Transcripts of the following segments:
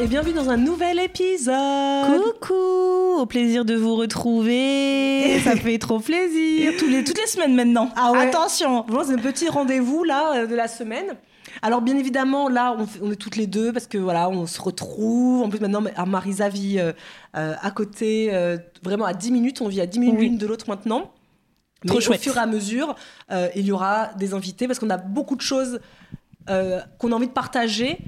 et bienvenue dans un nouvel épisode. Coucou, au plaisir de vous retrouver. Ça fait trop plaisir. Tous les, toutes les semaines maintenant. Ah ouais. Attention. Bon, c'est un petit rendez-vous là euh, de la semaine. Alors bien évidemment là on, fait- on est toutes les deux parce que voilà on se retrouve. En plus maintenant ah, Marisa vit euh, euh, à côté euh, vraiment à 10 minutes. On vit à 10 minutes Oui. l'une de l'autre maintenant. Trop Mais chouette. Au fur et à mesure il y aura des invités parce qu'on a beaucoup de choses euh, qu'on a envie de partager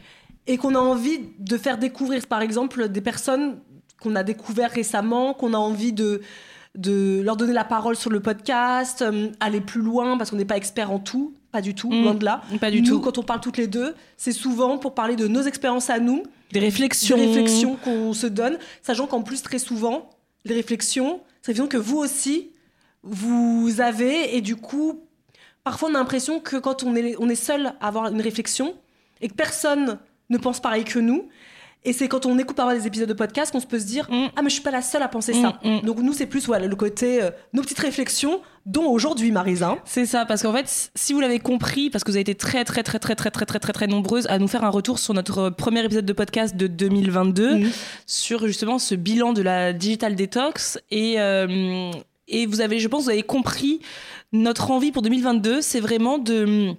et qu'on a envie de faire découvrir. Par exemple des personnes qu'on a découvert récemment, qu'on a envie de de leur donner la parole sur le podcast, euh, aller plus loin parce qu'on n'est pas expert en tout, pas du tout, Mm. loin de là. Pas du nous, tout. quand on parle toutes les deux, c'est souvent pour parler de nos expériences à nous, Des des réflexions. réflexions qu'on se donne, sachant qu'en plus très souvent, les réflexions, c'est évident que vous aussi, vous avez et du coup, parfois on a l'impression que quand on est, on est seul à avoir une réflexion et que personne ne pense pareil que nous. Et c'est quand on écoute parfois des épisodes de podcast qu'on se peut se dire Mm. ah mais je suis pas la seule à penser Mm, ça. mm. Donc nous c'est plus voilà le côté euh, nos petites réflexions dont aujourd'hui Marisa. C'est ça, parce qu'en fait, si vous l'avez compris, parce que vous avez été très très très très très très très très très nombreuses à nous faire un retour sur notre premier épisode de podcast de 2022, Mhm. sur justement ce bilan de la digital detox et euh, et vous avez, je pense, vous avez compris notre envie pour 2022, c'est vraiment de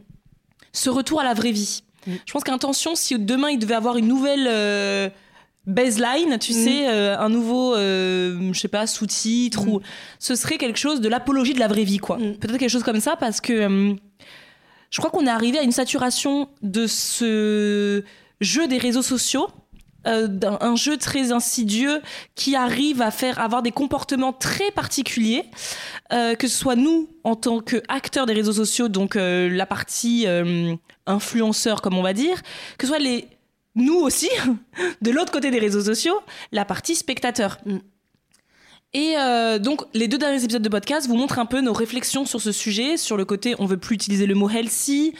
ce retour à la vraie vie. Mm. Je pense qu'intention, si demain il devait avoir une nouvelle euh, baseline, tu Mm. sais, euh, un nouveau, euh, je sais pas, sous-titre Mm. ou ce serait quelque chose de l'apologie de la vraie vie, quoi. Peut-être quelque chose comme ça parce que je crois qu'on est arrivé à une saturation de ce jeu des réseaux sociaux. euh, un jeu très insidieux qui arrive à faire avoir des comportements très particuliers, euh, que ce soit nous en tant qu'acteurs des réseaux sociaux, donc euh, la partie euh, influenceur comme on va dire, que ce soit les nous aussi de l'autre côté des réseaux sociaux, la partie spectateur. Mm. Et euh, donc, les deux derniers épisodes de podcast vous montrent un peu nos réflexions sur ce sujet, sur le côté on veut plus utiliser le mot healthy.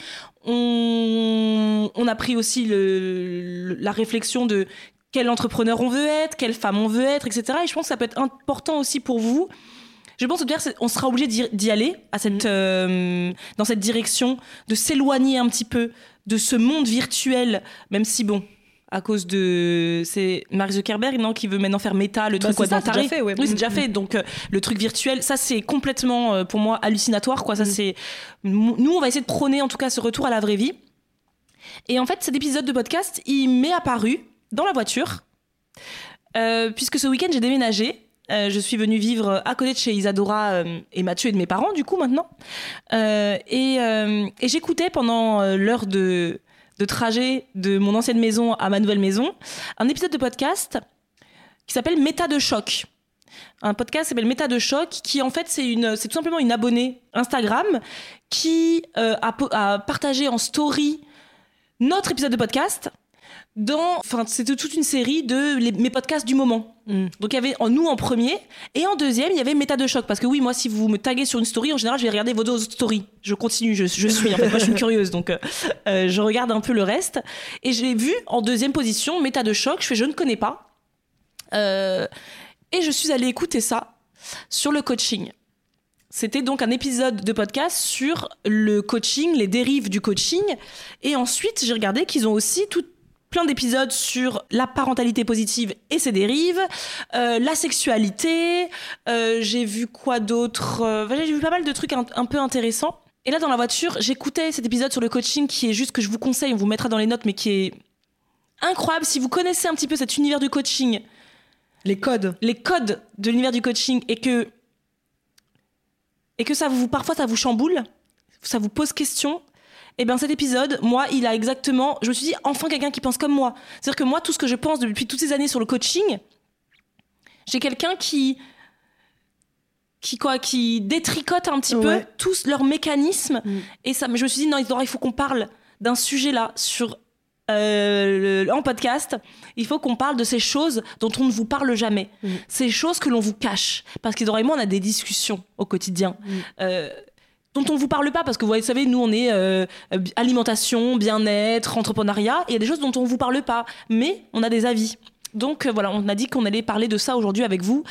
On, on a pris aussi le- la réflexion de quel entrepreneur on veut être, quelle femme on veut être, etc. Et je pense que ça peut être important aussi pour vous. Je pense qu'on sera obligé d'y aller à cette, euh, dans cette direction, de s'éloigner un petit peu de ce monde virtuel, même si bon, à cause de c'est Mark Zuckerberg non qui veut maintenant faire méta le Bah, truc quoi, ça, déjà fait, ouais. oui c'est Mm, déjà mm. fait donc euh, le truc virtuel ça c'est complètement euh, pour moi hallucinatoire quoi ça Mm. c'est nous on va essayer de prôner en tout cas ce retour à la vraie vie et en fait cet épisode de podcast il m'est apparu dans la voiture euh, puisque ce week-end j'ai déménagé Euh, je suis venue vivre à côté de chez Isadora euh, et Mathieu et de mes parents, du coup, maintenant. Euh, et j'écoutais pendant l'heure de, de trajet de mon ancienne maison à ma nouvelle maison un épisode de podcast qui s'appelle Méta de choc. Un podcast qui s'appelle Méta de choc, qui en fait c'est tout simplement une abonnée Instagram qui a partagé en story notre épisode de podcast dans, enfin c'était toute une série de les- mes podcasts du moment. Mm. Donc il y avait en nous en premier et en deuxième il y avait méta de choc parce que oui moi si vous me taguez sur une story en général je vais regarder vos autres stories. Je continue, je, je suis en fait moi je suis curieuse donc euh, euh, je regarde un peu le reste et j'ai vu en deuxième position méta de choc. Je fais je ne connais pas. Euh, et je suis allée écouter ça sur le coaching. C'était donc un épisode de podcast sur le coaching, les dérives du coaching. Et ensuite, j'ai regardé qu'ils ont aussi tout plein d'épisodes sur la parentalité positive et ses dérives, euh, la sexualité. euh, j'ai vu quoi d'autre Euh, J'ai vu pas mal de trucs un, un peu intéressants. Et là, dans la voiture, j'écoutais cet épisode sur le coaching qui est juste que je vous conseille, on vous mettra dans les notes, mais qui est incroyable. Si vous connaissez un petit peu cet univers du coaching, Les codes. les codes de l'univers du coaching et que et que ça vous parfois ça vous chamboule, ça vous pose question. Et bien cet épisode, moi, il a exactement, je me suis dit enfin quelqu'un qui pense comme moi. C'est-à-dire que moi tout ce que je pense depuis toutes ces années sur le coaching, j'ai quelqu'un qui qui quoi qui détricote un petit Ouais. peu tous leurs mécanismes Mm. et ça mais je me suis dit non, il faut qu'on parle d'un sujet là sur euh, le- en podcast, il faut qu'on parle de ces choses dont on ne vous parle jamais. Mm. Ces choses que l'on vous cache. Parce qu'Idora et moi, on a des discussions au quotidien. Mm. euh, dont on vous parle pas parce que vous savez nous on est euh, alimentation bien-être entrepreneuriat et il y a des choses dont on vous parle pas mais on a des avis donc euh, voilà on a dit qu'on allait parler de ça aujourd'hui avec vous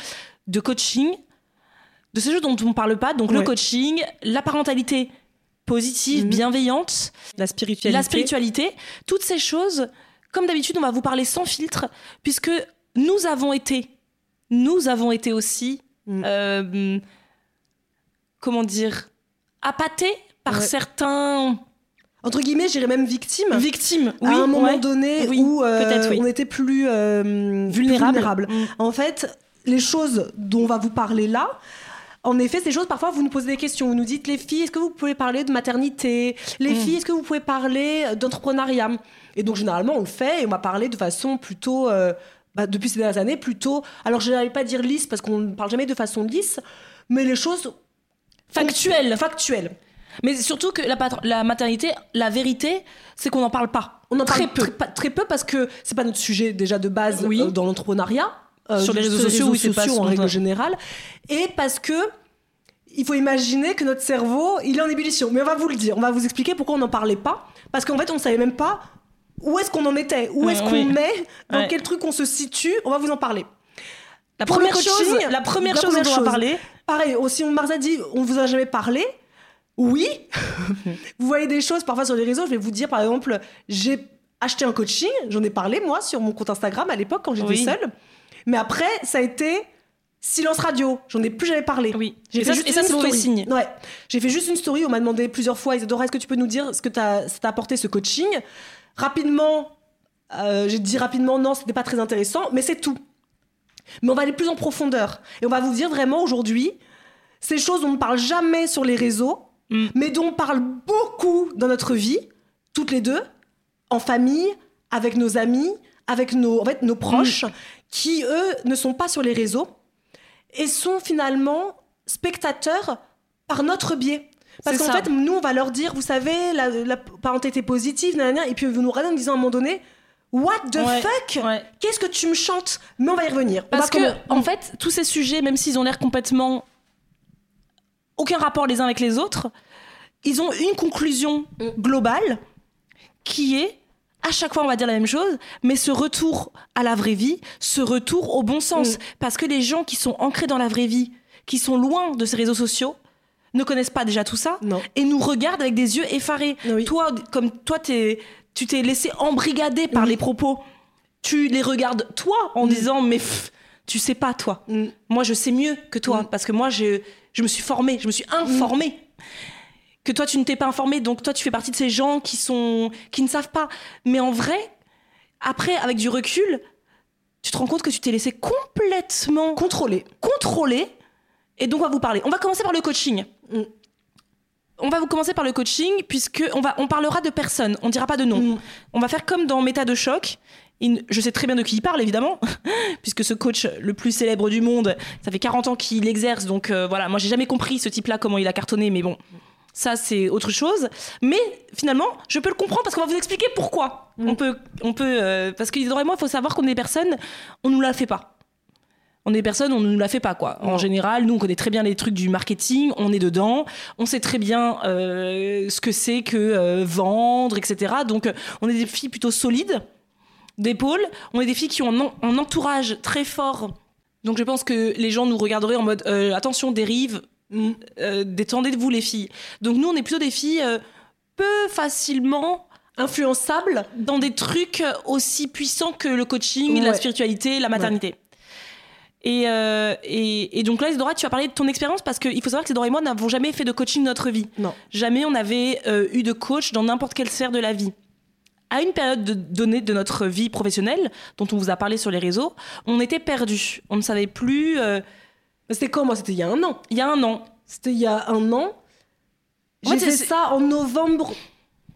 de coaching de ces choses dont on parle pas donc le coaching la parentalité positive Mhm. bienveillante La spiritualité. la spiritualité, toutes ces choses, comme d'habitude, on va vous parler sans filtre, puisque nous avons été, nous avons été aussi, Mm. euh, comment dire, appâtés par Ouais. certains Entre guillemets, j'irais même victime. victimes. à un moment ouais. donné Oui, où euh, oui. on était plus euh, vulnérable. Mm. En fait, les choses dont on va vous parler là, en effet, ces choses, parfois, vous nous posez des questions. Vous nous dites, les filles, est-ce que vous pouvez parler de maternité? Les Mm. filles, est-ce que vous pouvez parler d'entrepreneuriat? Et donc, généralement, on le fait et on va parler de façon plutôt, euh, bah, depuis ces dernières années, plutôt. Alors, je n'allais pas dire lisse parce qu'on ne parle jamais de façon lisse, mais les choses Factuelles. factuelles. Mais surtout que la, maternité, la vérité, c'est qu'on n'en parle pas. On en Très parle peu. Très, peu parce que c'est pas notre sujet déjà de base Oui. euh, dans l'entrepreneuriat. euh, Sur les réseaux sociaux, en règle dont- générale. Et parce que il faut imaginer que notre cerveau, il est en ébullition. Mais on va vous le dire, on va vous expliquer pourquoi on n'en parlait pas. Parce qu'en fait, on savait même pas où est-ce qu'on en était, où est-ce qu'on oui. met, dans Ouais. quel truc on se situe. On va vous en parler. La première chose, coaching, la première la chose dont première on va chose. parler, Pareil, aussi, on Marza dit, on vous a jamais parlé. Oui. vous voyez des choses parfois sur les réseaux. Je vais vous dire, par exemple, j'ai acheté un coaching. J'en ai parlé, moi, sur mon compte Instagram à l'époque, quand j'étais Oui. seule. Mais après, ça a été silence radio. J'en ai plus jamais parlé. oui. J'ai Et fait ça, juste et ça, c'est mauvais signe. Ouais. J'ai fait juste une story. On m'a demandé plusieurs fois, Isadora, est-ce que tu peux nous dire ce que t'as- ça t'a apporté ce coaching? Rapidement, euh, j'ai dit rapidement, non, c'était pas très intéressant, mais c'est tout. Mais on va aller plus en profondeur. Et on va vous dire vraiment aujourd'hui, ces choses dont on ne parle jamais sur les réseaux, Mm. mais dont on parle beaucoup dans notre vie, toutes les deux, en famille, avec nos amis, avec nos, en fait, nos proches, qui, eux, ne sont pas sur les réseaux et sont finalement spectateurs par notre biais. Parce qu'en fait, nous, on va leur dire, vous savez, la, la parentalité positive, et puis vous nous regardez en disant à un moment donné, What the Ouais, fuck? ouais. Qu'est-ce que tu me chantes? Mais on va y revenir. On Parce que, comment- en fait, tous ces sujets, même s'ils ont l'air complètement aucun rapport les uns avec les autres, ils ont une conclusion globale qui est à chaque fois on va dire la même chose, mais ce retour à la vraie vie, ce retour au bon sens, Mm. parce que les gens qui sont ancrés dans la vraie vie, qui sont loin de ces réseaux sociaux, ne connaissent pas déjà tout ça Non. et nous regardent avec des yeux effarés. Oui. Toi, comme toi, t'es- tu t'es laissé embrigader par Oui. les propos. Tu les regardes toi en Mm. disant mais pff, tu sais pas toi. Mm. Moi je sais mieux que toi Mm. parce que moi je, je me suis formée, je me suis informée. Que toi tu ne t'es pas informée donc toi tu fais partie de ces gens qui sont qui ne savent pas. Mais en vrai, après avec du recul, tu te rends compte que tu t'es laissé complètement Contrôler. contrôler. Et donc, on va vous parler. On va commencer par le coaching. On va vous commencer par le coaching, puisque on, va, on parlera de personnes, on dira pas de nom. Mm. On va faire comme dans Méta de choc. Il- je sais très bien de qui il parle, évidemment, puisque ce coach le plus célèbre du monde, ça fait 40 ans qu'il exerce, donc euh, voilà, moi j'ai jamais compris ce type-là, comment il a cartonné, mais bon, ça c'est autre chose. Mais finalement, je peux le comprendre parce qu'on va vous expliquer pourquoi. Mm. On peut, on peut, euh, parce qu'il moi, il faut savoir qu'on est des personnes, on nous la fait pas. On est des personnes, on ne nous la fait pas quoi. En général, nous on connaît très bien les trucs du marketing, on est dedans, on sait très bien euh, ce que c'est que euh, vendre, etc. Donc euh, on est des filles plutôt solides. d'épaule. On est des filles qui ont un, en- un entourage très fort. Donc je pense que les gens nous regarderaient en mode euh, attention, dérive, Mm. détendez-vous les filles. Donc nous, on est plutôt des filles peu facilement Influençable. dans des trucs aussi puissants que le coaching, la spiritualité, la maternité. Et, euh, et, et donc là, Isidora, tu vas parler de ton expérience parce qu'il faut savoir que Isidora et moi n'avons jamais fait de coaching de notre vie. Non. Jamais on avait euh, eu de coach dans n'importe quelle sphère de la vie. À une période de- donnée de notre vie professionnelle, dont on vous a parlé sur les réseaux, on était perdus. On ne savait plus. euh, C'était quand moi? C'était il y a un an. il y a un an. C'était il y a un an. J'ai fait, ça en novembre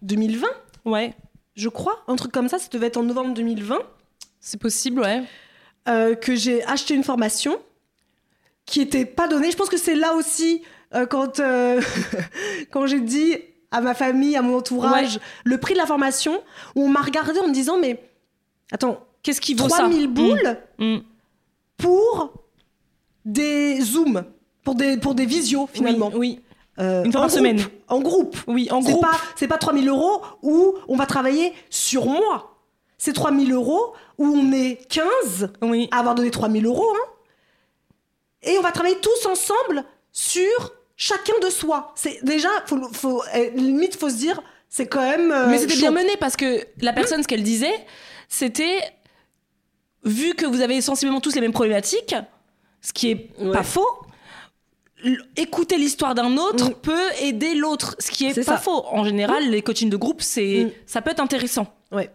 2020, Ouais, je crois. Un truc comme ça, ça devait être en novembre 2020. c'est possible, ouais. Euh, que j'ai acheté une formation qui était pas donnée. Je pense que c'est là aussi euh, quand euh, quand j'ai dit à ma famille, à mon entourage, le prix de la formation, où on m'a regardé en me disant mais attends, Qu'est-ce qui vaut ça 3000 boules Mm, mm. pour des zooms, pour des pour des visios finalement. Oui, oui. Euh, Une fois en par groupe, semaine. En groupe. Oui, en C'est groupe. pas, c'est pas 3000 euros où on va travailler sur moi. C'est 3000 euros où on est 15 Oui. à avoir donné 3000 euros. hein. Et on va travailler tous ensemble sur chacun de soi. C'est déjà, faut, faut, euh, limite, faut se dire, c'est quand même. euh, Mais c'était bien mené parce que la personne, ce qu'elle disait, c'était vu que vous avez sensiblement tous les mêmes problématiques, ce qui est Ouais. pas faux. Écouter l'histoire d'un autre Mm. peut aider l'autre, ce qui est, pas ça. faux. En général, les coachings de groupe, c'est ça peut être intéressant. Ouais.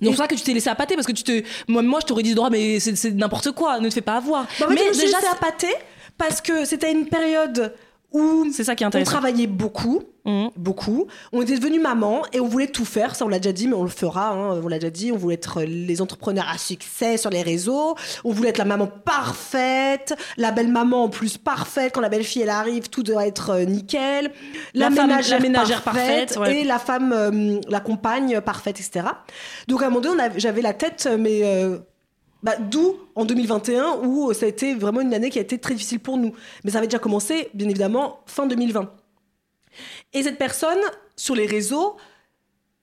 Donc c'est ça que tu t'es laissé appâter parce que tu te, moi, moi je t'aurais dit droit, mais c'est c'est n'importe quoi, ne te fais pas avoir. Bah, en fait, mais déjà, laissée appâter parce que c'était une période où c'est ça qui est on intéressant. travaillait beaucoup. Mhm. beaucoup. On était devenu maman et on voulait tout faire. Ça, on l'a déjà dit, mais on le fera. hein, on l'a déjà dit. On voulait être les entrepreneurs à succès sur les réseaux. On voulait être la maman parfaite, la belle maman en plus parfaite. Quand la belle fille elle arrive, tout doit être euh, nickel. La, La femme- ménagère, la ménagère parfaite, parfaite, ouais. et la femme, euh, la compagne parfaite, etc. Donc à un moment donné, on j'avais la tête, mais euh, bah, d'où en 2021 où ça a été vraiment une année qui a été très difficile pour nous. Mais ça avait déjà commencé, bien évidemment, fin 2020. Et cette personne, sur les réseaux,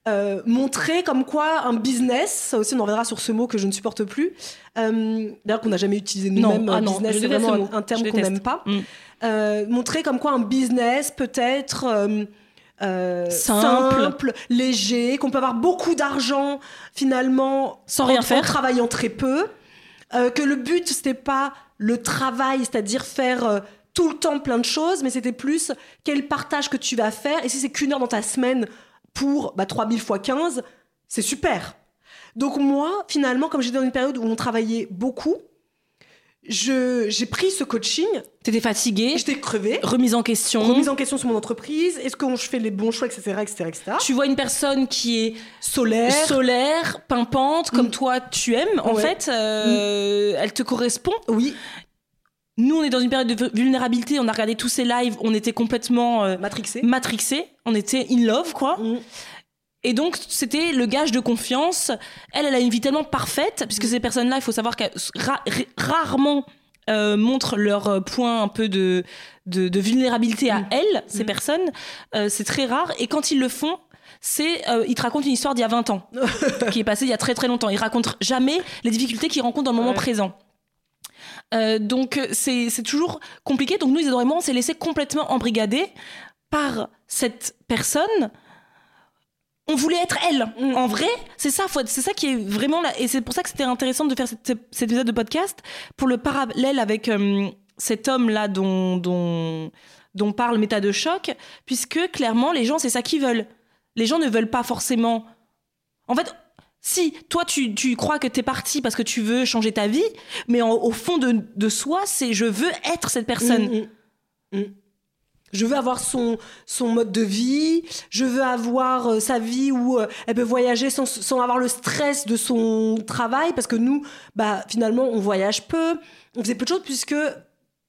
euh, montrait comme quoi un business, ça aussi on en reviendra sur ce mot que je ne supporte plus, euh, d'ailleurs qu'on n'a jamais utilisé nous-mêmes, ah euh, business, c'est vraiment ce un, terme qu'on n'aime pas, Mm. euh, montrait comme quoi un business peut être... euh, Simple. simple, léger, qu'on peut avoir beaucoup d'argent finalement Sans en- rien en faire. travaillant très peu, euh, que le but c'était pas le travail, c'est-à-dire faire euh, tout le temps plein de choses, mais c'était plus quel partage que tu vas faire. Et si c'est qu'une heure dans ta semaine pour bah, 3000 fois 15, c'est super. Donc moi, finalement, comme j'étais dans une période où on travaillait beaucoup, j'ai pris ce coaching, T'étais fatiguée, j'étais crevée, remise en question. remise en question sur mon entreprise, est-ce que je fais les bons choix, etc., etc., etc. Tu vois une personne qui est Solaire, solaire, pimpante, comme Mm. toi tu aimes, en Ouais. fait, euh, elle te correspond. oui, Nous, on est dans une période de vulnérabilité, on a regardé tous ces lives, on était complètement euh, matrixée. matrixés, on était in love, quoi. Mm. Et donc, c'était le gage de confiance. Elle, elle a une vie tellement parfaite, puisque ces personnes-là, il faut savoir qu'elles ra- ra- rarement euh, montrent leur euh, point un peu de, de, de vulnérabilité à Mm. elles, ces Mm. personnes. Euh, c'est très rare. Et quand ils le font, c'est euh, ils te racontent une histoire d'il y a 20 ans, qui est passée il y a très très longtemps. Ils racontent jamais les difficultés qu'ils rencontrent dans le moment Ouais. présent. Euh, donc c'est c'est toujours compliqué. Donc nous, Isadora et moi, on s'est laissé complètement embrigader par cette personne. On voulait être elle. Mm. En vrai, c'est ça. C'est ça qui est vraiment là. Et c'est pour ça que c'était intéressant de faire cet épisode de podcast pour le parallèle avec euh, cet homme là dont dont dont parle Méta de choc, puisque clairement les gens c'est ça qu'ils veulent. Les gens ne veulent pas forcément. En fait, si toi tu, tu crois que t'es parti parce que tu veux changer ta vie, mais en- au fond de, de soi, c'est je veux être cette personne. Mm, mm. Je veux avoir son, son mode de vie, je veux avoir euh, sa vie où euh, elle peut voyager sans, sans avoir le stress de son travail, parce que nous, bah, finalement, on voyage peu, on faisait peu de choses, puisque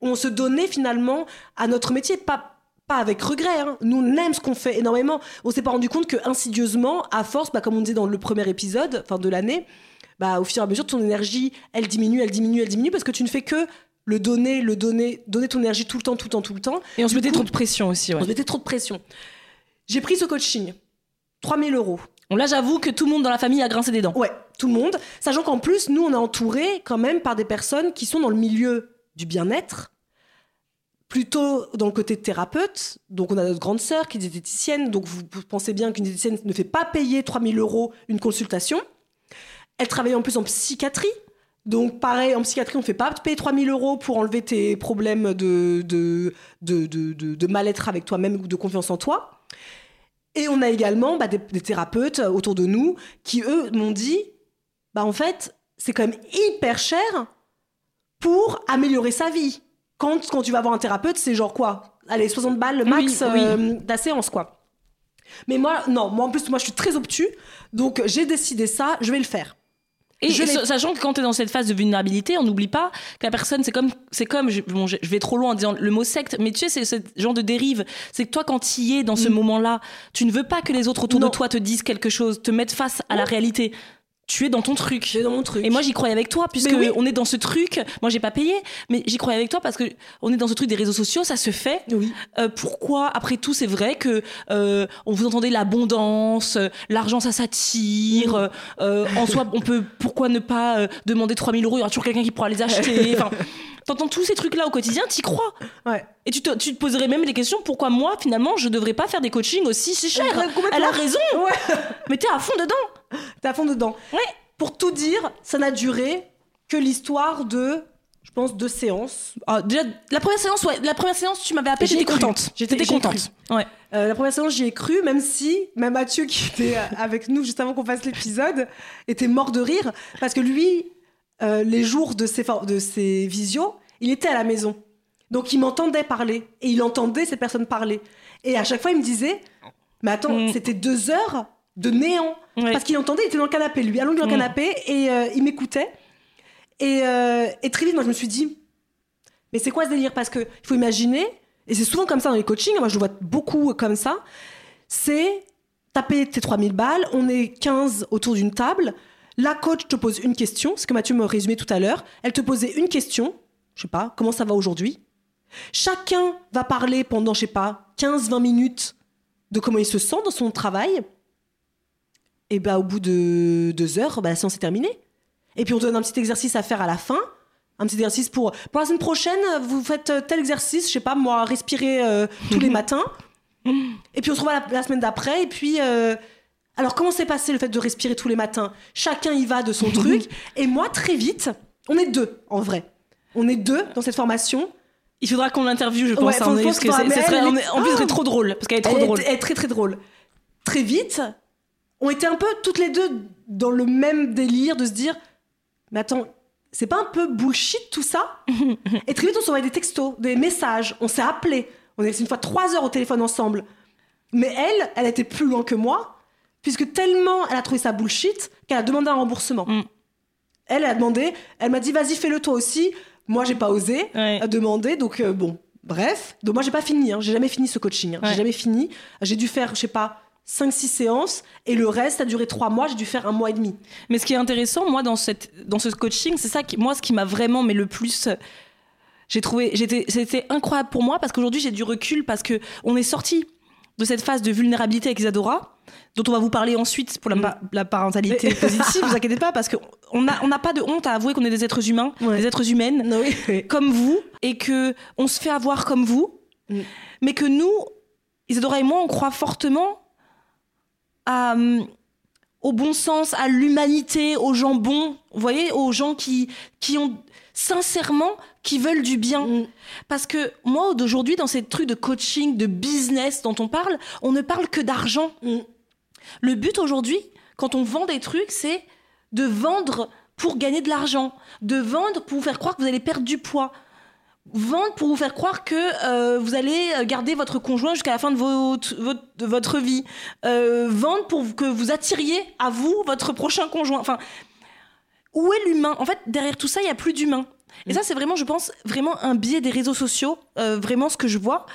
on se donnait finalement à notre métier, pas, pas avec regret. hein. Nous, on aime ce qu'on fait énormément. On s'est pas rendu compte que insidieusement, à force, bah, comme on disait dans le premier épisode enfin, de l'année, bah, au fur et à mesure, ton énergie, elle diminue, elle diminue, elle diminue, parce que tu ne fais que le donner, le donner, donner ton énergie tout le temps, tout le temps, tout le temps. Et on se mettait coup, trop de pression aussi. ouais. On se mettait trop de pression. J'ai pris ce coaching, 3000 euros. Bon, là, j'avoue que tout le monde dans la famille a grincé des dents. Ouais, tout le monde. Sachant qu'en plus, nous, on est entourés quand même par des personnes qui sont dans le milieu du bien-être, plutôt dans le côté thérapeute. Donc, on a notre grande sœur qui est diététicienne. Donc, vous pensez bien qu'une diététicienne ne fait pas payer 3000 euros une consultation. Elle travaille en plus en psychiatrie. Donc, pareil, en psychiatrie, on ne fait pas payer 3000 euros pour enlever tes problèmes de, de, de, de, de- de mal-être avec toi-même ou de confiance en toi. Et on a également bah, des, des thérapeutes autour de nous qui, eux, m'ont dit bah, en fait, c'est quand même hyper cher pour améliorer sa vie. Quand, quand tu vas voir un thérapeute, c'est genre quoi? Allez, 60 balles le max Oui, oui. euh, de la séance, quoi. Mais moi, non, moi en plus, moi je suis très obtus, donc j'ai décidé ça, je vais le faire. Et Je sachant que quand tu es dans cette phase de vulnérabilité, on n'oublie pas que la personne, c'est comme, c'est comme, je, bon, je je vais trop loin en disant le mot secte, mais tu sais, c'est ce genre de dérive. C'est que toi, quand tu y es dans ce Mm. moment-là, tu ne veux pas que les autres autour Non. de toi te disent quelque chose, te mettent face à la réalité. Tu es dans ton truc. J'ai dans mon truc. Et moi, j'y croyais avec toi, puisque oui. on est dans ce truc. Moi, j'ai pas payé, mais j'y croyais avec toi parce que on est dans ce truc des réseaux sociaux, ça se fait. Oui. Euh, pourquoi Après tout, c'est vrai que euh, on vous entendez l'abondance, euh, l'argent ça s'attire. euh, euh, en soi, on peut pourquoi ne pas euh, demander 3000 euros? Il y aura toujours quelqu'un qui pourra les acheter. Enfin, t'entends tous ces trucs-là au quotidien, t'y crois. Ouais. Et tu te, tu te poserais même des questions. Pourquoi moi, finalement, je devrais pas faire des coachings aussi si chers. Elle a raison. Ouais. Mais t'es à fond dedans. T'es à fond dedans. Ouais. Pour tout dire, ça n'a duré que l'histoire de, je pense, deux séances. Ah, déjà, la première séance, ouais, la première séance, tu m'avais appelé, j'étais contente. J'étais- contente. Ouais. Euh, la première séance, j'y ai cru, même si, même Mathieu, qui était euh, avec nous juste avant qu'on fasse l'épisode, était mort de rire, parce que lui, euh, les jours de ses, de ses visios, il était à la maison. Donc il m'entendait parler, et il entendait ces personnes parler. Et à chaque fois, il me disait, mais attends, Mm. c'était deux heures de néant. Ouais. Parce qu'il entendait, il était dans le canapé, lui, allongé dans le canapé, et euh, il m'écoutait. Et, euh, et très vite, moi, je me suis dit, mais c'est quoi ce délire? Parce qu'il faut imaginer, et c'est souvent comme ça dans les coachings, moi je le vois beaucoup comme ça, c'est, t'as payé tes 3000 balles, on est 15 autour d'une table, la coach te pose une question, ce que Mathieu me résumait tout à l'heure, elle te posait une question, je sais pas, comment ça va aujourd'hui? Chacun va parler pendant, je sais pas, 15-20 minutes de comment il se sent dans son travail. Et bah, au bout de deux heures, bah, la séance est terminée. Et puis, on donne un petit exercice à faire à la fin. Un petit exercice pour. Pour la semaine prochaine, vous faites euh, tel exercice, je sais pas, moi, respirer euh, tous les matins. Et puis, on se revoit la, la semaine d'après. Et puis. euh, alors, comment s'est passé le fait de respirer tous les matins? Chacun y va de son truc. Et moi, très vite, on est deux, en vrai. On est deux dans cette formation. Il faudra qu'on l'interviewe, je pense. hein, parce que est- en plus, elle Ah. trop drôle. Parce qu'elle est trop elle, drôle. Elle est très très drôle. Très vite, on était un peu toutes les deux dans le même délire de se dire Mais attends, c'est pas un peu bullshit tout ça Et très vite, on s'envoyait des textos, des messages, on s'est appelés. On est resté une fois trois heures au téléphone ensemble. Mais elle, elle était plus loin que moi, puisque tellement elle a trouvé ça bullshit qu'elle a demandé un remboursement. Mm. Elle, elle a demandé, elle m'a dit Vas-y, fais-le toi aussi. Moi, j'ai pas osé Ouais. demander, donc euh, bon. Bref, donc moi j'ai pas fini, hein. j'ai jamais fini ce coaching, hein. Ouais. j'ai jamais fini. J'ai dû faire, je sais pas, 5-6 séances et le reste a duré 3 mois, j'ai dû faire un mois et demi. Mais ce qui est intéressant, moi, dans, cette, dans ce coaching, c'est ça qui, moi, ce qui m'a vraiment, mais le plus. euh, J'ai trouvé. j'étais- C'était incroyable pour moi parce qu'aujourd'hui, j'ai du recul parce que on est sorti de cette phase de vulnérabilité avec Isadora, dont on va vous parler ensuite pour la, la parentalité positive, vous inquiétez pas, parce qu'on n'a on n'a pas de honte à avouer qu'on est des êtres humains, Ouais. des êtres humaines, Non, oui, oui. comme vous, et que on se fait avoir comme vous, Mm. mais que nous, Isadora et moi, on croit fortement à, hum, au bon sens, à l'humanité, aux gens bons, vous voyez, aux gens qui, qui ont sincèrement, qui veulent du bien. Mm. Parce que moi, d'aujourd'hui, dans ces trucs de coaching, de business dont on parle, on ne parle que d'argent. Mm. Le but aujourd'hui, quand on vend des trucs, c'est de vendre pour gagner de l'argent, de vendre pour vous faire croire que vous allez perdre du poids, vendre pour vous faire croire que euh, vous allez garder votre conjoint jusqu'à la fin de votre, votre, de votre vie, euh, vendre pour que vous attiriez à vous votre prochain conjoint. Enfin, où est l'humain? En fait, derrière tout ça, il n'y a plus d'humain. Et ça, c'est vraiment, je pense, vraiment un biais des réseaux sociaux, euh, vraiment ce que je vois.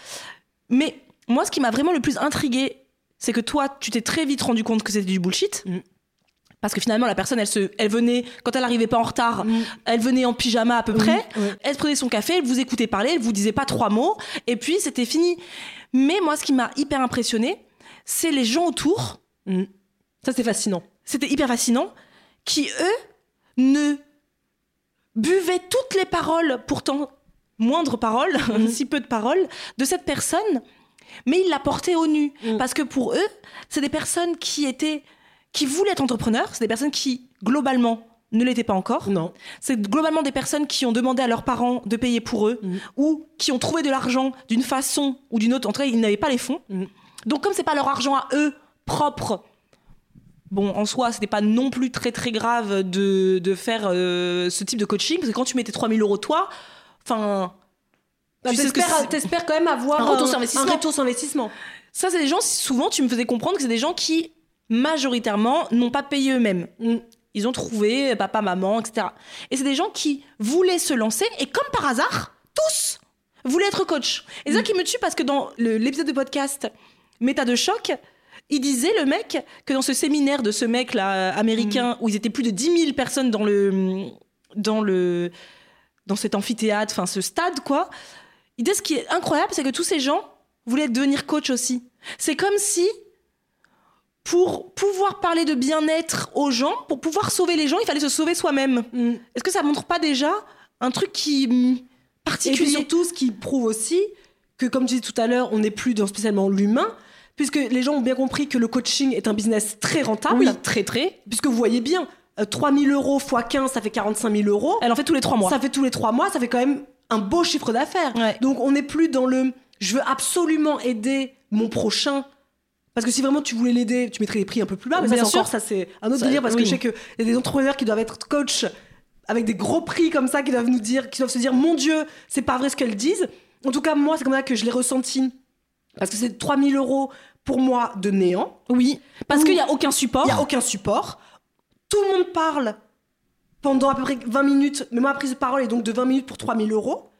Mais moi, ce qui m'a vraiment le plus intrigué, c'est que toi, tu t'es très vite rendu compte que c'était du bullshit. Mm. Parce que finalement, la personne, elle, se, elle venait, quand elle arrivait pas en retard, Mm. elle venait en pyjama à peu près, elle prenait son café, elle vous écoutait parler, elle vous disait pas trois mots, et puis c'était fini. Mais moi, ce qui m'a hyper impressionné, c'est les gens autour, Ça, c'est fascinant. c'était hyper fascinant, qui, eux, ne buvaient toutes les paroles, pourtant moindres paroles, si peu de paroles, de cette personne, mais ils la portaient au nu. Mm. Parce que pour eux, c'est des personnes qui étaient, qui voulaient être entrepreneurs, c'est des personnes qui, globalement, ne l'étaient pas encore. Non. C'est globalement des personnes qui ont demandé à leurs parents de payer pour eux Mhm. ou qui ont trouvé de l'argent d'une façon ou d'une autre. En tout cas, ils n'avaient pas les fonds. Mhm. Donc, comme c'est pas leur argent à eux propre, bon, en soi, c'était pas non plus très très grave de, de faire euh, ce type de coaching parce que quand tu mettais 3000 euros toi, enfin. Bah, tu t'espères quand même avoir Un retour sur investissement. un retour sur investissement. Ça, c'est des gens, souvent, tu me faisais comprendre que c'est des gens qui, majoritairement, n'ont pas payé eux-mêmes. Mm. Ils ont trouvé papa, maman, etc. Et c'est des gens qui voulaient se lancer et comme par hasard, tous voulaient être coach. Et c'est ça qui me tue parce que dans l'épisode de podcast Méta de choc, il disait, le mec, que dans ce séminaire de ce mec-là, euh, américain, où ils étaient plus de 10 000 personnes dans le... Dans le dans cet amphithéâtre, enfin ce stade, quoi. Il disait ce qui est incroyable, c'est que tous ces gens voulaient devenir coach aussi. C'est comme si, pour pouvoir parler de bien-être aux gens, pour pouvoir sauver les gens, il fallait se sauver soi-même. Mm. Est-ce que ça montre pas déjà un truc qui hum, Et puis particulier surtout, ce qui prouve aussi que, comme tu disais tout à l'heure, on n'est plus dans spécialement l'humain, puisque les gens ont bien compris que le coaching est un business très rentable. Oui, très très. Puisque vous voyez bien, euh, 3000 euros x 15, ça fait 45 000 euros. Elle en fait tous les trois mois. Ça fait tous les trois mois, ça fait quand même un beau chiffre d'affaires. Ouais. Donc on n'est plus dans le je veux absolument aider mon prochain. Parce que si vraiment tu voulais l'aider, tu mettrais les prix un peu plus bas. Mais Bien sûr. encore, ça c'est un autre Ça, délire parce que je sais qu'il y a des entrepreneurs qui doivent être coach avec des gros prix comme ça, qui doivent nous dire, qui doivent se dire, mon Dieu, c'est pas vrai ce qu'elles disent. En tout cas, moi, c'est comme ça que je l'ai ressenti. Parce que c'est 3000 euros pour moi de néant. Oui, parce qu'il n'y a aucun support. Il n'y a aucun support. Tout le monde parle pendant à peu près 20 minutes, mais ma prise de parole est donc de 20 minutes pour 3000 euros.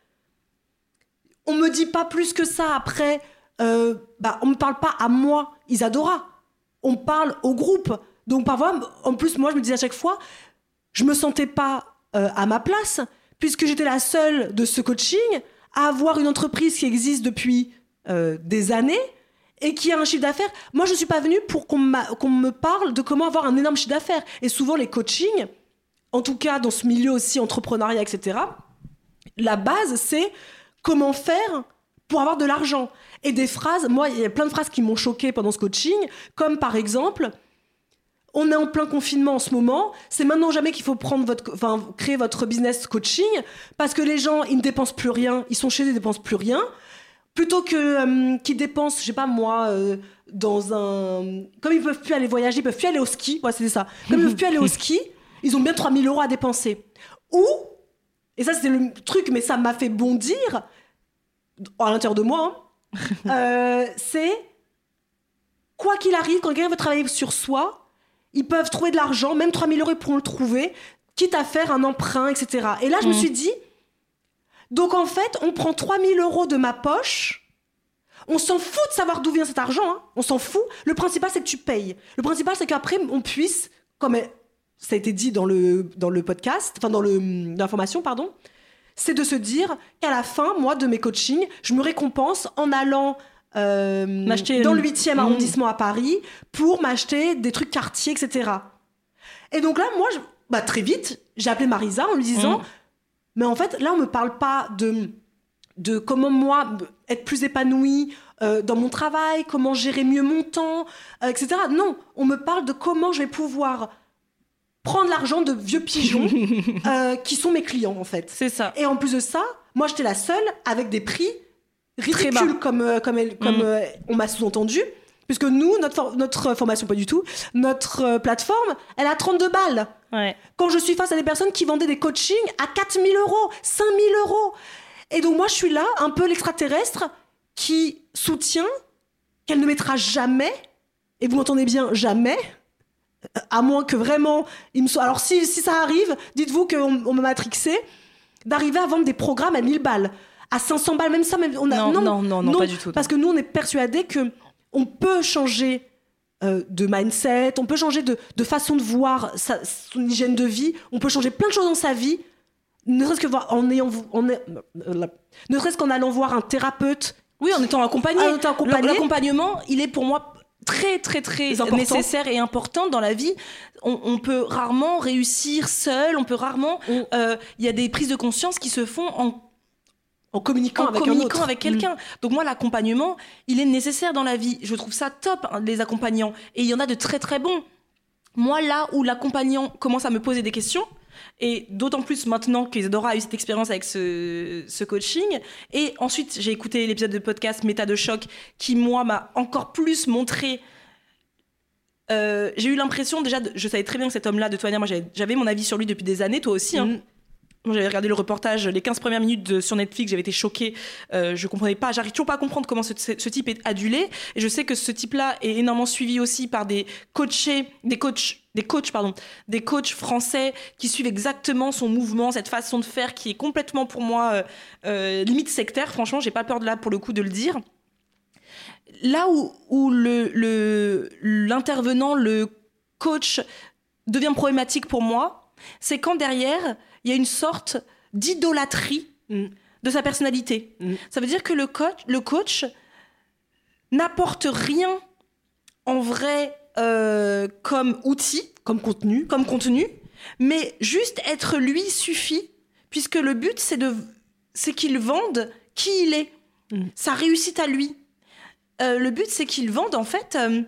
On me dit pas plus que ça après. Euh, bah, on me parle pas à moi, Isadora. On parle au groupe. Donc parfois, en plus, moi, je me disais à chaque fois, je me sentais pas euh, à ma place, puisque j'étais la seule de ce coaching à avoir une entreprise qui existe depuis euh, des années et qui a un chiffre d'affaires. Moi, je suis pas venue pour qu'on me parle de comment avoir un énorme chiffre d'affaires. Et souvent, les coachings, en tout cas dans ce milieu aussi entrepreneuriat, etc., la base, c'est comment faire pour avoir de l'argent. Et des phrases, moi, il y a plein de phrases qui m'ont choqué pendant ce coaching, comme par exemple, on est en plein confinement en ce moment, c'est maintenant ou jamais qu'il faut prendre votre, enfin, créer votre business coaching, parce que les gens, ils ne dépensent plus rien, ils sont chez eux, ils ne dépensent plus rien. Plutôt que euh, qu'ils dépensent, je sais pas moi, euh, dans un. Comme ils peuvent plus aller voyager, ils peuvent plus aller au ski, ouais, c'était ça. Comme ils peuvent plus aller au ski, ils ont bien 3000 euros à dépenser. Ou, et ça c'était le truc, mais ça m'a fait bondir, à l'intérieur de moi, hein, euh, c'est quoi qu'il arrive, quand quelqu'un veut travailler sur soi, ils peuvent trouver de l'argent, même 3000 euros ils pourront le trouver, quitte à faire un emprunt, etc. Et là, je me Mhm. suis dit, donc en fait, on prend 3000 euros de ma poche, on s'en fout de savoir d'où vient cet argent, hein. on s'en fout. Le principal, c'est que tu payes. Le principal, c'est qu'après, on puisse, comme ça a été dit dans le, dans le podcast, enfin dans le- dans l'information, pardon, c'est de se dire qu'à la fin, moi, de mes coachings, je me récompense en allant euh, dans le 8e Mmh. arrondissement à Paris pour m'acheter des trucs quartier, etc. Et donc là, moi, je- bah, très vite, j'ai appelé Marisa en lui disant, Mmh. mais en fait, là, on me parle pas de, de comment moi être plus épanouie euh, dans mon travail, comment gérer mieux mon temps, euh, etc. Non, on me parle de comment je vais pouvoir prendre l'argent de vieux pigeons euh, qui sont mes clients, en fait. C'est ça. Et en plus de ça, moi j'étais la seule avec des prix ridicules comme, euh, comme, elle- comme Mm. euh, on m'a sous-entendu. Puisque nous, notre, for- notre formation, pas du tout, notre euh, plateforme, elle a 32 balles. Ouais. Quand je suis face à des personnes qui vendaient des coachings à 4000 euros, 5000 euros. Et donc moi je suis là, un peu l'extraterrestre, qui soutient qu'elle ne mettra jamais, et vous m'entendez bien, jamais, à moins que vraiment il me soit. Alors si, si ça arrive, dites-vous qu'on on m'a matrixé, d'arriver à vendre des programmes à 1000 balles, à 500 balles, même ça, même on a Non, non, non, non, pas du tout. Parce que nous on est persuadés que on peut changer euh, de mindset, on peut changer de, de façon de voir sa, son hygiène de vie, on peut changer plein de choses dans sa vie, ne serait-ce que en ayant, en, euh, ne serait-ce qu'en allant voir un thérapeute Oui, en étant accompagné. En étant accompagné. L'accompagnement, il est pour moi très très très important. nécessaire et importante dans la vie. On, on peut rarement réussir seul, on peut rarement. Euh, Il y a des prises de conscience qui se font en En communiquant en avec un communiquant avec quelqu'un. Donc moi, l'accompagnement, il est nécessaire dans la vie. Je trouve ça top, hein, les accompagnants. Et il y en a de très très bons. Moi, là où l'accompagnant commence à me poser des questions, et d'autant plus maintenant qu'Isadora a eu cette expérience avec ce, coaching, et ensuite j'ai écouté l'épisode de podcast Méta de choc, qui moi m'a encore plus montré... Euh, j'ai eu l'impression déjà, je savais très bien que cet homme-là, de toute manière, moi j'avais- mon avis sur lui depuis des années, toi aussi. hein. Mhm. J'avais regardé le reportage, les 15 premières minutes sur Netflix, j'avais été choquée. Euh, je comprenais pas, j'arrive toujours pas à comprendre comment ce, type est adulé. Et je sais que ce type-là est énormément suivi aussi par des coachés, des coachs, des coachs, pardon, des coachs français qui suivent exactement son mouvement, cette façon de faire qui est complètement pour moi euh, euh, limite sectaire. Franchement, j'ai pas peur de là pour le coup de le dire. Là où, où le, l'intervenant, le coach devient problématique pour moi, c'est quand derrière, il y a une sorte d'idolâtrie Mm. de sa personnalité. Mm. Ça veut dire que le coach, le coach n'apporte rien en vrai euh, comme outil, Comme contenu. comme contenu, mais juste être lui suffit, puisque le but c'est de, c'est qu'il vende qui il est, Mm. sa réussite à lui. Euh, le but c'est qu'il vende en fait euh,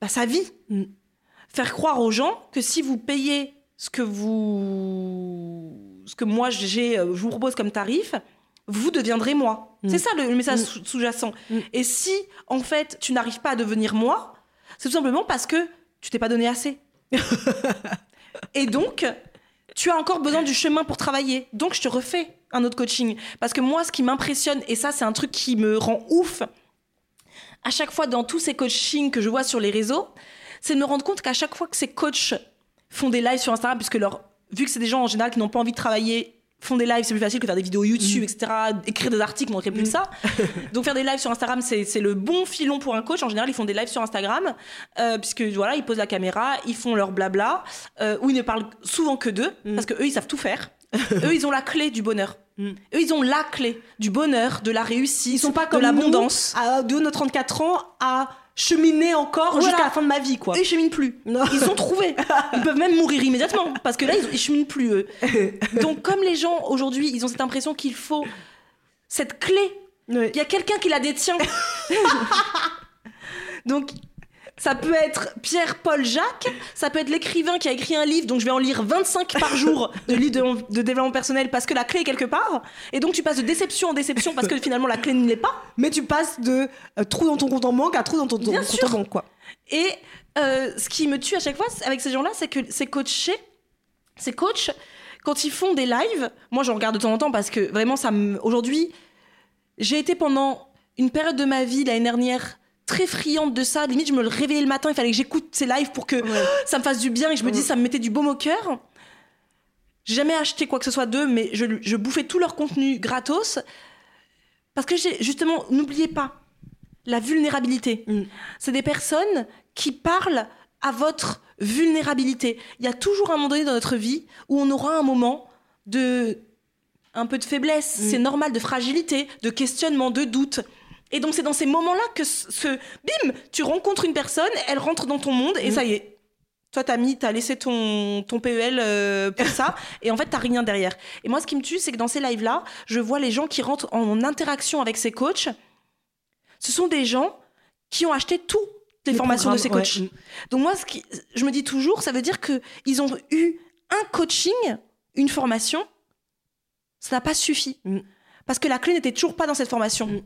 bah, sa vie, faire croire aux gens que si vous payez ce que vous, ce que moi j'ai, euh, je vous propose comme tarif, vous deviendrez moi. Mm. C'est ça le, le message Mm. sous- sous-jacent. Mm. Et si en fait tu n'arrives pas à devenir moi, c'est tout simplement parce que tu t'es pas donné assez. Et donc, tu as encore besoin du chemin pour travailler. Donc, je te refais un autre coaching. Parce que moi, ce qui m'impressionne, et ça, c'est un truc qui me rend ouf, à chaque fois dans tous ces coachings que je vois sur les réseaux, c'est de me rendre compte qu'à chaque fois que ces coachs font des lives sur Instagram, puisque leur, vu que c'est des gens en général qui n'ont pas envie de travailler, font des lives, c'est plus facile que faire des vidéos YouTube, etc., écrire des articles, montrer plus que ça. Donc faire des lives sur Instagram, c'est le bon filon pour un coach. En général, ils font des lives sur Instagram, euh, puisque voilà, ils posent la caméra, ils font leur blabla, euh, où ils ne parlent souvent que d'eux, Mm. parce que eux, ils savent tout faire. eux, ils ont la clé du bonheur. Mm. Eux, ils ont la clé du bonheur, de la réussite, Ils sont pas comme de l'abondance. de nos 34 ans, à cheminer encore Voilà. jusqu'à la fin de ma vie, quoi. Ils cheminent plus. Non. Ils sont trouvés. Ils peuvent même mourir immédiatement parce que là, ils, ils cheminent plus eux. Donc, comme les gens aujourd'hui, ils ont cette impression qu'il faut cette clé. Il y a quelqu'un qui la détient. Donc, ça peut être Pierre-Paul Jacques, ça peut être l'écrivain qui a écrit un livre, donc je vais en lire 25 par jour de livres de, de développement personnel parce que la clé est quelque part. Et donc, tu passes de déception en déception parce que finalement, la clé ne l'est pas. Mais tu passes de euh, trou dans ton compte en banque à trou dans ton, compte en banque, quoi. Et euh, ce qui me tue à chaque fois avec ces gens-là, c'est que ces coachés, ces coachs, quand ils font des lives, moi j'en regarde de temps en temps parce que vraiment, ça me. Aujourd'hui, j'ai été pendant une période de ma vie l'année dernière très friande de ça. Limite, je me le réveillais le matin, il fallait que j'écoute ces lives pour que ça me fasse du bien et je me dise ça me mettait du baume au cœur. J'ai jamais acheté quoi que ce soit d'eux, mais je, je bouffais tout leur contenu gratos parce que justement, n'oubliez pas la vulnérabilité. Mm. C'est des personnes qui parlent à votre vulnérabilité. Il y a toujours un moment donné dans notre vie où on aura un moment de un peu de faiblesse, Mm. c'est normal, de fragilité, de questionnement, de doute. Et donc c'est dans ces moments-là que ce, bim, tu rencontres une personne, elle rentre dans ton monde et Mm. ça y est. Toi, t'as mis, t'as laissé ton, ton PEL euh, pour ça, et en fait, t'as rien derrière. Et moi, ce qui me tue, c'est que dans ces lives-là, je vois les gens qui rentrent en interaction avec ces coachs. Ce sont des gens qui ont acheté toutes les, Les formations de ces coachs. ouais. Donc moi, ce qui, je me dis toujours, ça veut dire que ils ont eu un coaching, une formation, ça n'a pas suffi. Mm. Parce que la clé n'était toujours pas dans cette formation. Mm.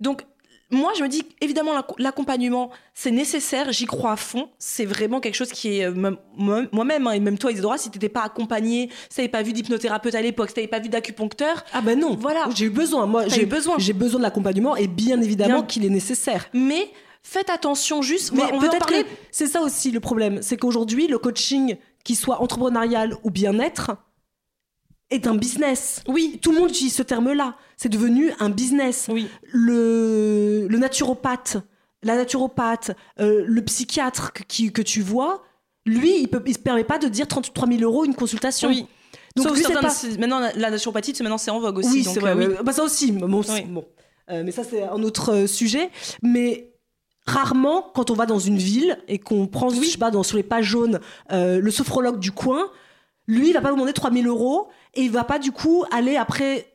Donc, moi, je me dis, évidemment, l'ac- l'accompagnement, c'est nécessaire, j'y crois à fond. C'est vraiment quelque chose qui est... euh, même- moi- Moi-même, hein, et même toi, Isidora, si t'étais pas accompagné, si t'avais pas vu d'hypnothérapeute à l'époque, si t'avais pas vu d'acupuncteur, Ah ben non. Voilà. J'ai eu besoin. Moi, j'ai eu besoin. J'ai besoin de l'accompagnement et bien évidemment qu'il est nécessaire. mais faites attention juste... Mais peut-être que c'est ça aussi le problème, c'est qu'aujourd'hui le coaching, qu'il soit entrepreneurial ou bien-être, est un business. Oui. Tout le monde utilise ce terme-là. C'est devenu un business. Oui. Le, le naturopathe, la naturopathe, euh, le psychiatre que, qui- que tu vois, lui, il ne se permet pas de dire 33 000 euros une consultation. Oui. Donc Sauf lui, pas... maintenant la, naturopathie, maintenant c'est en vogue aussi. Oui, donc, vrai. euh, oui. Bah, ça aussi. Bon, Oui. bon. Euh, mais ça, c'est un autre sujet. Mais rarement, quand on va dans une ville et qu'on prend, je sais pas, dans, sur les pages jaunes, le sophrologue du coin, lui, il va pas vous demander 3000 euros et il va pas du coup aller après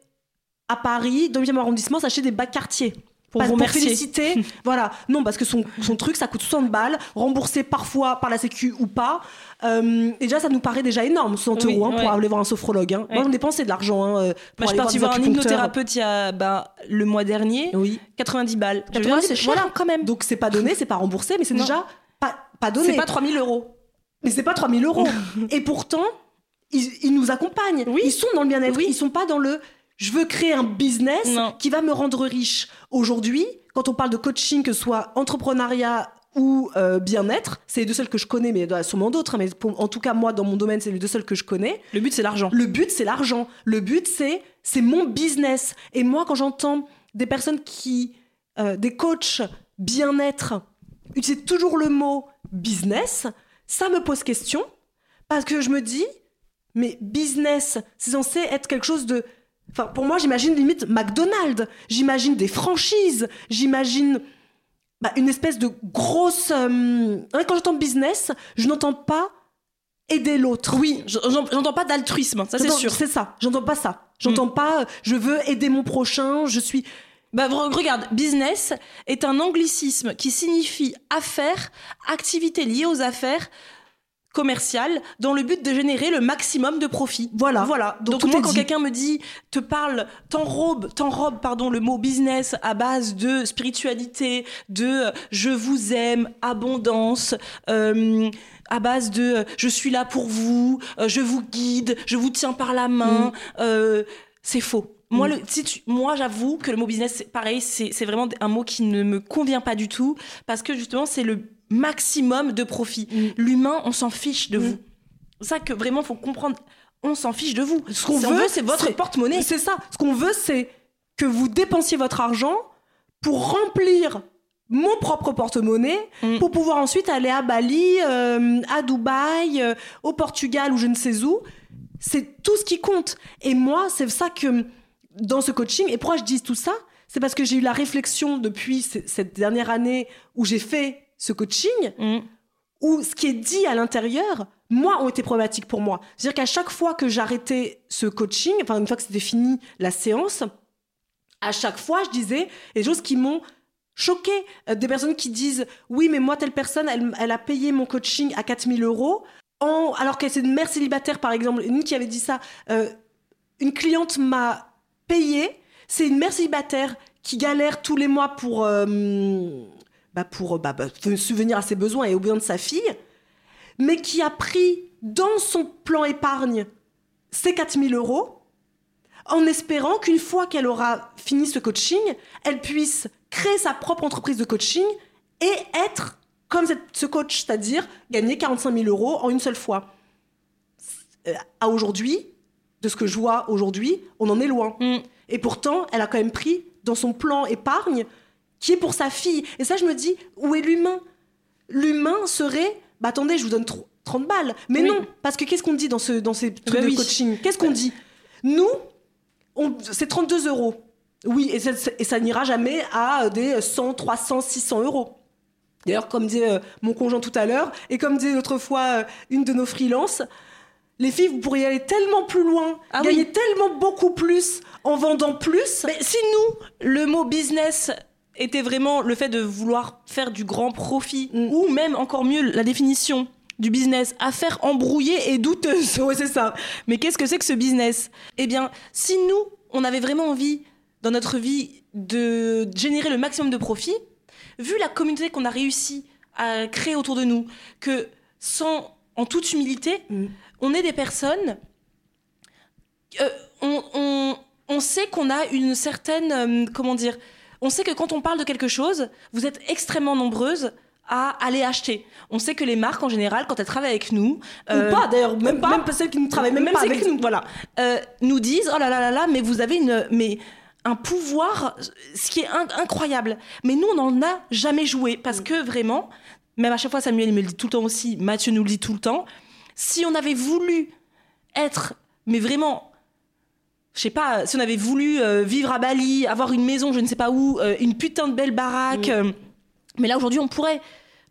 à Paris, dans le 8e arrondissement, s'acheter des bacs quartier. Pour vous remercier. féliciter. voilà. Non, parce que son, son truc, ça coûte 60 balles, remboursé parfois par la Sécu ou pas. Euh, et déjà, ça nous paraît déjà énorme, 60 Oui, euros, hein, ouais. pour aller voir un sophrologue. hein. Ouais. Moi, j'en dépensé de l'argent. Hein, euh, pour je suis partie voir un hypnothérapeute il y a bah, le mois dernier. Oui. 90 balles. Je veux 90, dire, c'est cher voilà. quand même. Donc, c'est pas donné, c'est pas remboursé, mais c'est déjà pas, pas donné. C'est pas 3000 euros. Mais c'est pas 3000 euros. et pourtant, ils, ils nous accompagnent. Oui. Ils sont dans le bien-être. Oui. Ils sont pas dans le je veux créer un business Non. qui va me rendre riche. Aujourd'hui, quand on parle de coaching, que ce soit entrepreneuriat ou euh, bien-être, c'est les deux seuls que je connais, mais il y en a sûrement d'autres. hein, mais pour- en tout cas, moi, dans mon domaine, c'est les deux seuls que je connais. Le but, c'est l'argent. Le but, c'est l'argent. Le but, c'est c'est mon business. Et moi, quand j'entends des personnes qui, euh, des coachs bien-être, utiliser toujours le mot business, ça me pose question parce que je me dis, mais business, c'est censé être quelque chose de. Enfin, pour moi, j'imagine limite McDonald's. J'imagine des franchises. J'imagine bah, une espèce de grosse. euh, Quand j'entends business, je n'entends pas aider l'autre. Oui, j'en- j'entends pas d'altruisme, ça c'est sûr. C'est ça. J'entends pas ça. J'entends pas. euh, Je veux aider mon prochain. Je suis. Bah, re- regarde, business est un anglicisme qui signifie affaires, activité liée aux affaires commerciales dans le but de générer le maximum de profit. Voilà. Voilà. Donc, moi, quand quelqu'un me dit, te parle, t'enrobe, t'enrobe, pardon, le mot business à base de spiritualité, de euh, je vous aime, abondance, euh, à base de euh, je suis là pour vous, je vous guide, je vous tiens par la main, euh, c'est faux. Moi, Mm. le, si tu- moi, j'avoue que le mot business, pareil, c'est vraiment un mot qui ne me convient pas du tout parce que justement, c'est le maximum de profit. Mm. L'humain, on s'en fiche de Mm. vous. C'est ça que vraiment, faut comprendre. On s'en fiche de vous. Ce qu'on veut, c'est votre porte-monnaie. C'est ça. Ce qu'on veut, c'est que vous dépensiez votre argent pour remplir mon propre porte-monnaie Mm. pour pouvoir ensuite aller à Bali, euh, à Dubaï, euh, au Portugal ou je ne sais où. C'est tout ce qui compte. Et moi, c'est ça que dans ce coaching, et pourquoi je dis tout ça, c'est parce que j'ai eu la réflexion depuis cette dernière année où j'ai fait ce coaching, Mm. où ce qui est dit à l'intérieur, moi, ont été problématiques pour moi. C'est-à-dire qu'à chaque fois que j'arrêtais ce coaching, enfin, une fois que c'était fini la séance, à chaque fois, je disais des choses qui m'ont choqué. Euh, des personnes qui disent Oui, mais moi, telle personne, elle, elle a payé mon coaching à 4000 euros. En, alors que c'est une mère célibataire, par exemple, une qui avait dit ça. euh, une cliente m'a payé. C'est une mère célibataire qui galère tous les mois pour, euh, bah, pour bah, bah, subvenir à ses besoins et aux besoins de sa fille, mais qui a pris dans son plan épargne ces 4000 euros en espérant qu'une fois qu'elle aura fini ce coaching, elle puisse créer sa propre entreprise de coaching et être comme ce coach, c'est-à-dire gagner 45 000 euros en une seule fois. Euh, À aujourd'hui, de ce que je vois aujourd'hui, on en est loin. Mm. Et pourtant, elle a quand même pris dans son plan épargne qui est pour sa fille. Et ça, je me dis, où est l'humain? L'humain serait, bah attendez, je vous donne tr- 30 balles. Mais Oui. non, parce que qu'est-ce qu'on dit dans, ce, dans ces trucs Bah de oui. coaching? Qu'est-ce qu'on dit? Nous, c'est 32 euros. Oui, et ça, et ça n'ira jamais à des 100, 300, 600 euros. D'ailleurs, comme disait euh, mon conjoint tout à l'heure, et comme disait l'autre fois euh, une de nos freelances, les filles, vous pourriez aller tellement plus loin, Ah gagner oui. tellement beaucoup plus en vendant plus. Mais si nous, le mot business était vraiment le fait de vouloir faire du grand profit, Mm. ou même encore mieux la définition du business, affaire embrouillée et douteuse. Ouais, c'est ça. Mais qu'est-ce que c'est que ce business? Eh bien, si nous, on avait vraiment envie, dans notre vie, de générer le maximum de profit, vu la communauté qu'on a réussi à créer autour de nous, que sans, en toute humilité, Mm. on est des personnes, euh, on, on- on sait qu'on a une certaine, euh, comment dire, on sait que quand on parle de quelque chose, vous êtes extrêmement nombreuses à aller acheter. On sait que les marques en général, quand elles travaillent avec nous, euh, ou pas d'ailleurs, même, pas. même pas celles qui ne travaillent même, pas celles avec nous. voilà, euh, nous disent oh là là là là, mais vous avez une, mais un pouvoir, ce qui est in- incroyable. Mais nous, on n'en a jamais joué parce que vraiment, même à chaque fois, Samuel il me le dit tout le temps aussi, Mathieu nous le dit tout le temps. Si on avait voulu être, mais vraiment, je sais pas, si on avait voulu euh, vivre à Bali, avoir une maison, je ne sais pas où, euh, une putain de belle baraque. Mm. euh, Mais là, aujourd'hui, on pourrait.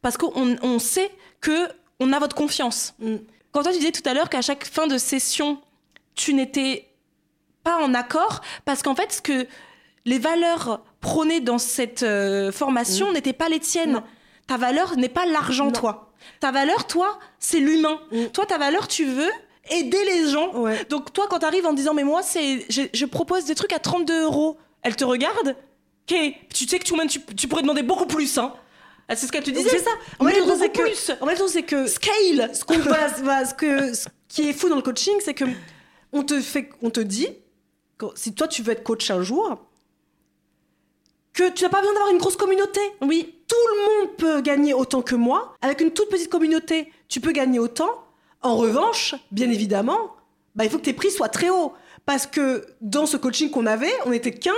Parce qu'on on sait que on a votre confiance. Mm. Quand toi, tu disais tout à l'heure qu'à chaque fin de session, tu n'étais pas en accord, parce qu'en fait, ce que les valeurs prônées dans cette euh, formation n'étaient pas les tiennes. Mm. Non. Ta valeur n'est pas l'argent, toi. Ta valeur, toi, c'est l'humain. Mm. Toi, ta valeur, tu veux aider les gens. Ouais. Donc toi, quand t'arrives en disant mais moi c'est je, je propose des trucs à 32 euros, elle te regarde. Ok, tu sais que tu, tu, tu pourrais demander beaucoup plus, hein. Ah, C'est ce qu'elle te disait. C'est ça. En truc, beaucoup c'est que, plus. en le truc, c'est que Scale. ce, qu'on va- va- ce que, ce qui est fou dans le coaching, c'est que on te fait, on te dit, quand- si toi tu veux être coach un jour, que tu n'as pas besoin d'avoir une grosse communauté. Oui. Tout le monde peut gagner autant que moi. Avec une toute petite communauté, tu peux gagner autant. En revanche, bien évidemment, bah, il faut que tes prix soient très hauts. Parce que dans ce coaching qu'on avait, on était 15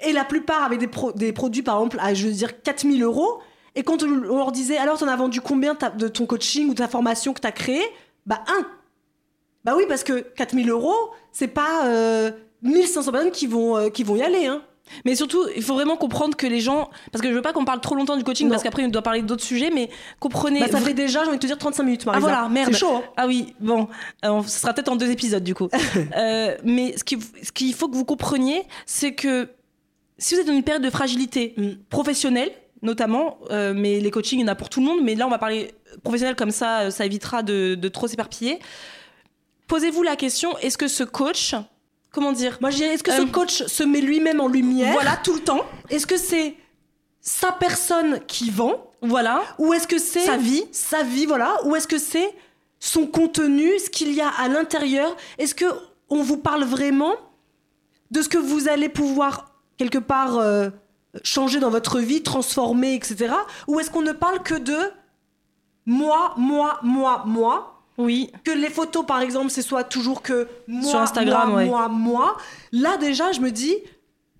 et la plupart avaient des, pro- des produits, par exemple, à, je veux dire, 4000 euros. Et quand on leur disait, alors, t'en as vendu combien de ton coaching ou de ta formation que t'as créée? Bah, un. Bah oui, parce que 4000 euros, c'est pas euh, 1500 personnes qui vont, euh, qui vont y aller. Hein. Mais surtout, il faut vraiment comprendre que les gens, parce que je veux pas qu'on parle trop longtemps du coaching, Non. parce qu'après on doit parler d'autres sujets, mais comprenez. Bah, ça fait déjà, j'ai envie de te dire, 35 minutes, Marisa. Ah voilà, merde. C'est chaud, hein. Ah oui, bon, euh, ce sera peut-être en deux épisodes du coup. Euh, mais ce qu'il ce faut que vous compreniez, c'est que si vous êtes dans une période de fragilité Mm. professionnelle, notamment, euh, mais les coachings, il y en a pour tout le monde, mais là on va parler professionnel comme ça, ça évitera de, de trop s'éparpiller. Posez-vous la question, est-ce que ce coach, comment dire Moi, je dirais, est-ce que ce Euh, coach se met lui-même en lumière Voilà, tout le temps. Est-ce que c'est sa personne qui vend Voilà. Ou est-ce que c'est Sa vie. Sa vie, voilà. Ou est-ce que c'est son contenu, ce qu'il y a à l'intérieur Est-ce que on vous parle vraiment de ce que vous allez pouvoir quelque part euh, changer dans votre vie, transformer, etc. Ou est-ce qu'on ne parle que de moi, moi, moi, moi Oui. que les photos, par exemple, ce soit toujours que moi, Sur Instagram, moi, ouais. moi, moi. Là, déjà, je me dis,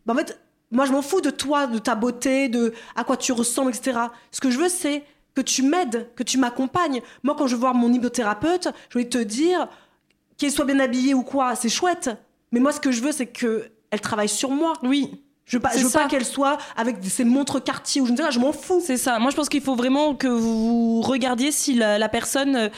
bah, en fait, moi, je m'en fous de toi, de ta beauté, de à quoi tu ressembles, etc. Ce que je veux, c'est que tu m'aides, que tu m'accompagnes. Moi, quand je vais voir mon hypnothérapeute, je vais te dire qu'elle soit bien habillée ou quoi, c'est chouette. Mais moi, ce que je veux, c'est que elle travaille sur moi. Oui. Je veux pas, je veux pas qu'elle soit avec ses montres quartier ou je ne sais pas, je m'en fous. C'est ça. Moi, je pense qu'il faut vraiment que vous regardiez si la, la personne, euh,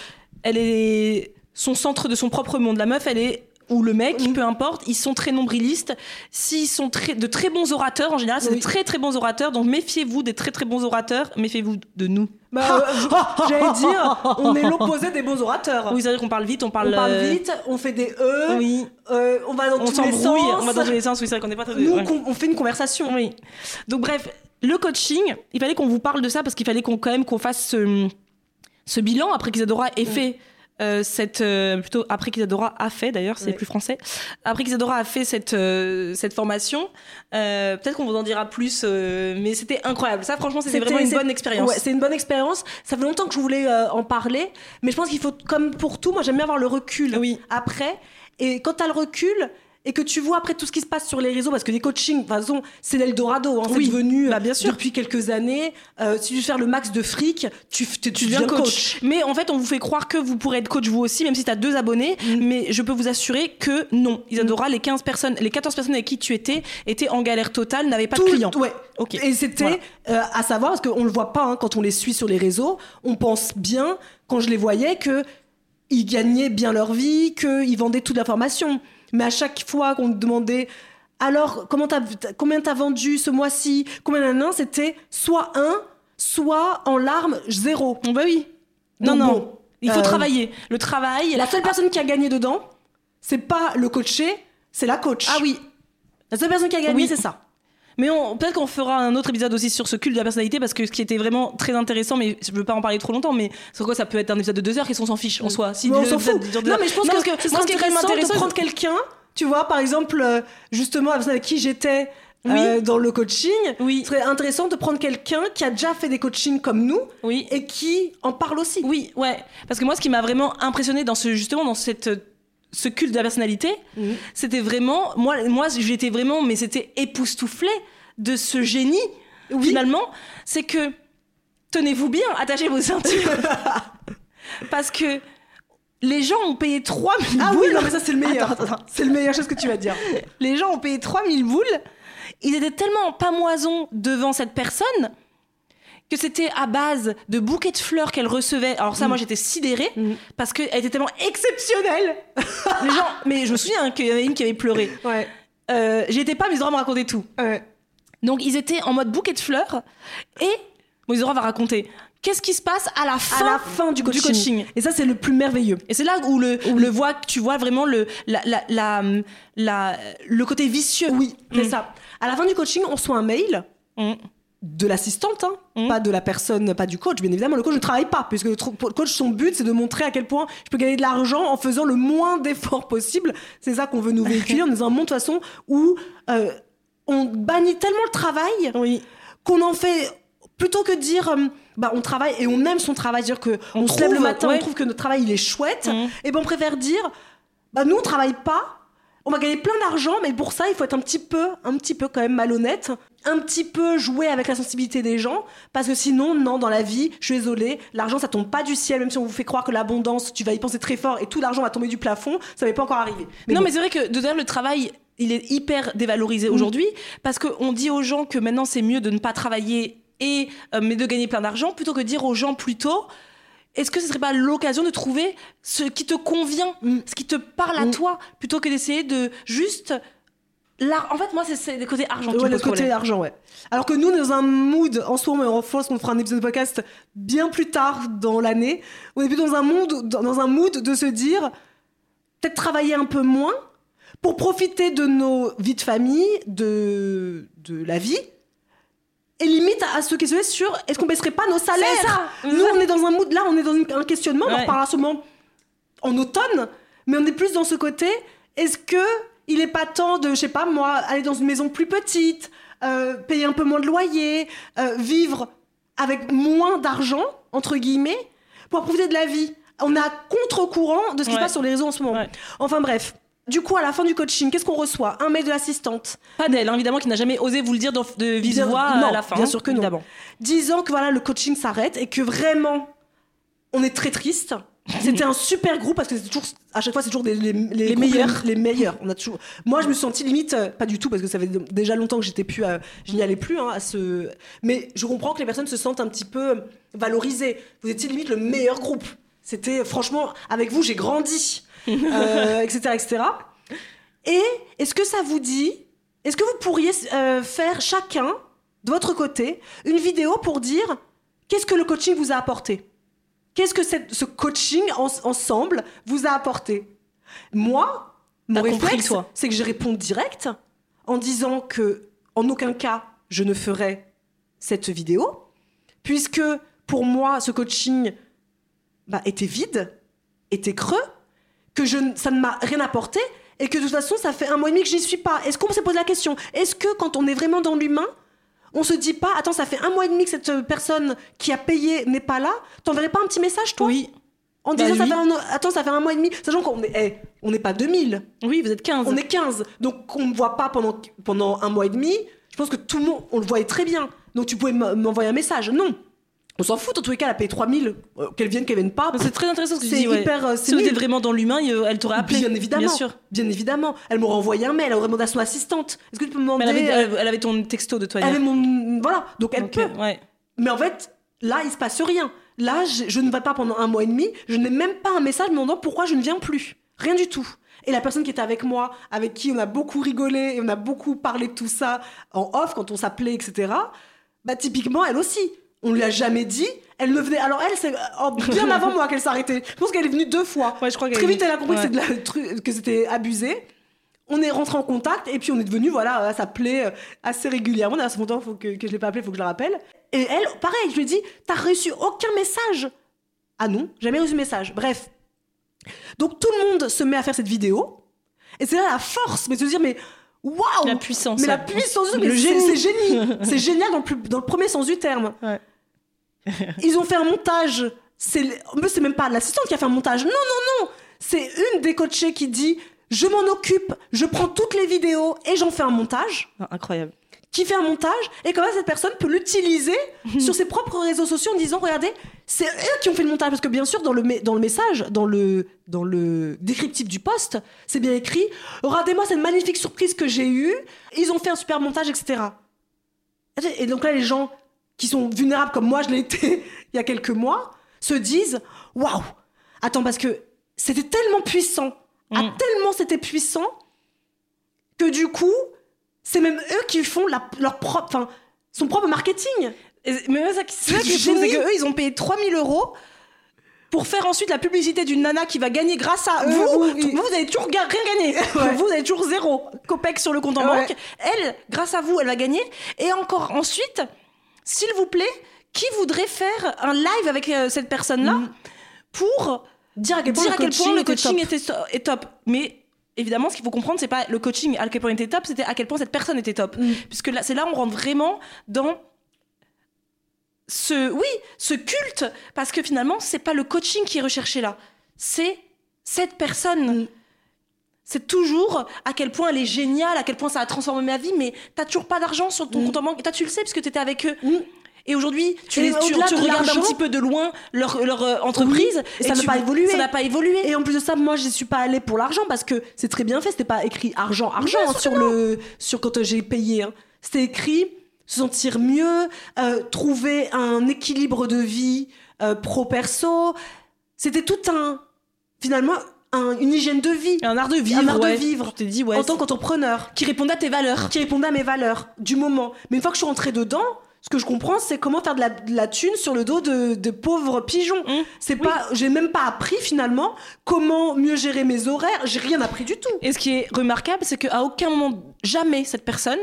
elle est son centre de son propre monde. La meuf, elle est ou le mec, peu importe, ils sont très nombrilistes. S'ils sont très, de très bons orateurs, en général, c'est Oui. des très très bons orateurs. Donc méfiez-vous des très très bons orateurs. Méfiez-vous de nous. Bah, euh, J'allais dire, on est l'opposé des beaux orateurs. Oui, c'est vrai qu'on parle vite, on parle. on parle euh, vite, on fait des E, Oui. euh, on va dans On tous les sens. on va dans tous les sens. Oui, c'est vrai qu'on n'est pas très. Nous, ouais. on, on fait une conversation. Oui. Donc bref, le coaching, il fallait qu'on vous parle de ça parce qu'il fallait qu'on quand même qu'on fasse ce, ce bilan après qu'Isadora ait fait euh, cette euh, plutôt après qu'Isadora a fait d'ailleurs c'est Ouais. plus français après qu'Isadora a fait cette euh, cette formation peut-être qu'on vous en dira plus mais c'était incroyable ça franchement c'était vraiment une bonne expérience Ouais, c'est une bonne expérience. Ça fait longtemps que je voulais en parler, mais je pense qu'il faut, comme pour tout, moi j'aime bien avoir le recul Oui. après. Et quand tu as le recul et que tu vois après tout ce qui se passe sur les réseaux, parce que les coachings, de façon, c'est l'Eldorado, hein, Oui. c'est devenu Bah, bien sûr. depuis quelques années. Euh, si tu veux faire le max de fric, tu, tu, tu deviens coach. Mais en fait, on vous fait croire que vous pourrez être coach vous aussi, même si tu as deux abonnés. Mm. Mais je peux vous assurer que non. Isadora, les 15 personnes, les 14 personnes avec qui tu étais, étaient en galère totale, n'avaient pas Tout- de clients. Ouais. Ok. Et c'était Voilà. euh, à savoir, parce qu'on le voit pas hein, quand on les suit sur les réseaux, on pense bien, quand je les voyais, que ils gagnaient bien leur vie, qu'ils vendaient toute l'information. Mais à chaque fois qu'on me demandait alors comment combien t'as vendu ce mois-ci, combien d'un c'était soit un, soit en larmes zéro. Bah oui. Non, Donc non. bon, Il faut euh, travailler. Le travail. La seule personne qui a gagné dedans, c'est pas le coaché, c'est la coach. Ah oui. La seule personne qui a gagné, Oui. c'est ça. Mais on- peut-être qu'on fera un autre épisode aussi sur ce culte de la personnalité parce que ce qui était vraiment très intéressant, mais je veux pas en parler trop longtemps, mais c'est quoi ça peut être un épisode de deux heures qu'est-ce qu'on s'en fiche en soi. Si on s'en Non, heures. mais je pense Non, que, ce moi, serait ce qui est quand même intéressant, de prendre quelqu'un, tu vois, par exemple, euh, justement, la personne avec qui j'étais euh, dans le coaching. Oui. Ce serait intéressant de prendre quelqu'un qui a déjà fait des coachings comme nous Oui. et qui en parle aussi. Oui, ouais. Parce que moi, ce qui m'a vraiment impressionné dans ce, justement, dans cette, ce culte de la personnalité, Mhm. c'était vraiment, moi, moi, j'étais vraiment, mais c'était époustouflé de ce génie, finalement. C'est que, tenez-vous bien, attachez vos ceintures. Parce que les gens ont payé 3000 Ah boules. oui, non, mais ça, c'est le meilleur. C'est le meilleur chose que tu vas dire. Les gens ont payé 3000 boules. Ils étaient tellement en pamoison devant cette personne que c'était à base de bouquets de fleurs qu'elle recevait. Alors ça, Mm. moi, j'étais sidérée Mm. parce qu'elle était tellement exceptionnelle. Les gens, mais je me souviens qu'il y en avait une qui avait pleuré. Ouais. Euh, J'y étais pas, mais Isidora me racontait tout. Ouais. Donc ils étaient en mode bouquet de fleurs et bon, Isidora va raconter qu'est-ce qui se passe à la fin, à la fin du coaching. coaching? Et ça, c'est le plus merveilleux. Et c'est là où le, le voit, tu vois vraiment le, la, la, la, le côté vicieux. Oui, c'est Mm. ça. À la fin du coaching, on reçoit un mail. De l'assistante, hein, Mm. pas de la personne, pas du coach. Bien évidemment, le coach ne travaille pas, puisque le coach, son but, c'est de montrer à quel point je peux gagner de l'argent en faisant le moins d'efforts possible. C'est ça qu'on veut nous véhiculer. Dans un monde, de toute façon, où euh, on bannit tellement le travail Oui. qu'on en fait plutôt que dire euh, bah on travaille et on aime son travail dire que on, On se lève le matin ouais. on trouve que notre travail il est chouette Mhm. et ben on préfère dire bah nous on travaille pas on va gagner plein d'argent mais pour ça il faut être un petit peu un petit peu quand même malhonnête un petit peu jouer avec la sensibilité des gens parce que sinon non dans la vie je suis désolée l'argent ça tombe pas du ciel même si on vous fait croire que l'abondance tu vas y penser très fort et tout l'argent va tomber du plafond ça va pas encore arriver non, bon. mais c'est vrai que de dire le travail, il est hyper dévalorisé aujourd'hui parce qu'on dit aux gens que maintenant c'est mieux de ne pas travailler et euh, mais de gagner plein d'argent plutôt que dire aux gens plutôt. Est-ce que ce serait pas l'occasion de trouver ce qui te convient, Mm. ce qui te parle à Mm. toi, plutôt que d'essayer de juste. En fait, moi, c'est- le côté argent Ouais, le côté argent, ouais. Alors que nous, dans un mood, en ce moment, en France, on fera un épisode de podcast bien plus tard dans l'année. On est plutôt dans un monde, dans un mood de se dire, peut-être travailler un peu moins pour profiter de nos vies de famille, de, de la vie. Et limite à se questionner sur est-ce qu'on baisserait pas nos salaires ça, Nous, on est dans un mood, là, on est dans un questionnement, on en Ouais. reparlera sûrement en automne, mais on est plus dans ce côté, est-ce que il est pas temps de, je sais pas moi, aller dans une maison plus petite, euh, payer un peu moins de loyer, euh, vivre avec moins d'argent, entre guillemets, pour profiter de la vie On est à contre-courant de ce qui se passe sur les réseaux en ce moment. Ouais. Enfin bref. Du coup, à la fin du coaching, qu'est-ce qu'on reçoit? Un mail de l'assistante Pas d'elle, hein, évidemment, qui n'a jamais osé vous le dire de, de vive voix non, à la fin. bien sûr que non. disant que voilà, le coaching s'arrête et que vraiment, on est très triste. C'était un super groupe parce que c'est toujours, à chaque fois, c'est toujours des- les, meilleurs. Les, meilleurs. On a toujours. Moi, je me suis sentie limite, euh, pas du tout parce que ça fait déjà longtemps que j'étais plus, euh, je n'y allais plus hein, à ce. Mais je comprends que les personnes se sentent un petit peu valorisées. Vous étiez limite le meilleur groupe. C'était franchement, avec vous, j'ai grandi, euh, etc., etc. Et est-ce que ça vous dit Est-ce que vous pourriez euh, faire chacun de votre côté une vidéo pour dire qu'est-ce que le coaching vous a apporté? Qu'est-ce que cette- ce coaching en- ensemble vous a apporté? Moi, mon réflexe, c'est que je réponds direct en disant que en aucun cas je ne ferai cette vidéo, puisque pour moi ce coaching bah, était vide, était creux, que je, ça ne m'a rien apporté et que de toute façon ça fait un mois et demi que j'y suis pas. Est-ce qu'on se pose la question? Est-ce que quand on est vraiment dans l'humain, on se dit pas attends ça fait un mois et demi que cette personne qui a payé n'est pas là, t'enverrais pas un petit message toi? Oui. En Bah, disant ça lui. fait un, attends ça fait un mois et demi, sachant qu'on est eh, on n'est pas 2000, Oui, vous êtes 15. on est 15, donc on ne voit pas pendant pendant un mois et demi. Je pense que tout le monde on le voyait très bien, donc tu pouvais m'envoyer un message. Non. On s'en fout, en tous les cas, elle a payé 3000, euh, qu'elle vienne, qu'elle vienne pas. C'est très intéressant ce que tu C'est dis. ouais. hyper, euh, Si vous êtes vraiment dans l'humain, il- elle t'aurait appelé. Bien évidemment. Bien sûr. Bien évidemment. Elle m'aurait envoyé un mail, elle aurait demandé à son assistante. Est-ce que tu peux me Mais demander. elle, avait, euh, elle- avait ton texto de toi. elle est mon. Voilà. Donc elle peut. euh, ouais. Mais en fait, là, il se passe rien. Là, je, je ne vais pas pendant un mois et demi. Je n'ai même pas un message me demandant pourquoi je ne viens plus. Rien du tout. Et la personne qui était avec moi, avec qui on a beaucoup rigolé et on a beaucoup parlé de tout ça en off quand on s'appelait, etc. Bah typiquement, elle aussi. On lui a jamais dit. Elle ne venait. Alors elle, c'est oh, bien avant moi qu'elle s'arrêtait. Je pense qu'elle est venue deux fois. Ouais, je crois Très vite, elle a compris Ouais. que, c'était la- abusé. On est rentré en contact et puis on est devenu voilà à s'appeler euh, assez régulièrement. D'ailleurs, c'est longtemps faut que, que je l'ai pas appelé, faut que je la rappelle. Et elle, pareil, je lui ai dit, t'as reçu aucun message? Ah non, jamais reçu message. Bref. Donc tout le monde se met à faire cette vidéo. Et c'est là la force, mais de se dire, mais waouh La puissance. Mais la puissance, Le génie. c'est génie. C'est génial dans le, plus- dans le premier sens du terme. Ouais. Ils ont fait un montage. C'est même pas l'assistante qui a fait un montage. Non, non, non. C'est une des coachées qui dit je m'en occupe, je prends toutes les vidéos et j'en fais un montage. Incroyable. Qui fait un montage et comme ça cette personne peut l'utiliser sur ses propres réseaux sociaux en disant regardez c'est eux qui ont fait le montage parce que bien sûr dans le dans le message dans le dans le descriptif du post c'est bien écrit regardez-moi cette magnifique surprise que j'ai eue ils ont fait un super montage etc et donc là les gens qui sont vulnérables comme moi je l'ai été il y a quelques mois, se disent waouh, attends parce que c'était tellement puissant, ah, Mm. tellement c'était puissant que du coup c'est même eux qui font la- leur propre, enfin son propre marketing. Et- Mais ça c'est ça qui est fou, c'est génie. qu'eux, ils ont payé 3000 euros pour faire ensuite la publicité d'une nana qui va gagner grâce à Euh, vous. oui. Vous, vous avez toujours ga- rien gagné. Vous avez toujours zéro copec sur le compte en Ouais. banque. Elle, grâce à vous, elle va gagner. Et encore ensuite, s'il vous plaît, qui voudrait faire un live avec euh, cette personne-là Mm. pour Dire à quel point dire le à quel point le était coaching top. était so- est top. Mais évidemment, ce qu'il faut comprendre, c'est pas le coaching à quel point il était top, c'était à quel point cette personne était top. Mm. Puisque là, c'est là où on rentre vraiment dans ce, oui, ce culte, parce que finalement, c'est pas le coaching qui est recherché là, c'est cette personne. Mm. C'est toujours à quel point elle est géniale, à quel point ça a transformé ma vie, mais t'as toujours pas d'argent sur ton Mm. compte en banque. Toi, tu le sais, parce que t'étais avec eux. Mm. Et aujourd'hui, tu, les, tu, regardes un petit peu de loin leur, leur euh, entreprise. et ça n'a pas évolué. Ça n'a pas évolué. Et en plus de ça, moi, je suis pas allée pour l'argent parce que c'est très bien fait. C'était pas écrit argent, argent hein, sur le sur quand j'ai payé. hein. C'était écrit se sentir mieux, euh, trouver un équilibre de vie euh, pro perso. C'était tout un finalement un- une hygiène de vie un art de vivre. Un art de vivre. Dit, ouais. en tant qu'entrepreneur qui répondait à tes valeurs. qui répondait à mes valeurs du moment. Mais une fois que je suis rentrée dedans, ce que je comprends, c'est comment faire de la, de la thune sur le dos de, de pauvres pigeons. Mmh. C'est pas, j'ai même pas appris finalement comment mieux gérer mes horaires. J'ai rien appris du tout. Et ce qui est remarquable, c'est qu'à aucun moment, jamais cette personne,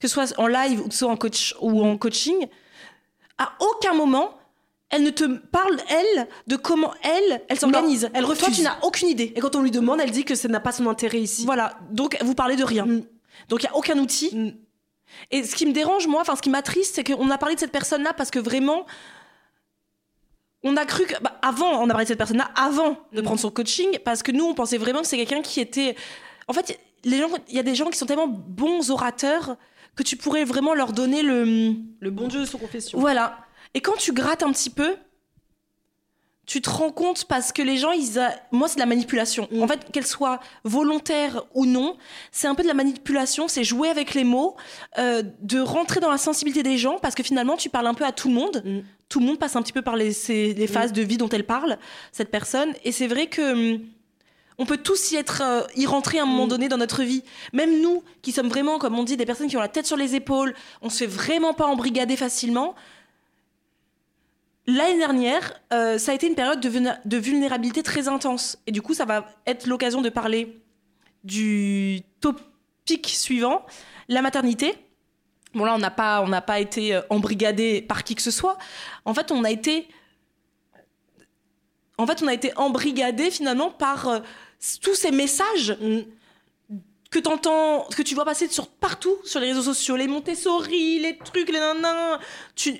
que ce soit en live ou que ce soit en coach ou en coaching, à aucun moment, elle ne te parle elle de comment elle, elle s'organise. elle refuse. Toi, tu n'as aucune idée. Et quand on lui demande, elle dit que ça n'a pas son intérêt ici. Voilà. Donc, vous parlez de rien. Mm. Donc, il y a aucun outil. Mm. Et ce qui me dérange, moi, enfin, ce qui m'attriste, c'est qu'on a parlé de cette personne-là parce que vraiment, on a cru que, bah, avant, on a parlé de cette personne-là avant de Mm. prendre son coaching, parce que nous, on pensait vraiment que c'est quelqu'un qui était. En fait, les gens, il y a des gens qui sont tellement bons orateurs que tu pourrais vraiment leur donner le. Le bon Dieu de son confession. Voilà. Et quand tu grattes un petit peu, tu te rends compte parce que les gens, ils a... moi, c'est de la manipulation. Mm. En fait, qu'elle soit volontaire ou non, c'est un peu de la manipulation, c'est jouer avec les mots, euh, de rentrer dans la sensibilité des gens parce que finalement, tu parles un peu à tout le monde. Mm. Tout le monde passe un petit peu par les, ces- les phases de vie dont elle parle, cette personne. Et c'est vrai que. On peut tous y être, euh, y rentrer à un moment Mm. donné dans notre vie. Même nous, qui sommes vraiment, comme on dit, des personnes qui ont la tête sur les épaules, on se fait vraiment pas embrigader facilement. L'année dernière, euh, ça a été une période de, vulné- de vulnérabilité très intense. Et du coup, ça va être l'occasion de parler du topic suivant, la maternité. Bon là, on n'a pas, on pas été euh, embrigadé par qui que ce soit. En fait, on a été, en fait, on a été embrigadé finalement par tous ces messages Mm. que t'entends, que tu vois passer sur partout sur les réseaux sociaux, les Montessori, les trucs, les nanas, tu,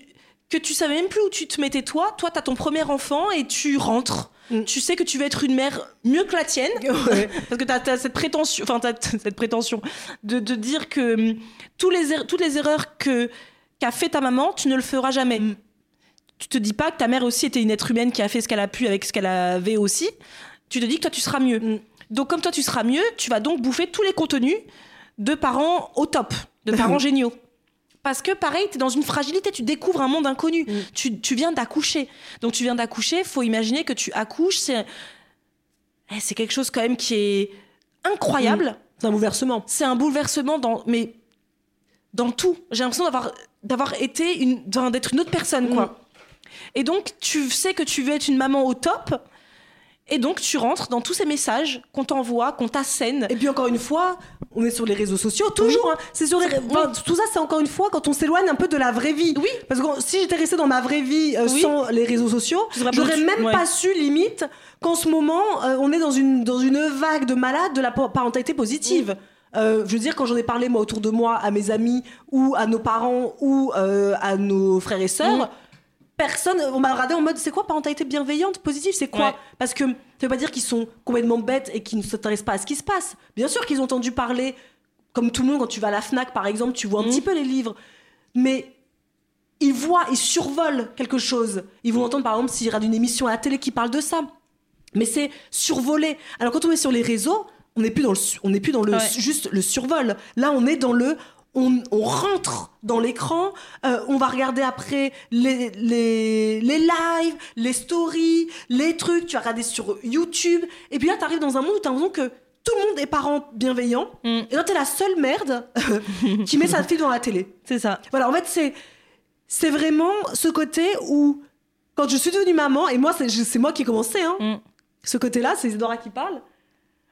que tu savais même plus où tu te mettais toi. Toi, t'as ton premier enfant et tu rentres. Mm. Tu sais que tu vas être une mère mieux que la tienne. Ouais. Parce que t'as as cette prétention, enfin t'as cette prétention de, de dire que tous les er- toutes les erreurs que qu'a fait ta maman, tu ne le feras jamais. Mm. Tu te dis pas que ta mère aussi était une être humaine qui a fait ce qu'elle a pu avec ce qu'elle avait aussi. Tu te dis que toi tu seras mieux. Mm. Donc comme toi tu seras mieux, tu vas donc bouffer tous les contenus de parents au top, de parents géniaux. Parce que pareil, tu es dans une fragilité, tu découvres un monde inconnu. Mm. Tu, tu viens d'accoucher. Donc tu viens d'accoucher, faut imaginer que tu accouches, c'est eh, c'est quelque chose quand même qui est incroyable. C'est un bouleversement. C'est un bouleversement dans mais dans tout. J'ai l'impression d'avoir d'avoir été une d'être une autre personne quoi. Mm. Et donc tu sais que tu veux être une maman au top. Et donc tu rentres dans tous ces messages qu'on t'envoie, qu'on t'assène. Et puis encore une fois, on est sur les réseaux sociaux, toujours. hein. C'est sur les. enfin, Tout ça, c'est encore une fois quand on s'éloigne un peu de la vraie vie. Oui. Parce que si j'étais restée dans ma vraie vie euh, Oui. sans les réseaux sociaux, j'aurais même ouais. pas su limite qu'en ce moment, euh, on est dans une dans une vague de malades de la pa- parentalité positive. Euh, je veux dire, quand j'en ai parlé moi autour de moi, à mes amis ou à nos parents ou à nos frères et sœurs, Mm. Personne, on m'a regardé en mode c'est quoi parentalité bienveillante, positive, c'est quoi Ouais. Parce que ça veut pas dire qu'ils sont complètement bêtes et qu'ils ne s'intéressent pas à ce qui se passe. Bien sûr qu'ils ont entendu parler, comme tout le monde, quand tu vas à la Fnac par exemple, tu vois un Mhm. petit peu les livres, mais ils voient, ils survolent quelque chose. Ils vont entendre par exemple s'il y aura une émission à la télé qui parle de ça. Mais c'est survolé. Alors quand on est sur les réseaux, on n'est plus dans le, on n'est plus dans le Ouais. juste le survol. Là, on est dans le on, on rentre dans l'écran, euh, on va regarder après les, les, les lives, les stories, les trucs, tu vas regarder sur YouTube, et puis là, tu arrives dans un monde où tu as l'impression que tout le monde est parent bienveillant, Mm. et là, tu es la seule merde qui met sa fille dans la télé. C'est ça. Voilà, en fait, c'est c'est vraiment ce côté où, quand je suis devenue maman, et moi, c'est moi qui ai commencé, hein, Mm. ce côté-là, c'est Isadora qui parle.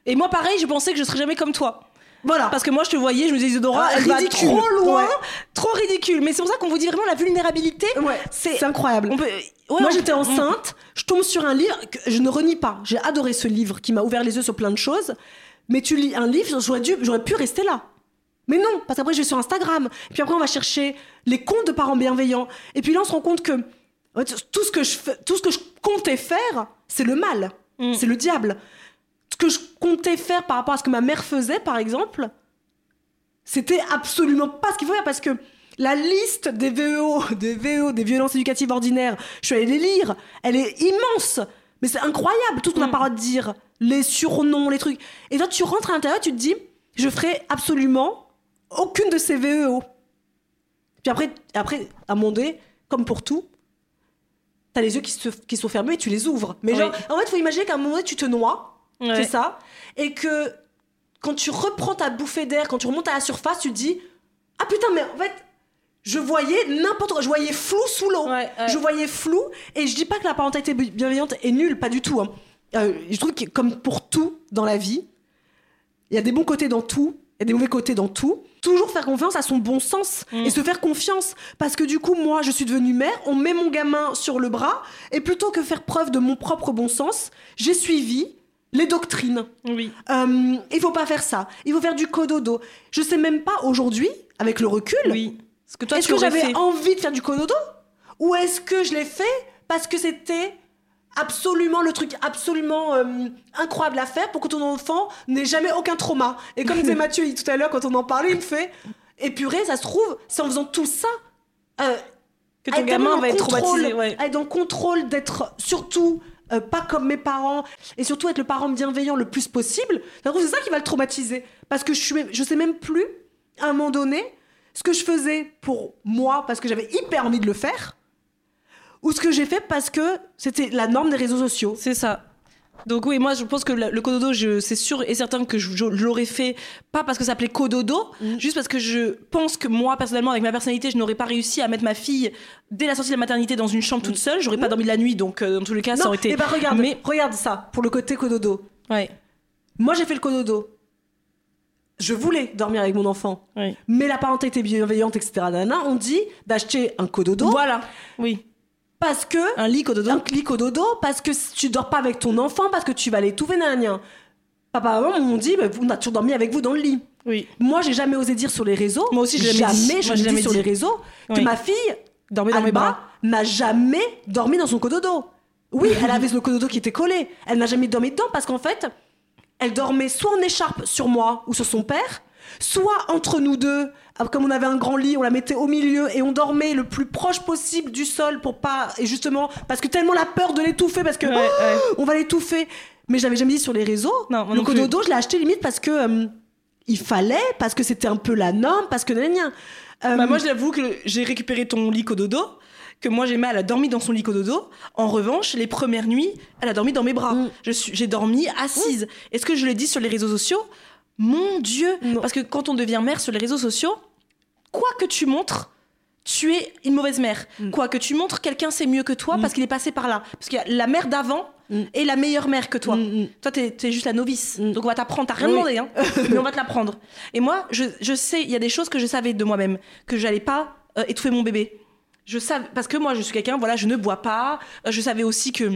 Et moi, pareil, je pensais que je serais jamais comme toi. Voilà. Parce que moi, je te voyais, je me disais, Isadora, Ah, elle va ridicule. trop loin, Ouais. trop ridicule. Mais c'est pour ça qu'on vous dit vraiment la vulnérabilité. Ouais, c'est- incroyable. On peut... ouais, Moi, j'étais enceinte, je tombe sur un livre que je ne renie pas. J'ai adoré ce livre qui m'a ouvert les yeux sur plein de choses. Mais tu lis un livre, j'aurais, dû, j'aurais pu rester là. Mais non, parce qu'après, je vais sur Instagram. Puis après, on va chercher les comptes de parents bienveillants. Et puis là, on se rend compte que tout, ce que je tout ce que je comptais faire, c'est le mal. Mm. C'est le diable. Ce que je comptais faire par rapport à ce que ma mère faisait, par exemple, c'était absolument pas ce qu'il faut faire parce que la liste des VEO, des VEO, des violences éducatives ordinaires, je suis allée les lire, elle est immense. Mais c'est incroyable tout ce qu'on a Mm. pas le droit de dire, les surnoms, les trucs. Et toi, tu rentres à l'intérieur, tu te dis, je ferai absolument aucune de ces VEO. Puis après, après à donné, comme pour tout, t'as les yeux qui, se, qui sont fermés et tu les ouvres. Mais Oui. genre, en fait, faut imaginer qu'à un moment donné, tu te noies, Ouais. c'est ça, et que quand tu reprends ta bouffée d'air, quand tu remontes à la surface, tu te dis Ah putain, mais en fait, je voyais n'importe quoi, je voyais flou sous l'eau. Ouais, ouais. Je voyais flou, et je dis pas que la parentalité bi- bienveillante est nulle, pas du tout. hein. Euh, je trouve que comme pour tout dans la vie, il y a des bons côtés dans tout, il y a des mauvais côtés dans tout. Toujours faire confiance à son bon sens Mm. et se faire confiance. Parce que du coup, moi, je suis devenue mère, on met mon gamin sur le bras, et plutôt que faire preuve de mon propre bon sens, j'ai suivi les doctrines. Oui. Euh, il faut pas faire ça. Il faut faire du cododo. Je sais même pas aujourd'hui, avec le recul, Oui. Que est-ce que j'avais envie de faire du cododo ou est-ce que je l'ai fait parce que c'était absolument le truc absolument euh, incroyable à faire pour que ton enfant n'ait jamais aucun trauma. Et comme disait Mathieu tout à l'heure quand on en parlait, il me fait épuré, ça se trouve, c'est en faisant tout ça. euh, Que ton gamin va être traumatisé. Ouais. être dans le contrôle d'être surtout euh, pas comme mes parents et surtout être le parent bienveillant le plus possible. C'est ça qui va le traumatiser parce que je suis, je sais même plus à un moment donné ce que je faisais pour moi parce que j'avais hyper envie de le faire ou ce que j'ai fait parce que c'était la norme des réseaux sociaux. C'est ça. Donc oui, moi je pense que le, le cododo, je- c'est sûr et certain que je, je l'aurais fait, pas parce que ça s'appelait cododo, Mm. juste parce que je pense que moi, personnellement, avec ma personnalité, je n'aurais pas réussi à mettre ma fille dès la sortie de la maternité dans une chambre toute seule. J'aurais pas dormi de la nuit, donc euh, dans tous les cas, ça Mm. aurait été... et bah regarde, Mais- regarde ça pour le côté cododo. Ouais, Moi j'ai fait le cododo. Je voulais dormir avec mon enfant. ouais. Mais la parentalité bienveillante, etc. Nana, on dit d'acheter un cododo Voilà, oui. Parce que Un lit cododo. un clic au dodo parce que tu dors pas avec ton enfant parce que tu vas l'étouffer nanana. Papa maman m'ont dit bah, on a toujours dormi avec vous dans le lit. Oui. Moi j'ai jamais osé dire sur les réseaux. Moi aussi, je l'ai jamais dit. jamais je Moi, j'ai dit jamais sur dit. les réseaux que Oui. ma fille Dormez dans mes bras. n'a jamais dormi dans son cododo. Oui, elle avait le cododo qui était collé. Elle n'a jamais dormi dedans parce qu'en fait, elle dormait soit en écharpe sur moi ou sur son père, soit entre nous deux. Ah, Comme on avait un grand lit, on la mettait au milieu et on dormait le plus proche possible du sol pour pas. Et justement, parce que tellement la peur de l'étouffer, parce que Ouais, ouais. on va l'étouffer. Mais je l'avais jamais dit sur les réseaux. Non, moi le non plus. cododo, je l'ai acheté limite parce que. euh, il fallait, parce que c'était un peu la norme, parce que. Euh, Bah, moi, j'avoue que j'ai récupéré ton lit cododo, que moi j'aimais, elle a dormi dans son lit cododo. En revanche, les premières nuits, elle a dormi dans mes bras. Mm. Je suis, j'ai dormi assise. Est-ce que je l'ai dit sur les réseaux sociaux? Mon Dieu Non. Parce que quand on devient mère sur les réseaux sociaux, quoi que tu montres, tu es une mauvaise mère. Mm. Quoi que tu montres, quelqu'un sait mieux que toi parce qu'il est passé par là. Parce qu'il y a la mère d'avant Mm. est la meilleure mère que toi. Mm, mm. Toi, t'es, t'es juste la novice. Mm. Donc, on va t'apprendre. T'as rien Oui. demandé, hein, mais on va te l'apprendre. Et moi, je, je sais, il y a des choses que je savais de moi-même, que j'allais pas euh, étouffer mon bébé. Je savais, parce que moi, je suis quelqu'un, voilà, je ne bois pas. Euh, Je savais aussi que.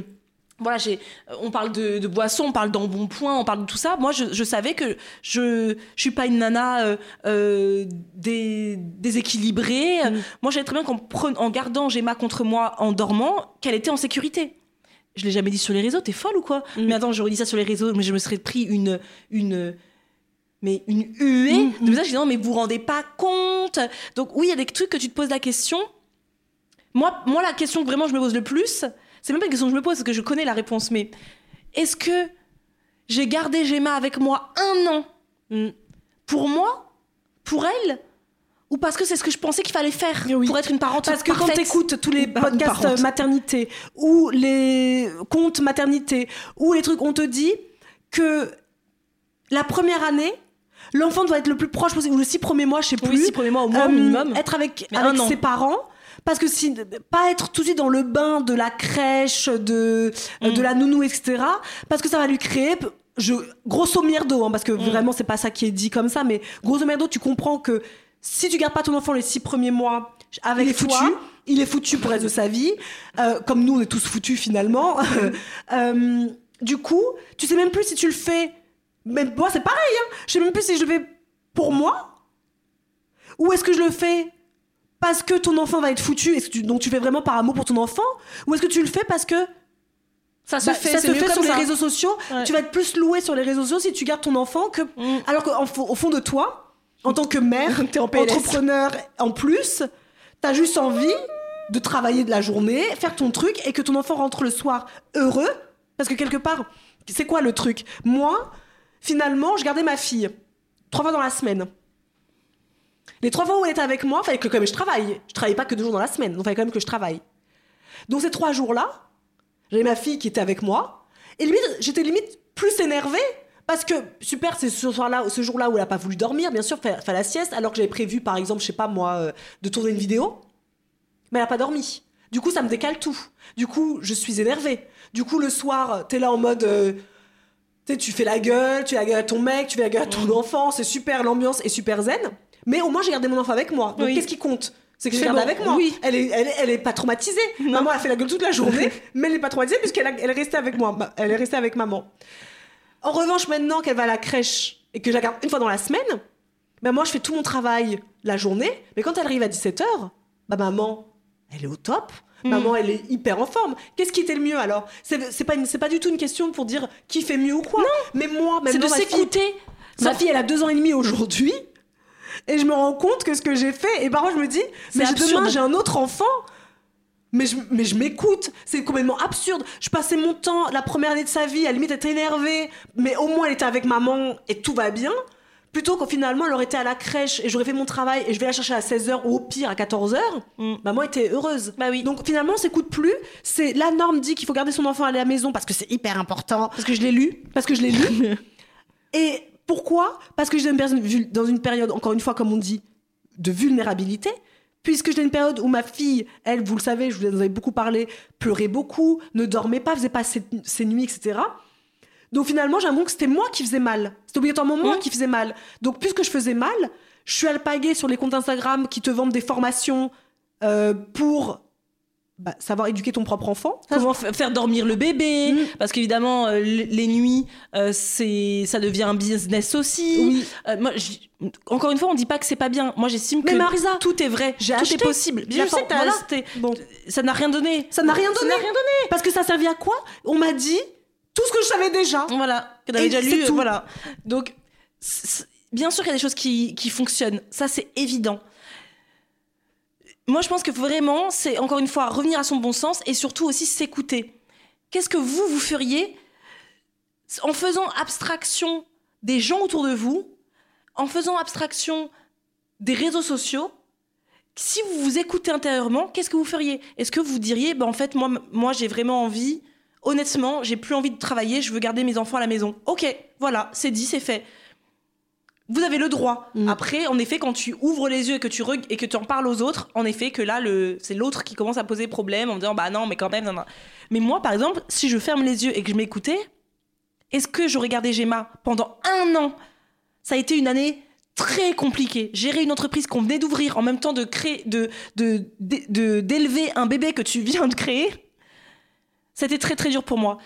Voilà, j'ai, euh, on parle de, de boisson, on parle d'embonpoint, on parle de tout ça. Moi, je, je savais que je, je suis pas une nana euh, euh, dé- déséquilibrée. Mm. Moi, je savais très bien qu'en en gardant Gemma contre moi en dormant, qu'elle était en sécurité. Je l'ai jamais dit sur les réseaux, t'es folle ou quoi? Mm. Mais attends, j'aurais dit ça sur les réseaux, mais je me serais pris une une mais une huée Mm, de messages disant mais vous vous rendez pas compte? Donc oui, il y a des trucs que tu te poses la question. Moi, moi la question que vraiment je me pose le plus, c'est même pas une question que je me pose, parce que je connais la réponse, mais est-ce que j'ai gardé Gemma avec moi un an Mm. pour moi, pour elle, ou parce que c'est ce que je pensais qu'il fallait faire Oui. pour être une parente Parce que quand t'écoutes tous les podcasts euh, maternité ou les comptes maternité ou les trucs, on te dit que la première année, l'enfant doit être le plus proche possible, ou les six premiers mois, je sais Oui, plus, six premiers mois au moins, euh, minimum. être avec, avec ses parents. Parce que si, pas être tout de suite dans le bain de la crèche, de, euh, Mm. de la nounou, etc. Parce que ça va lui créer, je, grosso merdo, hein, parce que Mm. vraiment c'est pas ça qui est dit comme ça, mais grosso merdo, tu comprends que si tu gardes pas ton enfant les six premiers mois avec Il est toi, foutu. il est foutu pour le reste de sa vie, Euh, comme nous on est tous foutus finalement. Euh, du coup, tu sais même plus si tu le fais. Mais moi c'est pareil, hein. je sais même plus si je le fais pour moi ou est-ce que je le fais parce que ton enfant va être foutu et que tu- donc tu fais vraiment par amour pour ton enfant ou est-ce que tu le fais parce que ça se bah, fait, ça se sur ça. les réseaux sociaux Ouais. tu vas être plus loué sur les réseaux sociaux si tu gardes ton enfant que Mm. alors qu'au fo- au fond de toi en tant que mère en entrepreneur en plus t'as juste envie de travailler de la journée faire ton truc et que ton enfant rentre le soir heureux parce que quelque part c'est quoi le truc? Moi finalement je gardais ma fille trois fois dans la semaine les trois fois où elle était avec moi, fallait que quand même je travaille. Je travaillais pas que deux jours dans la semaine, donc fallait quand même que je travaille. Donc ces trois jours-là, j'avais ma fille qui était avec moi, et limite, j'étais limite plus énervée parce que super, c'est ce soir-là, ce jour-là où elle a pas voulu dormir, bien sûr, faire, faire la sieste, alors que j'avais prévu, par exemple, je sais pas moi, euh, de tourner une vidéo, mais elle a pas dormi. Du coup, ça me décale tout. Du coup, je suis énervée. Du coup, le soir, t'es là en mode. euh, tu fais la gueule, tu fais la gueule à ton mec, tu fais la gueule à ton enfant, c'est super, l'ambiance est super zen. Mais au moins, j'ai gardé mon enfant avec moi. Donc, Oui. qu'est-ce qui compte? C'est que j'ai C'est gardé bon, avec moi. oui. Elle, est, elle, est, elle est pas traumatisée. Maman a fait la gueule toute la journée, mais elle est pas traumatisée puisqu'elle a- elle est restée avec moi. Bah, Elle est restée avec maman. En revanche, maintenant qu'elle va à la crèche et que je la garde une fois dans la semaine, bah moi, je fais tout mon travail la journée. Mais quand elle arrive à 17h, bah maman, elle est au top. Mm. Maman, elle est hyper en forme. Qu'est-ce qui était le mieux alors? C'est c'est pas, une- c'est pas du tout une question pour dire qui fait mieux ou quoi. Mais moi, c'est maintenant, de s'écouter Ma fille, elle a deux ans et demi aujourd'hui. Et je me rends compte que ce que j'ai fait, et parfois je me dis, mais demain j'ai un autre enfant. Mais je, mais je m'écoute, c'est complètement absurde. Je passais mon temps, la première année de sa vie, à la limite être énervée, mais au moins elle était avec maman et tout va bien. Plutôt qu'au finalement elle aurait été à la crèche et j'aurais fait mon travail et je vais la chercher à 16h ou au pire à 14h, Mm. maman était heureuse. Bah oui. Donc finalement on s'écoute plus. C'est la norme dit qu'il faut garder son enfant à la maison parce que c'est hyper important. parce que je l'ai lu. Parce que je l'ai lu. Et pourquoi? Parce que j'étais une personne vul- dans une période, encore une fois, comme on dit, de vulnérabilité. Puisque j'étais une période où ma fille, elle, vous le savez, je vous en avais beaucoup parlé, pleurait beaucoup, ne dormait pas, faisait pas ses, ses nuits, etc. Donc finalement, j'ai l'impression que c'était moi qui faisais mal. C'était obligatoirement moi Mhm. qui faisais mal. Donc puisque je faisais mal, je suis alpaguée sur les comptes Instagram qui te vendent des formations euh, pour bah, savoir éduquer ton propre enfant. Ça, Comment fa- faire dormir le bébé Mm. Parce qu'évidemment, euh, les nuits, euh, c'est, ça devient un business aussi. Oui. Euh, moi, encore une fois, on dit pas que c'est pas bien. Moi, j'estime que Marisa, tout est vrai, tout acheté est possible. Je sais que voilà. Bon. Ça n'a rien donné. Ça n'a rien donné. n'a rien donné. Parce que ça servait à quoi? On m'a dit tout ce que je savais déjà. Voilà, que t'avais déjà lu. tout. Voilà. Donc, bien sûr qu'il y a des choses qui, qui fonctionnent. Ça, c'est évident. Moi, je pense que vraiment, c'est encore une fois revenir à son bon sens et surtout aussi s'écouter. Qu'est-ce que vous, vous feriez en faisant abstraction des gens autour de vous, en faisant abstraction des réseaux sociaux? Si vous vous écoutez intérieurement, qu'est-ce que vous feriez? Est-ce que vous diriez, bah, en fait, moi, moi j'ai vraiment envie, honnêtement, j'ai plus envie de travailler, je veux garder mes enfants à la maison. Ok, voilà, c'est dit, c'est fait. Vous avez le droit. Mm. Après, en effet, quand tu ouvres les yeux et que tu et que tu en parles aux autres, en effet, que là, le, c'est l'autre qui commence à poser problème en me disant, bah non, mais quand même, non, non. Mais moi, par exemple, si je ferme les yeux et que je m'écoutais, est-ce que j'aurais gardé Gemma pendant un an? Ça a été une année très compliquée. Gérer une entreprise qu'on venait d'ouvrir en même temps de créer, de- de- d'élever un bébé que tu viens de créer, c'était très très dur pour moi.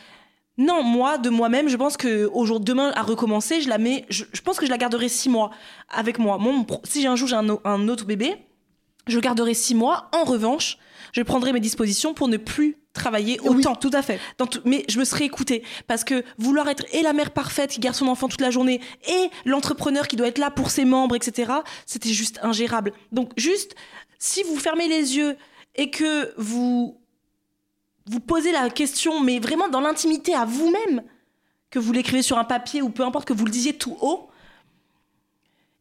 Non, moi, de moi-même, je pense que au jour demain à recommencer, je la mets. Je, je pense que je la garderai six mois avec moi. Mon si un jour j'ai un, autre bébé, je garderai six mois. En revanche, je prendrai mes dispositions pour ne plus travailler Oui, autant. tout à fait. Dans tout- mais je me serais écoutée parce que vouloir être et la mère parfaite qui garde son enfant toute la journée et l'entrepreneur qui doit être là pour ses membres, etc. C'était juste ingérable. Donc juste, si vous fermez les yeux et que vous vous posez la question, mais vraiment dans l'intimité à vous-même, que vous l'écrivez sur un papier ou peu importe que vous le disiez tout haut,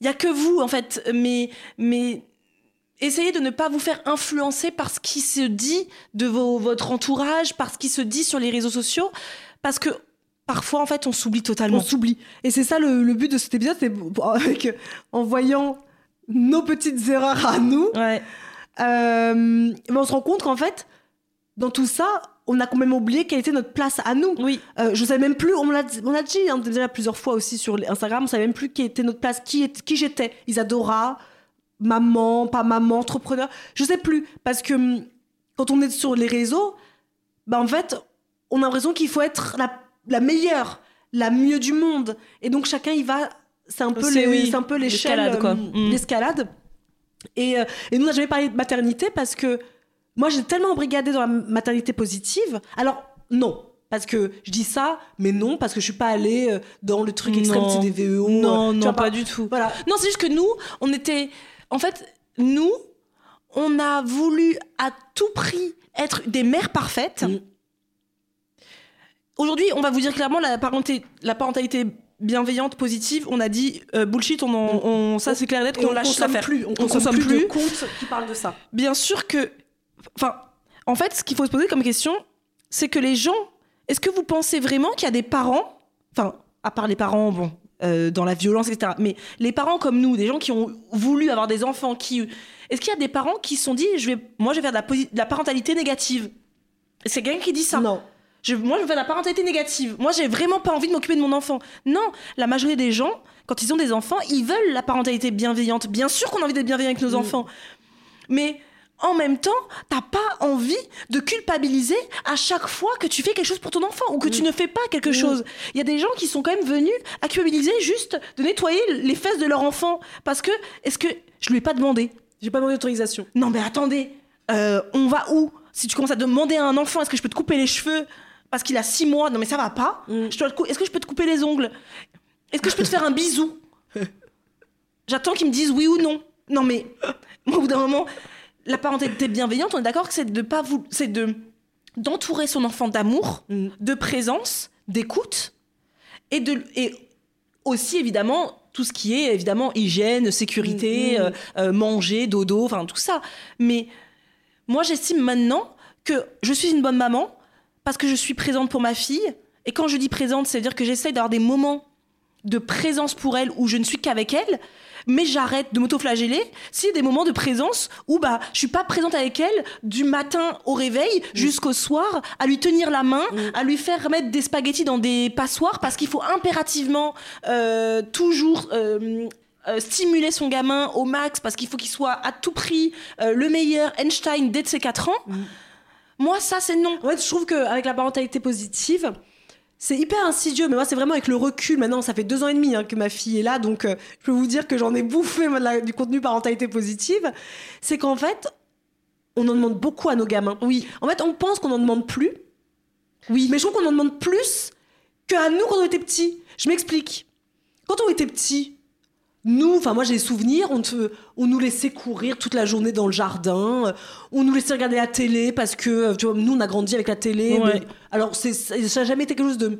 il y a que vous en fait. Mais mais essayez de ne pas vous faire influencer par ce qui se dit de vos- votre entourage, par ce qui se dit sur les réseaux sociaux, parce que parfois, en fait, on s'oublie totalement. On s'oublie. Et c'est ça le, le but de cet épisode, c'est en voyant nos petites erreurs à nous, Ouais. euh, mais on se rend compte qu'en fait, dans tout ça, on a quand même oublié quelle était notre place à nous. Oui. Euh, je savais même plus, on l'a dit, on dit hein, déjà plusieurs fois aussi sur Instagram, on savait même plus quelle était notre place, qui, est- qui j'étais. Isadora, maman, pas maman, entrepreneur, je sais plus. Parce que hum, quand on est sur les réseaux, bah en fait, on a l'impression qu'il faut être la, la meilleure, la mieux du monde. Et donc chacun y va, c'est un peu oui, un l'échelle, l'escalade, hum, l'escalade. Et, euh, et nous, on n'a jamais parlé de maternité parce que moi, j'ai tellement embrigadé dans la maternité positive. Alors, non. Parce que je dis ça, mais non, parce que je suis pas allée euh, dans le truc extrême Non. CDVEO. Non, euh, non, vois, pas du tout. Voilà. Non, c'est juste que nous, on était. En fait, nous, on a voulu à tout prix être des mères parfaites. Mm. Aujourd'hui, on va vous dire clairement la, parenté- la parentalité bienveillante, positive. On a dit euh, bullshit, on, en- on- ça c'est clair et net Et qu'on on lâche consomme l'affaire. plus. On, On consomme, consomme plus, de plus. comptes qui parlent de ça. Bien sûr que. Enfin, en fait, ce qu'il faut se poser comme question, c'est que les gens. Est-ce que vous pensez vraiment qu'il y a des parents. Enfin, à part les parents, bon, euh, dans la violence, etc. Mais les parents comme nous, des gens qui ont voulu avoir des enfants, qui. Est-ce qu'il y a des parents qui se sont dit, je vais, moi, je vais faire de la, posi- de la parentalité négative? A quelqu'un qui dit ça? Non. je, moi, je veux de la parentalité négative. Moi, j'ai vraiment pas envie de m'occuper de mon enfant. Non, la majorité des gens, quand ils ont des enfants, ils veulent la parentalité bienveillante. Bien sûr qu'on a envie d'être bienveillant avec nos Mm. enfants. Mais en même temps, t'as pas envie de culpabiliser à chaque fois que tu fais quelque chose pour ton enfant ou que tu ne fais pas quelque chose. Il y a des gens qui sont quand même venus à culpabiliser juste de nettoyer les fesses de leur enfant. Parce que, est-ce que je lui ai pas demandé J'ai pas demandé d'autorisation. non mais attendez, euh, on va où? Si tu commences à demander à un enfant, est-ce que je peux te couper les cheveux parce qu'il a six mois? Non mais ça va pas. Mm. Est-ce que je peux te couper les ongles? Est-ce que je peux te faire un bisou? J'attends qu'ils me disent oui ou non. Non mais moi, au bout d'un moment, la parentalité bienveillante, on est d'accord que c'est de pas vous, c'est de d'entourer son enfant d'amour, Mm. de présence, d'écoute et de et aussi évidemment tout ce qui est évidemment hygiène, sécurité, Mm, mm. euh, euh, manger, dodo, enfin tout ça. Mais moi j'estime maintenant que je suis une bonne maman parce que je suis présente pour ma fille. Et quand je dis présente, c'est-à-dire que j'essaye d'avoir des moments de présence pour elle où je ne suis qu'avec elle, mais j'arrête de m'autoflageller s'il y a des moments de présence où bah je suis pas présente avec elle du matin au réveil jusqu'au soir à lui tenir la main, à lui faire mettre des spaghettis dans des passoires parce qu'il faut impérativement euh, toujours euh, euh, stimuler son gamin au max parce qu'il faut qu'il soit à tout prix euh, le meilleur Einstein dès de ses 4 ans. Moi ça c'est non. En fait, je trouve qu'avec la parentalité positive, c'est hyper insidieux. Mais moi, c'est vraiment avec le recul. Maintenant, ça fait deux ans et demi hein, que ma fille est là. Donc, euh, je peux vous dire que j'en ai bouffé moi, de la- du contenu parentalité positive. C'est qu'en fait, on en demande beaucoup à nos gamins. Oui. En fait, on pense qu'on en demande plus. Oui. Mais je trouve qu'on en demande plus qu'à nous quand on était petits. Je m'explique. Quand on était petits, nous, enfin moi j'ai des souvenirs, on, te- on nous laissait courir toute la journée dans le jardin, euh, on nous laissait regarder la télé parce que euh, tu vois, nous on a grandi avec la télé. Ouais. mais- alors c'est, ça n'a jamais été quelque chose de,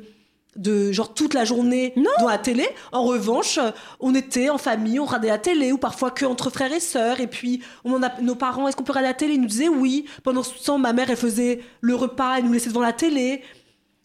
de genre toute la journée dans la télé. En revanche, euh, on était en famille, on regardait la télé ou parfois que entre frères et sœurs. Et puis on en a, nos parents, est-ce qu'on peut regarder la télé? Ils nous disaient oui. Pendant ce temps, ma mère elle faisait le repas, elle nous laissait devant la télé.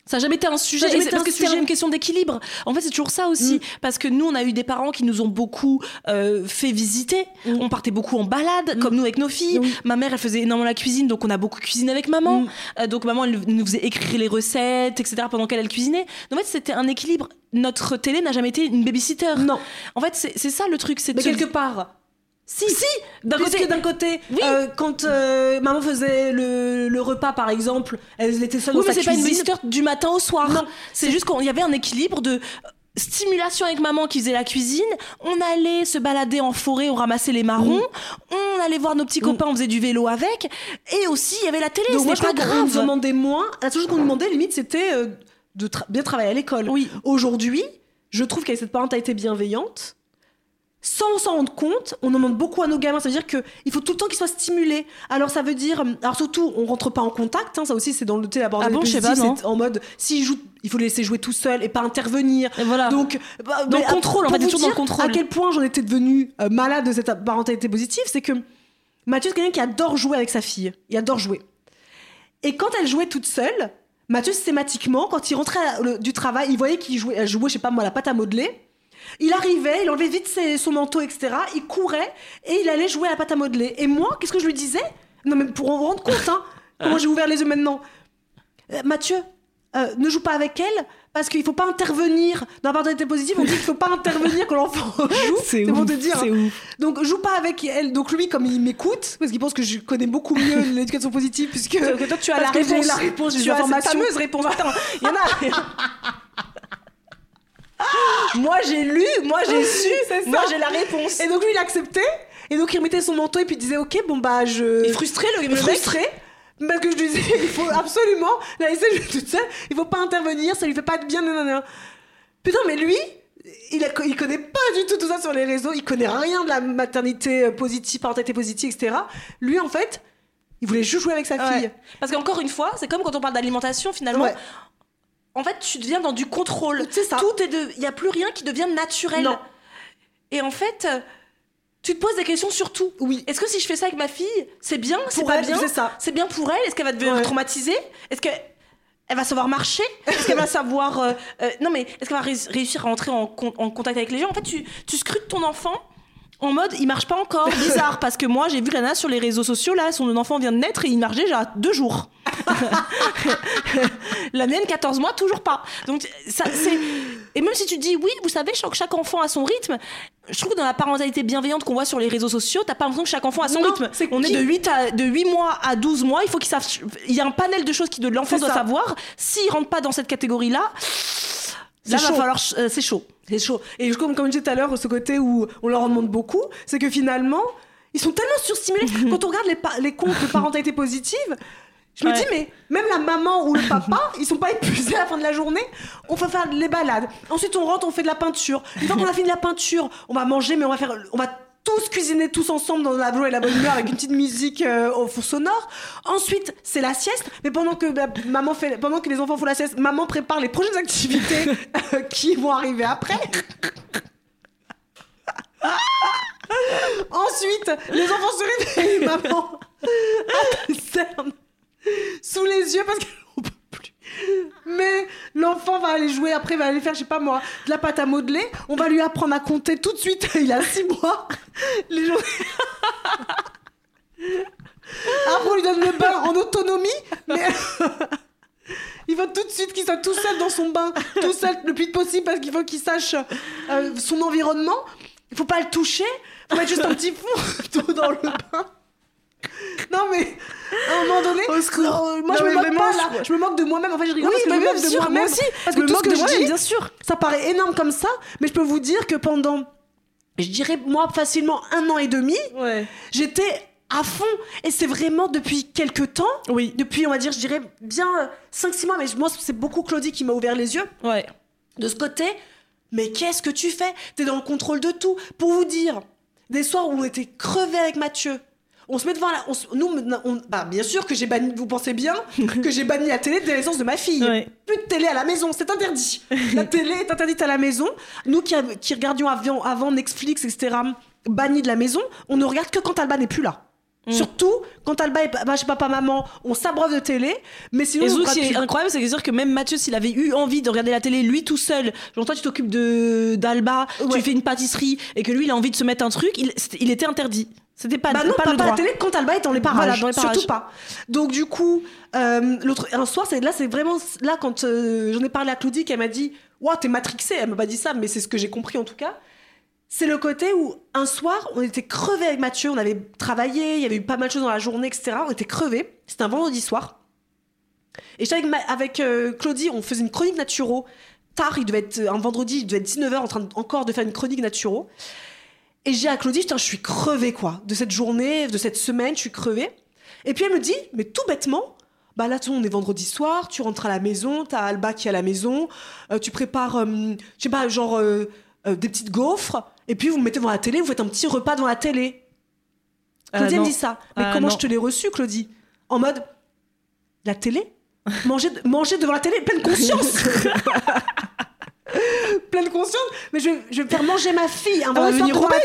Ça n'a jamais été un sujet. C'est parce que c'était sujet. une question d'équilibre. En fait, c'est toujours ça aussi. Parce que nous, on a eu des parents qui nous ont beaucoup euh, fait visiter. Mm. On partait beaucoup en balade, comme nous avec nos filles. Ma mère, elle faisait énormément la cuisine, donc on a beaucoup cuisiné avec maman. Mm. Euh, donc maman, elle nous faisait écrire les recettes, etc. pendant qu'elle elle cuisinait. En fait, c'était un équilibre. Notre télé n'a jamais été une babysitter. Non. En fait, c'est c'est ça le truc. C'est Mais quelque part. Si, Si, d'un côté- d'un côté, Oui. euh, quand euh, maman faisait le, le repas par exemple, elle était seule Oui, dans mais sa c'est pas une cuisine. du matin au soir. Non, c'est juste qu'il y avait un équilibre de stimulation avec maman qui faisait la cuisine. On allait se balader en forêt, on ramassait les marrons. Mm. On allait voir nos petits copains, on faisait du vélo avec. Et aussi, il y avait la télé. Je pas grave. demandait moins. La seule chose qu'on nous demandait limite c'était euh, de tra- bien travailler à l'école. Oui. Aujourd'hui, je trouve qu'avec cette parentalité bienveillante, sans s'en rendre compte, on en demande beaucoup à nos gamins. Ça veut dire qu'il faut tout le temps qu'ils soient stimulés. Alors ça veut dire, alors surtout, on rentre pas en contact. hein, ça aussi, c'est dans le thé Ah bon, je sais pas, positive, non. c'est en mode, s'il joue, il faut le laisser jouer tout seul et pas intervenir. Et voilà. Donc, bah, Dans le contrôle, en fait, vous toujours dans le contrôle. À quel point j'en étais devenue euh, malade de cette parentalité positive, c'est que Mathieu, c'est quelqu'un qui adore jouer avec sa fille. Il adore jouer. Et quand elle jouait toute seule, Mathieu, systématiquement, quand il rentrait à- le- du travail, il voyait qu'il jouait, elle jouait, je sais pas moi, la pâte à modeler. Il arrivait, il enlevait vite ses- son manteau, etc. Il courait et il allait jouer à la pâte à modeler. Et moi, qu'est-ce que je lui disais? Non, mais pour vous rendre compte, hein, comment j'ai ouvert les yeux maintenant? Euh, Mathieu, euh, ne joue pas avec elle parce qu'il faut pas intervenir dans la parentalité positive. On dit qu'il faut pas intervenir quand l'enfant joue. C'est pour te dire. Donc joue pas avec elle. Donc lui, comme il m'écoute, parce qu'il pense que je connais beaucoup mieux l'éducation positive, puisque Que toi, tu as la réponse. la réponse, tu as cette fameuse réponse. Il y en a. moi, j'ai lu, moi, j'ai su, C'est ça. moi, j'ai la réponse. Et donc lui, il acceptait. Et donc il remettait son manteau et puis il disait ok bon bah je. Il frustré, le, le mec. frustré. Parce que je lui disais, il faut absolument la laisser toute seule, il faut pas intervenir, ça lui fait pas de bien, nanana. Putain, mais lui, il, a, il connaît pas du tout tout ça sur les réseaux, il connaît rien de la maternité euh, positive, parentalité positive, etc. Lui, en fait, il voulait juste jouer avec sa fille. Ouais. Parce qu'encore une fois, c'est comme quand on parle d'alimentation, finalement. Ouais. En fait, tu deviens dans du contrôle. C'est ça. Tout est de. Il n'y a plus rien qui devient naturel. Non. Et en fait, tu te poses des questions sur tout. Oui. Est-ce que si je fais ça avec ma fille, c'est bien C'est pas elle, bien c'est ça. C'est bien pour elle? Est-ce qu'elle va devenir Ouais. traumatisée? Est-ce que elle va savoir marcher? Est-ce qu'elle va savoir euh, euh, non mais est-ce qu'elle va ré- réussir à entrer en, con- en contact avec les gens? En fait, tu tu scrutes ton enfant en mode il marche pas encore. Bizarre parce que moi j'ai vu la nana sur les réseaux sociaux là son enfant vient de naître et il marche déjà deux jours. La mienne 14 mois toujours pas. Donc ça c'est et même si tu dis oui vous savez chaque, chaque enfant a son rythme je trouve que dans la parentalité bienveillante qu'on voit sur les réseaux sociaux t'as pas l'impression que chaque enfant a son Non, rythme. c'est on est de 8 à de 8 mois à 12 mois il faut qu'il sache il y a un panel de choses que l'enfant doit ça. savoir. S'il rentre pas dans cette catégorie là là va chaud. falloir euh, c'est chaud C'est chaud. Et comme, comme je disais tout à l'heure, ce côté où on leur en demande beaucoup, c'est que finalement, ils sont tellement surstimulés. Quand on regarde les, les comptes de parentalité positive, je me dis, mais même la maman ou le papa, ils sont pas épuisés à la fin de la journée. On va faire les balades. Ensuite, on rentre, on fait de la peinture. Une fois qu'on a fini la peinture, on va manger, mais on va faire, on va tous cuisiner tous ensemble dans la joie et la bonne humeur avec une petite musique euh, au fond sonore. Ensuite, c'est la sieste. Mais pendant que bah, maman fait, pendant que les enfants font la sieste, maman prépare les prochaines activités euh, qui vont arriver après. Ensuite, les enfants se réveillent, maman a des cernes sous les yeux parce plus. Mais l'enfant va aller jouer après, va aller faire, je sais pas moi, de la pâte à modeler. On va lui apprendre à compter tout de suite. Il a six mois. Les journées. Après, on lui donne le bain en autonomie, mais. Il faut tout de suite qu'il soit tout seul dans son bain, tout seul le plus possible parce qu'il faut qu'il sache euh, son environnement. Il faut pas le toucher. Faut mettre juste un petit fond tout dans le bain. Non mais à un moment donné, non, moi je me moque vraiment, pas là. je- me moque de moi-même. En fait, je rigole Oui, parce que je mais me moque de moi-même moi aussi. Parce que tout ce que je dis, bien sûr. ça paraît énorme comme ça, mais je peux vous dire que pendant, je dirais moi facilement un an et demi, ouais j'étais à fond. Et c'est vraiment depuis quelques temps, oui depuis on va dire, je dirais bien 5-6 mois, mais moi c'est beaucoup Claudie qui m'a ouvert les yeux ouais de ce côté. Mais qu'est-ce que tu fais? T'es dans le contrôle de tout. Pour vous dire, des soirs où on était crevés avec Mathieu, on se met devant la. on se- nous, on- bah, bien sûr que j'ai banni. Vous pensez bien que j'ai banni la télé dès la naissance de ma fille. Ouais. Plus de télé à la maison, c'est interdit. La télé est interdite à la maison. Nous qui, regardions avant, avant Netflix, etc., bannis de la maison, on ne regarde que quand Alba n'est plus là. Mm. Surtout quand Alba est bah, chez papa, maman, on s'abreuve de télé, mais sinon Et ce qui est incroyable, c'est que même Mathieu, s'il avait eu envie de regarder la télé lui tout seul, genre toi tu t'occupes de d'Alba, Ouais. tu fais une pâtisserie et que lui il a envie de se mettre un truc, il était interdit. C'était pas, Bah non, pas pas, le pas droit. la télé quand Alba est dans les parages. Voilà, dans les parages. Surtout pas. Donc du coup, euh, l'autre un soir, c'est là, c'est vraiment là quand euh, j'en ai parlé à Claudie, qu'elle m'a dit, "Waouh, t'es matrixée." Elle m'a pas dit ça, mais c'est ce que j'ai compris en tout cas. C'est le côté où un soir, on était crevés avec Mathieu, on avait travaillé, il y avait eu pas mal de choses dans la journée, etc. On était crevés. C'était un vendredi soir. Et j'étais avec, ma- avec euh, Claudie, on faisait une chronique naturo. Tard, il devait être un vendredi, il devait être 19h en train de- encore de faire une chronique naturo. Et j'ai à Claudie, putain, je suis crevée, quoi. De cette journée, de cette semaine, je suis crevée. Et puis elle me dit, mais tout bêtement, bah là, on est vendredi soir, tu rentres à la maison, t'as Alba qui est à la maison, euh, tu prépares, euh, je sais pas, genre euh, des petites gaufres, et puis vous me mettez devant la télé, vous faites un petit repas devant la télé. Claudie elle me dit ça. Mais comment non. je te l'ai reçu, Claudie? En mode, la télé? Manger, manger devant la télé, pleine conscience pleine conscience, mais je, vais- je vais faire manger ma fille un va venir obèse.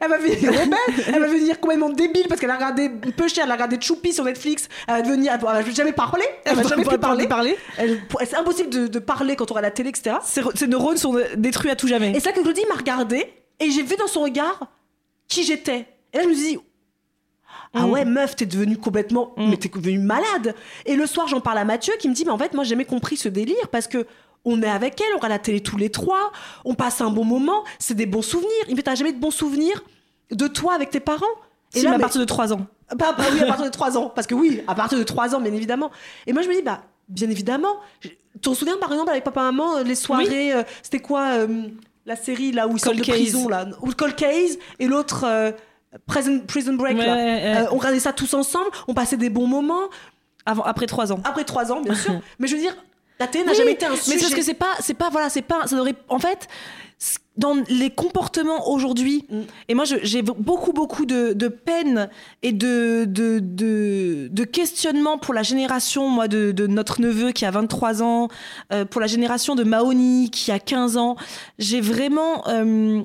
Elle va venir rebelle, elle va venir complètement débile parce qu'elle a regardé peu cher, elle a regardé Choupi sur Netflix. Elle va devenir, elle va jamais parler, elle va jamais plus parler. parler. Elle- C'est impossible de, de parler quand on regarde la télé, etc. Ces, ces neurones sont détruits à tout jamais. Et c'est là que Claudie m'a regardé et j'ai vu dans son regard qui j'étais. Et là, je me suis dit, ah Mm. ouais, meuf, t'es devenue complètement. Mm. Mais t'es devenue malade. Et le soir, j'en parle à Mathieu qui me dit, mais en fait, moi, j'ai jamais compris ce délire parce que. On est avec elle, on regarde la télé tous les trois, on passe un bon moment, c'est des bons souvenirs. Il fait, t'as jamais de bons souvenirs de toi avec tes parents? Et là, à partir de 3 ans. bah, bah oui, à partir de 3 ans. Parce que oui, à partir de 3 ans, bien évidemment. Et moi, je me dis, bah, bien évidemment. T'en souviens, par exemple, avec papa-maman, les soirées, euh, c'était quoi euh, la série là où ils sortent de prison là Ou Cold Case et l'autre euh, Prison, Prison Break Ouais, là. ouais, ouais. Euh, on regardait ça tous ensemble, on passait des bons moments. Avant, après 3 ans. Après 3 ans, bien sûr. Mais je veux dire, la télé n'a Oui, jamais été un mais sujet. c'est parce que c'est pas, c'est pas, voilà, c'est pas, ça devrait, en fait, dans les comportements aujourd'hui, Mm. et moi j'ai beaucoup, beaucoup de, de peine et de, de, de, de questionnement pour la génération, moi, de, de notre neveu qui a 23 ans, euh, pour la génération de Maoni qui a 15 ans. J'ai vraiment. euh,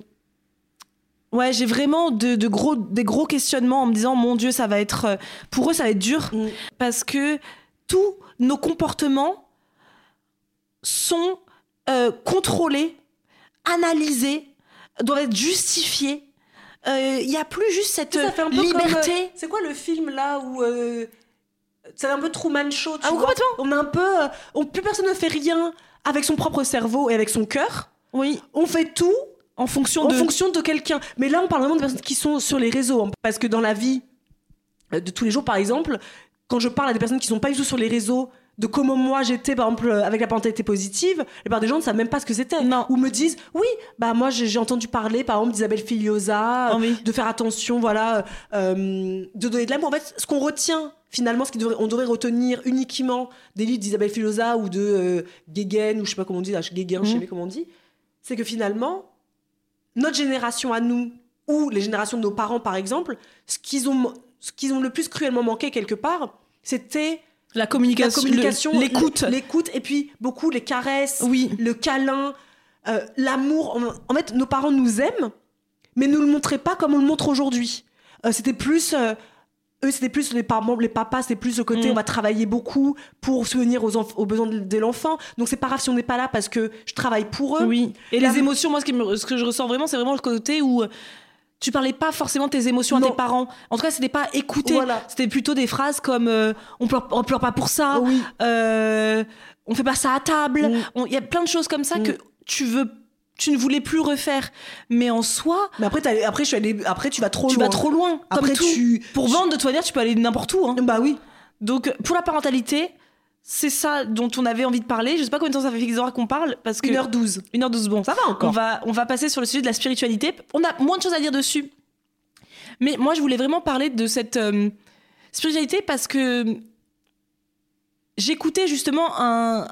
Ouais, j'ai vraiment de, de gros, des gros questionnements en me disant, mon Dieu, ça va être. euh, Pour eux, ça va être dur Mm. parce que tous nos comportements sont euh, contrôlés, analysés, doivent être justifiés. Il n'y a plus juste cette comme, liberté. euh, C'est quoi le film là où. euh, c'est un peu Truman Show, tu Ah, vois? complètement. On a un peu. euh, on, plus personne ne fait rien avec son propre cerveau et avec son cœur. oui, On fait tout en fonction en de. fonction de quelqu'un. Mais là, on parle vraiment de personnes qui sont sur les réseaux. hein. Parce que dans la vie euh, de tous les jours, par exemple, quand je parle à des personnes qui sont pas du tout sur les réseaux, de comment moi j'étais, par exemple, euh, avec la parentalité positive, la plupart des gens ne savent même pas ce que c'était. Non. Ou me disent, oui, bah moi j'ai j'ai entendu parler, par exemple, d'Isabelle Filiosa, Ah oui. de faire attention, voilà, euh, de donner de l'amour. En fait, ce qu'on retient, finalement, ce qu'on devrait, on devrait retenir uniquement des livres d'Isabelle Filosa ou de euh, Guéguen, ou je sais pas comment on dit, là, Guéguen, je sais Mhm. pas comment on dit, c'est que finalement, notre génération à nous, ou les générations de nos parents, par exemple, ce qu'ils ont, ce qu'ils ont le plus cruellement manqué quelque part, c'était la communication, l'écoute. l'écoute, et puis beaucoup les caresses, Oui. le câlin, euh, l'amour. En, fait, nos parents nous aiment, mais nous le montraient pas comme on le montre aujourd'hui. Euh, c'était plus. euh, eux, c'était plus les parents, les papas, c'était plus le côté Mm. on va travailler beaucoup pour subvenir aux, besoins de, de l'enfant. Donc c'est pas grave si on n'est pas là parce que je travaille pour eux. Oui. Et les émotions, moi, ce, qui me- ce que je ressens vraiment, c'est vraiment le côté où tu parlais pas forcément de tes émotions à Non. tes parents. En tout cas, c'était pas écouté. Voilà. C'était plutôt des phrases comme euh, on, pleure, on pleure pas pour ça, Oui. euh, on fait pas ça à table. Mm. Il y a plein de choses comme ça Mm. que tu veux, tu ne voulais plus refaire. Mais en soi, Mais après, après, je suis allée- après, tu vas trop tu loin. vas trop loin. Après, comme tout. tu. Pour vendre de toi dire, tu peux aller n'importe où. hein. Bah oui. Donc, pour la parentalité, c'est ça dont on avait envie de parler. Je sais pas combien de temps ça fait Xora qu'on parle parce que 1h12. 1h12, bon. Ça va On encore. va, on va passer sur le sujet de la spiritualité. On a moins de choses à dire dessus. Mais moi, je voulais vraiment parler de cette euh, spiritualité parce que j'écoutais justement un,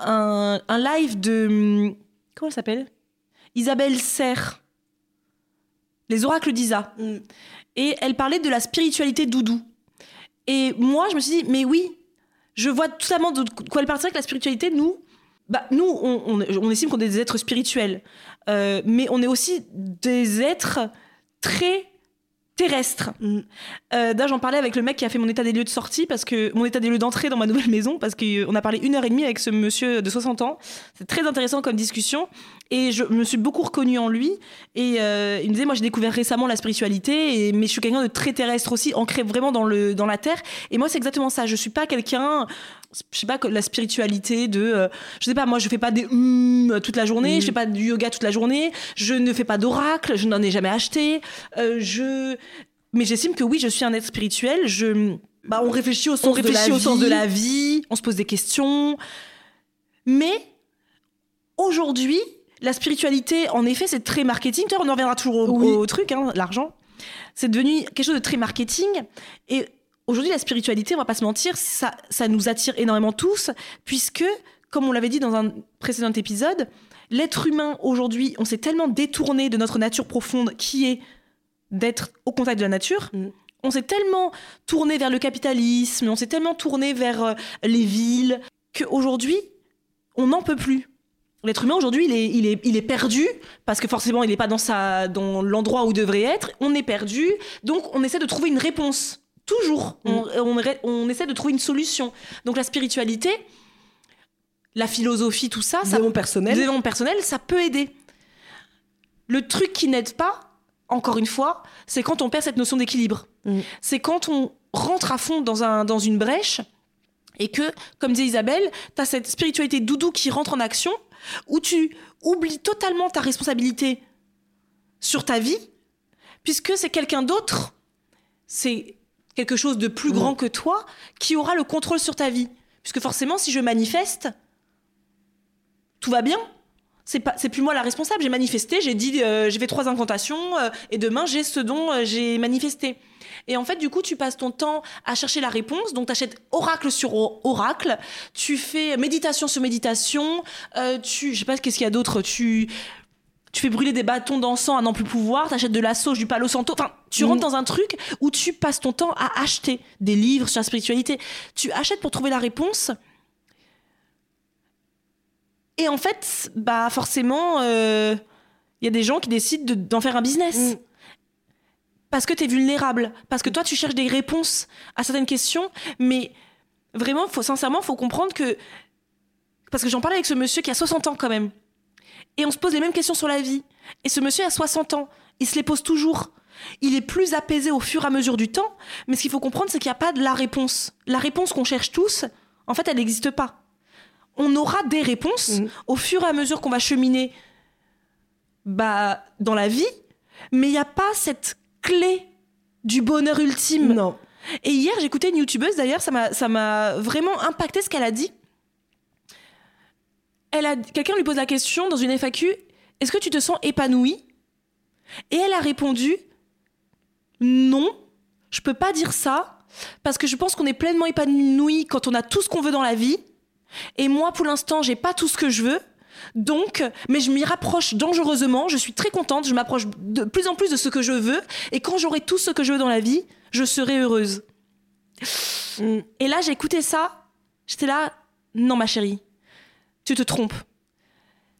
un- un live de. Comment elle s'appelle? Isabelle Serre. Les oracles d'Isa. Mm. Et elle parlait de la spiritualité doudou. Et moi, je me suis dit, mais oui, je vois totalement de quoi elle vrai que la spiritualité, nous, bah, nous, on estime qu'on est des êtres spirituels. Euh, mais on est aussi des êtres très terrestres. Mm. Euh, D'ailleurs, j'en parlais avec le mec qui a fait mon état des lieux de sortie, parce que mon état des lieux d'entrée dans ma nouvelle maison, parce qu'on a parlé une heure et demie avec ce monsieur de 60 ans. C'est très intéressant comme discussion. Et je me suis beaucoup reconnue en lui. Et euh, il me disait, moi, j'ai découvert récemment la spiritualité, et, mais je suis quelqu'un de très terrestre aussi, ancré vraiment dans, le, dans la terre. Et moi, c'est exactement ça. Je suis pas quelqu'un, je sais pas, la spiritualité de, euh, je sais pas, moi, je fais pas des hum toute la journée, Mm. je fais pas du yoga toute la journée, je ne fais pas d'oracle, je n'en ai jamais acheté. Euh, je, mais j'estime que oui, je suis un être spirituel. Je, Bah, on réfléchit au sens on réfléchit de la au sens vie. de la vie, on se pose des questions. Mais aujourd'hui, la spiritualité, en effet, c'est très marketing. On en reviendra toujours au, Oui. au truc, hein, l'argent. C'est devenu quelque chose de très marketing. Et aujourd'hui, la spiritualité, on va pas se mentir, ça, ça nous attire énormément tous, puisque, comme on l'avait dit dans un précédent épisode, l'être humain aujourd'hui, on s'est tellement détourné de notre nature profonde, qui est d'être au contact de la nature. Mm. On s'est tellement tourné vers le capitalisme, on s'est tellement tourné vers euh, les villes, qu'aujourd'hui, on n'en peut plus. L'être humain aujourd'hui, il est, il, est, il est perdu parce que forcément, il n'est pas dans, sa, dans l'endroit où il devrait être. On est perdu, donc on essaie de trouver une réponse. Toujours. On, on, on essaie de trouver une solution. Donc la spiritualité, la philosophie, tout ça, ça personnel. développement personnel, ça peut aider. Le truc qui n'aide pas, encore une fois, c'est quand on perd cette notion d'équilibre. Mm. C'est quand on rentre à fond dans, un, dans une brèche et que, comme disait Isabelle, tu as cette spiritualité doudou qui rentre en action où tu oublies totalement ta responsabilité sur ta vie puisque c'est quelqu'un d'autre, c'est quelque chose de plus Mm. grand que toi qui aura le contrôle sur ta vie. Puisque forcément, si je manifeste, tout va bien. C'est pas, c'est plus moi la responsable. J'ai manifesté, j'ai dit, euh, j'ai fait trois incantations, euh, et demain j'ai ce dont euh, j'ai manifesté. Et en fait, du coup, tu passes ton temps à chercher la réponse. Donc, tu achètes oracle sur oracle. Tu fais méditation sur méditation. tu, je sais pas qu'est-ce qu'il y a d'autre? Tu, tu fais brûler des bâtons d'encens à n'en plus pouvoir. T'achètes de la sauge, du palo santo. Enfin, tu rentres dans un truc où tu passes ton temps à acheter des livres sur la spiritualité. Tu achètes pour trouver la réponse. Et en fait, bah forcément, il y a des gens qui décident de- d'en faire un business. Mm. Parce que tu es vulnérable. Parce que toi, tu cherches des réponses à certaines questions. Mais vraiment, faut, sincèrement, faut comprendre que. Parce que j'en parlais avec ce monsieur qui a 60 ans quand même. Et on se pose les mêmes questions sur la vie. Et ce monsieur a 60 ans. Il se les pose toujours. Il est plus apaisé au fur et à mesure du temps. Mais ce qu'il faut comprendre, c'est qu'il n'y a pas de la réponse. La réponse qu'on cherche tous, en fait, elle n'existe pas. On aura des réponses Mhm. au fur et à mesure qu'on va cheminer bah, dans la vie, mais il n'y a pas cette clé du bonheur ultime. Non. Et hier, j'écoutais une youtubeuse, d'ailleurs, ça m'a vraiment impacté ce qu'elle a dit. Elle a, quelqu'un lui pose la question dans une FAQ Est-ce que tu te sens épanouie? Et elle a répondu Non, je peux pas dire ça, parce que je pense qu'on est pleinement épanoui quand on a tout ce qu'on veut dans la vie. Et moi, pour l'instant, j'ai pas tout ce que je veux. Donc, mais je m'y rapproche dangereusement. Je suis très contente. Je m'approche de plus en plus de ce que je veux. Et quand j'aurai tout ce que je veux dans la vie, je serai heureuse. Mm. Et là, j'ai écouté ça. J'étais là. Non, ma chérie, tu te trompes.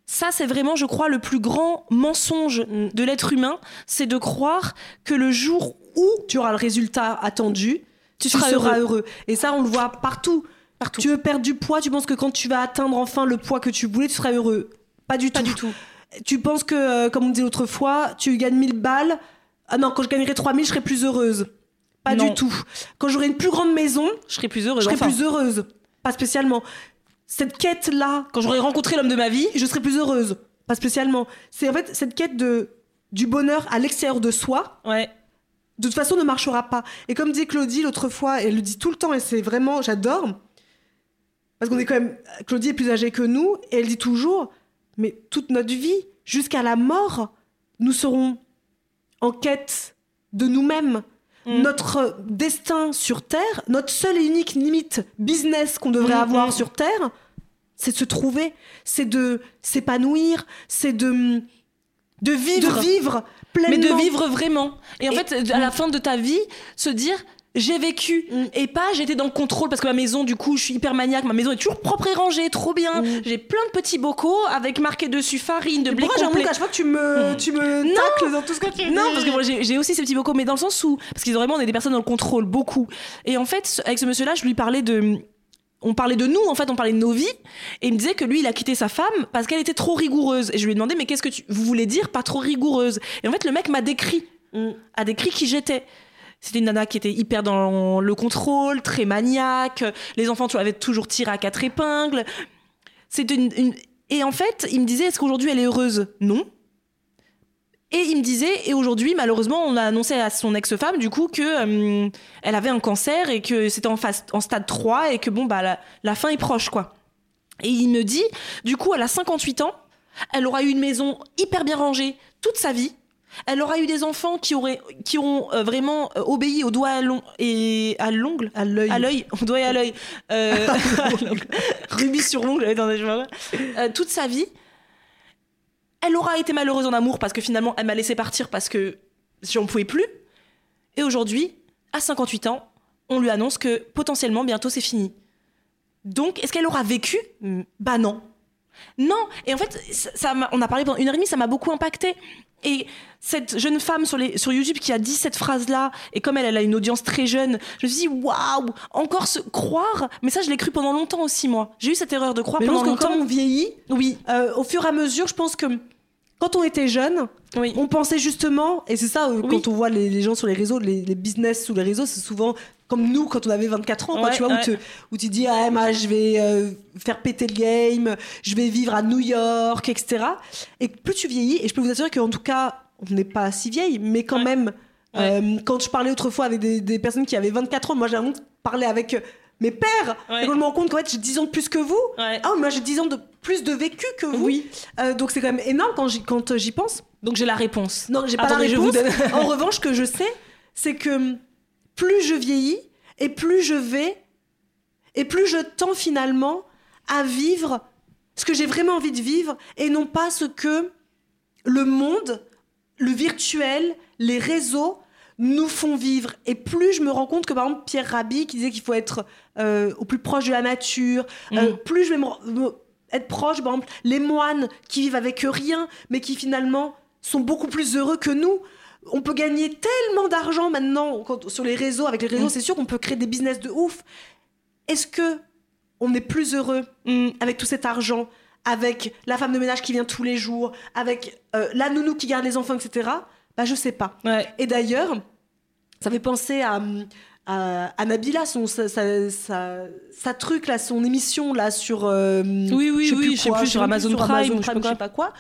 Ça, c'est vraiment, je crois, le plus grand mensonge de l'être humain, c'est de croire que le jour où Tu auras le résultat attendu, tu tu seras, seras, heureux, heureux. Et ça, on le voit partout. partout. Tu veux perdre du poids, tu penses que quand tu vas atteindre enfin le poids que tu voulais, tu seras heureux. Pas du Pas tout. du tout. Tu penses que, euh, comme on disait l'autre fois, tu gagnes 1000 balles. Ah non, quand je gagnerai 3000, je serai plus heureuse. Pas Non. du tout. Quand j'aurai une plus grande maison, Je serai plus heureuse. je serai enfin. plus heureuse. Pas spécialement. Cette quête-là, Quand j'aurai rencontré l'homme de ma vie, je serai plus heureuse. Pas spécialement. C'est en fait cette quête de, du bonheur à l'extérieur de soi, ouais. de toute façon ne marchera pas. Et comme disait Claudie l'autre fois, elle le dit tout le temps et c'est vraiment, j'adore. Parce qu'on est quand même, Claudie est plus âgée que nous et elle dit toujours, mais toute notre vie, jusqu'à la mort, nous serons en quête de nous-mêmes. Mm. Notre destin sur Terre, notre seule et unique limite business qu'on devrait Mm, avoir mm. sur Terre, c'est de se trouver, c'est de s'épanouir, c'est de, De vivre. de vivre pleinement. mais de vivre vraiment. Et en Et- fait, à la fin de ta vie, se dire j'ai vécu Mm. et pas j'étais dans le contrôle parce que ma maison du coup je suis hyper maniaque ma maison est toujours propre et rangée trop bien Mm. j'ai plein de petits bocaux avec marqué dessus farine de blé Pourquoi complet qu'à chaque fois que tu me, tu me Non. tacles dans tout ce que tu non dis parce que moi j'ai j'ai aussi ces petits bocaux mais dans le sens où parce qu'ils vraiment on est des personnes dans le contrôle beaucoup et en fait avec ce monsieur là je lui parlais de on parlait de nous, en fait, on parlait de nos vies, et il me disait que lui, il a quitté sa femme parce qu'elle était trop rigoureuse. Et je lui ai demandé, mais qu'est-ce que tu, vous voulez dire pas trop rigoureuse? Et en fait, le mec m'a décrit, Mm. a décrit qui j'étais. C'était une nana qui était hyper dans le contrôle, très maniaque. Les enfants tu avaient toujours tiré à quatre épingles. Une, une- Et en fait, il me disait, est-ce qu'aujourd'hui elle est heureuse? Non. Et il me disait, et aujourd'hui, malheureusement, on a annoncé à son ex-femme, du coup, que euh, elle avait un cancer et que c'était en, phase, en stade 3 et que bon, bah, la, la fin est proche, quoi. Et il me dit, du coup, elle a 58 ans, elle aura eu une maison hyper bien rangée toute sa vie. Elle aura eu des enfants qui auraient, qui ont euh, vraiment euh, obéi au doigt à l'on- et à l'ongle, À l'œil. à l'œil, au doigt et à l'œil. Euh, l'ongle. Rubis sur ongle, attendez, je vois. Toute sa vie. Elle aura été malheureuse en amour parce que finalement, elle m'a laissé partir parce que j'en pouvais plus. Et aujourd'hui, à 58 ans, on lui annonce que potentiellement, bientôt, c'est fini. Donc, est-ce qu'elle aura vécu? Bah non. Non, et en fait, ça, on a parlé pendant une heure et demie, ça m'a beaucoup impacté. Et cette jeune femme sur, les, sur YouTube qui a dit cette phrase-là, et comme elle, elle a une audience très jeune, je me suis dit, waouh, encore se croire. Mais ça, je l'ai cru pendant longtemps aussi, moi. J'ai eu cette erreur de croire Mais pendant longtemps. on vieillit, Oui, euh, au fur et à mesure, je pense que quand on était jeune, oui. on pensait justement, et c'est ça, euh, Oui. quand on voit les, les gens sur les réseaux, les, les business sous les réseaux, c'est souvent comme nous quand on avait 24 ans, quoi, tu vois, où, ouais. te- où tu dis, ah, moi, je vais euh, faire péter le game, je vais vivre à New York, etc. Et plus tu vieillis, et je peux vous assurer qu'en tout cas, on n'est pas si vieille, mais quand Ouais. même, euh, quand je parlais autrefois avec des, des personnes qui avaient 24 ans, moi j'ai l'impression de parler avec mes pères, Ouais. et je me rends compte qu'en fait j'ai 10 ans de plus que vous, Ouais. ah, moi j'ai 10 ans de plus de vécu que vous. Oui. Euh, donc c'est quand même énorme quand j'y, quand euh, j'y pense. Donc j'ai la réponse. Non, j'ai pas Attendez, la je vous réponse. donne. en revanche, ce que je sais, c'est que plus je vieillis et plus je vais et plus je tends finalement à vivre ce que j'ai vraiment envie de vivre et non pas ce que le monde, le virtuel, les réseaux nous font vivre. Et plus je me rends compte que, par exemple, Pierre Rabhi, qui disait qu'il faut être euh, au plus proche de la nature, euh, Mm. plus je vais me- me- être proche, par exemple, les moines qui vivent avec rien, mais qui finalement sont beaucoup plus heureux que nous. On peut gagner tellement d'argent maintenant quand- sur les réseaux. Avec les réseaux, Mm. c'est sûr qu'on peut créer des business de ouf. Est-ce que on est plus heureux Mm. avec tout cet argent, avec la femme de ménage qui vient tous les jours, avec euh, la nounou qui garde les enfants, etc. Bah, je sais pas. Ouais. Et d'ailleurs, ça fait penser à, à, à Nabila, son, sa, sa, sa- sa truc, là, son émission là, sur. euh, Oui, oui, je sais oui, je sais quoi, plus, sur Amazon sur Prime, Amazon ou je sais Prime, pas je sais pas quoi,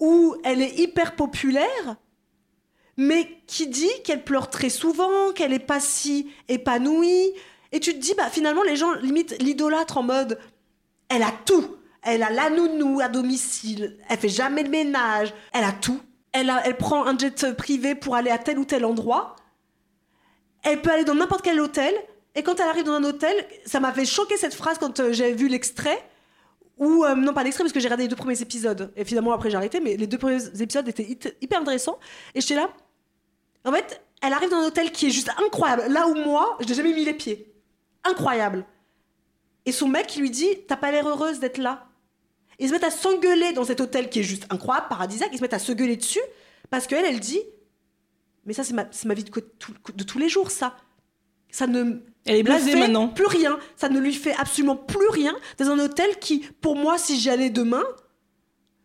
où elle est hyper populaire, mais qui dit qu'elle pleure très souvent, qu'elle est pas si épanouie. Et tu te dis, bah finalement, les gens limite l'idolâtrent en mode, elle a tout. Elle a la nounou à domicile, elle fait jamais le ménage, elle a tout. Elle, prend un jet privé pour aller à tel ou tel endroit. Elle peut aller dans n'importe quel hôtel. Et quand elle arrive dans un hôtel, ça m'a fait choquer cette phrase quand euh, j'ai vu l'extrait. Ou, euh, non, pas l'extrait, parce que j'ai regardé les deux premiers épisodes. Et finalement, après, j'ai arrêté. Mais les deux premiers épisodes étaient hyper intéressants. Et j'étais là. En fait, elle arrive dans un hôtel qui est juste incroyable. Là où moi, je n'ai jamais mis les pieds. Incroyable. Et son mec lui dit T'as pas l'air heureuse d'être là. Ils se mettent à s'engueuler dans cet hôtel qui est juste incroyable, paradisiaque. Ils se mettent à se gueuler dessus parce qu'elle, elle dit Mais ça, c'est ma, c'est ma vie de, de tous les jours, ça. Ça ne. Elle est blasée maintenant. Plus rien. Ça ne lui fait absolument plus rien dans un hôtel qui, pour moi, si j'y allais demain,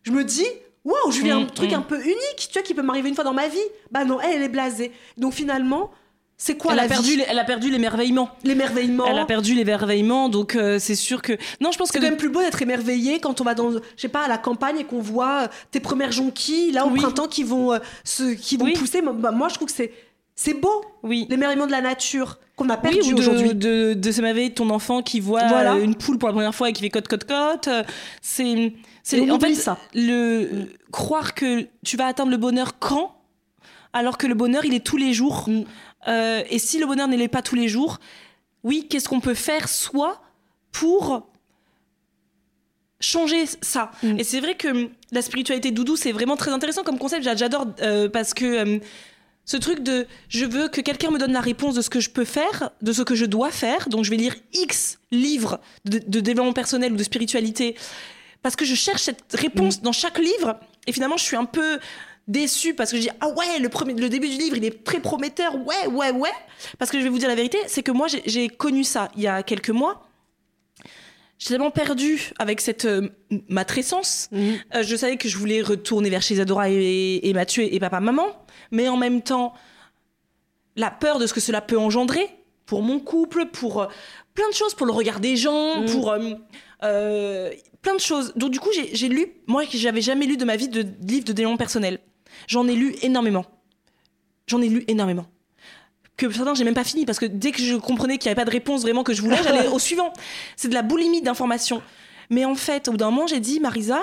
je me dis Waouh, je vis un Mm, truc mm. un peu unique, tu vois, qui peut m'arriver une fois dans ma vie. Bah non, elle, elle est blasée. Donc finalement, c'est quoi Elle la a, perdu, vie elle a perdu l'émerveillement. L'émerveillement. Elle a perdu l'émerveillement, donc euh, c'est sûr que. Non, je pense que. C'est quand même plus beau d'être émerveillé quand on va dans, je sais pas, à la campagne et qu'on voit euh, tes premières jonquilles là au Oui. printemps qui vont, euh, se, qui vont Oui. pousser. Moi, bah, moi, je trouve que c'est, c'est beau Oui. l'émerveillement de la nature qu'on a Oui, perdu ou de, aujourd'hui. de, de s'émerveiller de ton enfant qui voit Voilà. une poule pour la première fois et qui fait cote cote cote. C'est, c'est en fait ça. le croire que tu vas atteindre le bonheur quand, alors que le bonheur il est tous les jours. Mm. Euh, et si le bonheur ne l'est pas tous les jours, oui, qu'est-ce qu'on peut faire soit pour changer ça. Mm. Et c'est vrai que hum, la spiritualité doudou, c'est vraiment très intéressant comme concept. J'a- J'adore euh, parce que hum, ce truc de je veux que quelqu'un me donne la réponse de ce que je peux faire, de ce que je dois faire. Donc je vais lire X livres de, de développement personnel ou de spiritualité parce que je cherche cette réponse dans chaque livre. Et finalement, je suis un peu déçue parce que je dis ah ouais le premier le début du livre il est très prometteur ouais ouais ouais parce que je vais vous dire la vérité c'est que moi j'ai- j'ai connu ça il y a quelques mois J'étais tellement perdue avec cette euh, matrescence. Mhm. Euh, je savais que je voulais retourner vers chez Isadora et, et Mathieu et papa-maman. Mais en même temps, la peur de ce que cela peut engendrer pour mon couple, pour euh, plein de choses, pour le regard des gens, Mhm. pour euh, plein de choses. Donc du coup, j'ai j'ai lu, moi qui j'avais jamais lu de ma vie de livre de développement personnel. J'en ai lu énormément. J'en ai lu énormément. Que certains, j'ai même pas fini parce que dès que je comprenais qu'il n'y avait pas de réponse vraiment que je voulais, j'allais au suivant. C'est de la boulimie d'informations. Mais en fait, au bout d'un moment, j'ai dit, Marisa,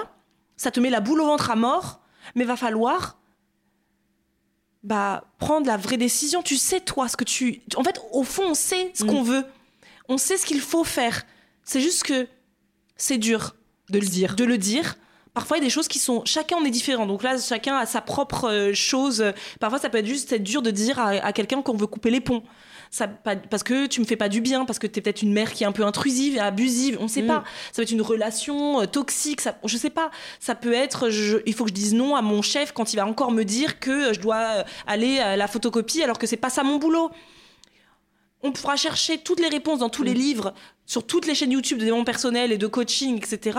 ça te met la boule au ventre à mort, mais va falloir bah, prendre la vraie décision. Tu sais, toi, ce que tu. En fait, au fond, on sait ce Mm. qu'on veut. On sait ce qu'il faut faire. C'est juste que c'est dur de le dire. de le dire Parfois, il y a des choses qui sont. Chacun, on est différent. Donc là, chacun a sa propre euh, chose. Parfois, ça peut être juste être dur de dire à, à quelqu'un qu'on veut couper les ponts. Ça, parce que tu me fais pas du bien, parce que tu es peut-être une mère qui est un peu intrusive et abusive, on sait Mm. pas. Ça peut être une relation euh, toxique, ça, je sais pas. Ça peut être, je- il faut que je dise non à mon chef quand il va encore me dire que euh, je dois aller à la photocopie alors que c'est pas ça mon boulot. On pourra chercher toutes les réponses dans tous les livres, sur toutes les chaînes YouTube de développement personnel et de coaching, etc.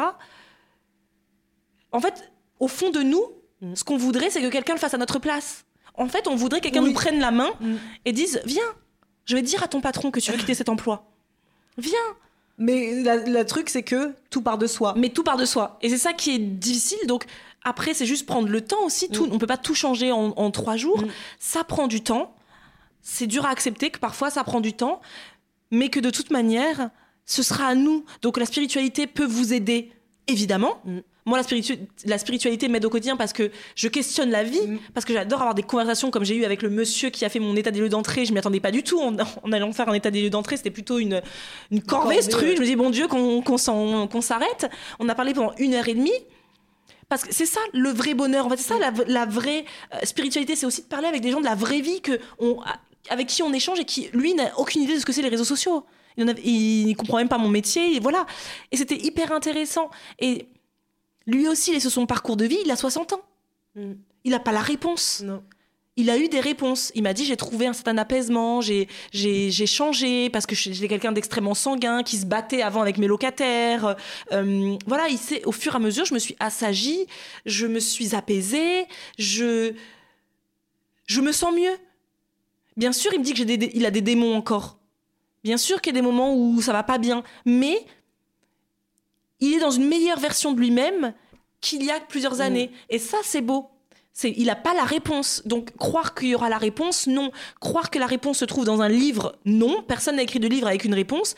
En fait, au fond de nous, Mm. ce qu'on voudrait, c'est que quelqu'un le fasse à notre place. En fait, on voudrait que quelqu'un Oui. nous prenne la main Mm. et dise Viens, je vais dire à ton patron que tu veux quitter cet emploi. Viens. Mais la- le truc, c'est que tout part de soi. Mais tout part de soi. Et c'est ça qui est difficile. Donc, après, c'est juste prendre le temps aussi. Tout, On peut pas tout changer en, en trois jours. Mm. Ça prend du temps. C'est dur à accepter que parfois ça prend du temps. Mais que de toute manière, ce sera à nous. Donc, la spiritualité peut vous aider, évidemment. Moi, la, spiritu- la spiritualité m'aide au quotidien parce que je questionne la vie, Mm. parce que j'adore avoir des conversations comme j'ai eu avec le monsieur qui a fait mon état des lieux d'entrée. Je m'y attendais pas du tout en, en allant faire un état des lieux d'entrée. C'était plutôt une, une corvée, ce truc. Je me dis, bon Dieu, qu'on s'arrête. On a parlé pendant une heure et demie. Parce que c'est ça le vrai bonheur. En fait, c'est ça la, la vraie euh, spiritualité. C'est aussi de parler avec des gens de la vraie vie que on, avec qui on échange et qui, lui, n'a aucune idée de ce que c'est les réseaux sociaux. Il, il comprend même pas mon métier. Et voilà. Et c'était hyper intéressant. Et lui aussi, il est sur son parcours de vie. Il a 60 ans. Mm. Il n'a pas la réponse Non. il a eu des réponses. Il m'a dit j'ai trouvé un certain apaisement, j'ai j'ai j'ai changé parce que j'étais quelqu'un d'extrêmement sanguin qui se battait avant avec mes locataires. Euh, voilà, il s'est au fur et à mesure, je me suis assagie, je me suis apaisée, je je me sens mieux. Bien sûr, il me dit que j'ai des, dé- il a des démons encore. Bien sûr qu'il y a des moments où ça va pas bien, mais il est dans une meilleure version de lui-même qu'il y a plusieurs années. Et ça, c'est beau. C'est, il n'a pas la réponse. Donc, croire qu'il y aura la réponse, non. Croire que la réponse se trouve dans un livre, non. Personne n'a écrit de livre avec une réponse.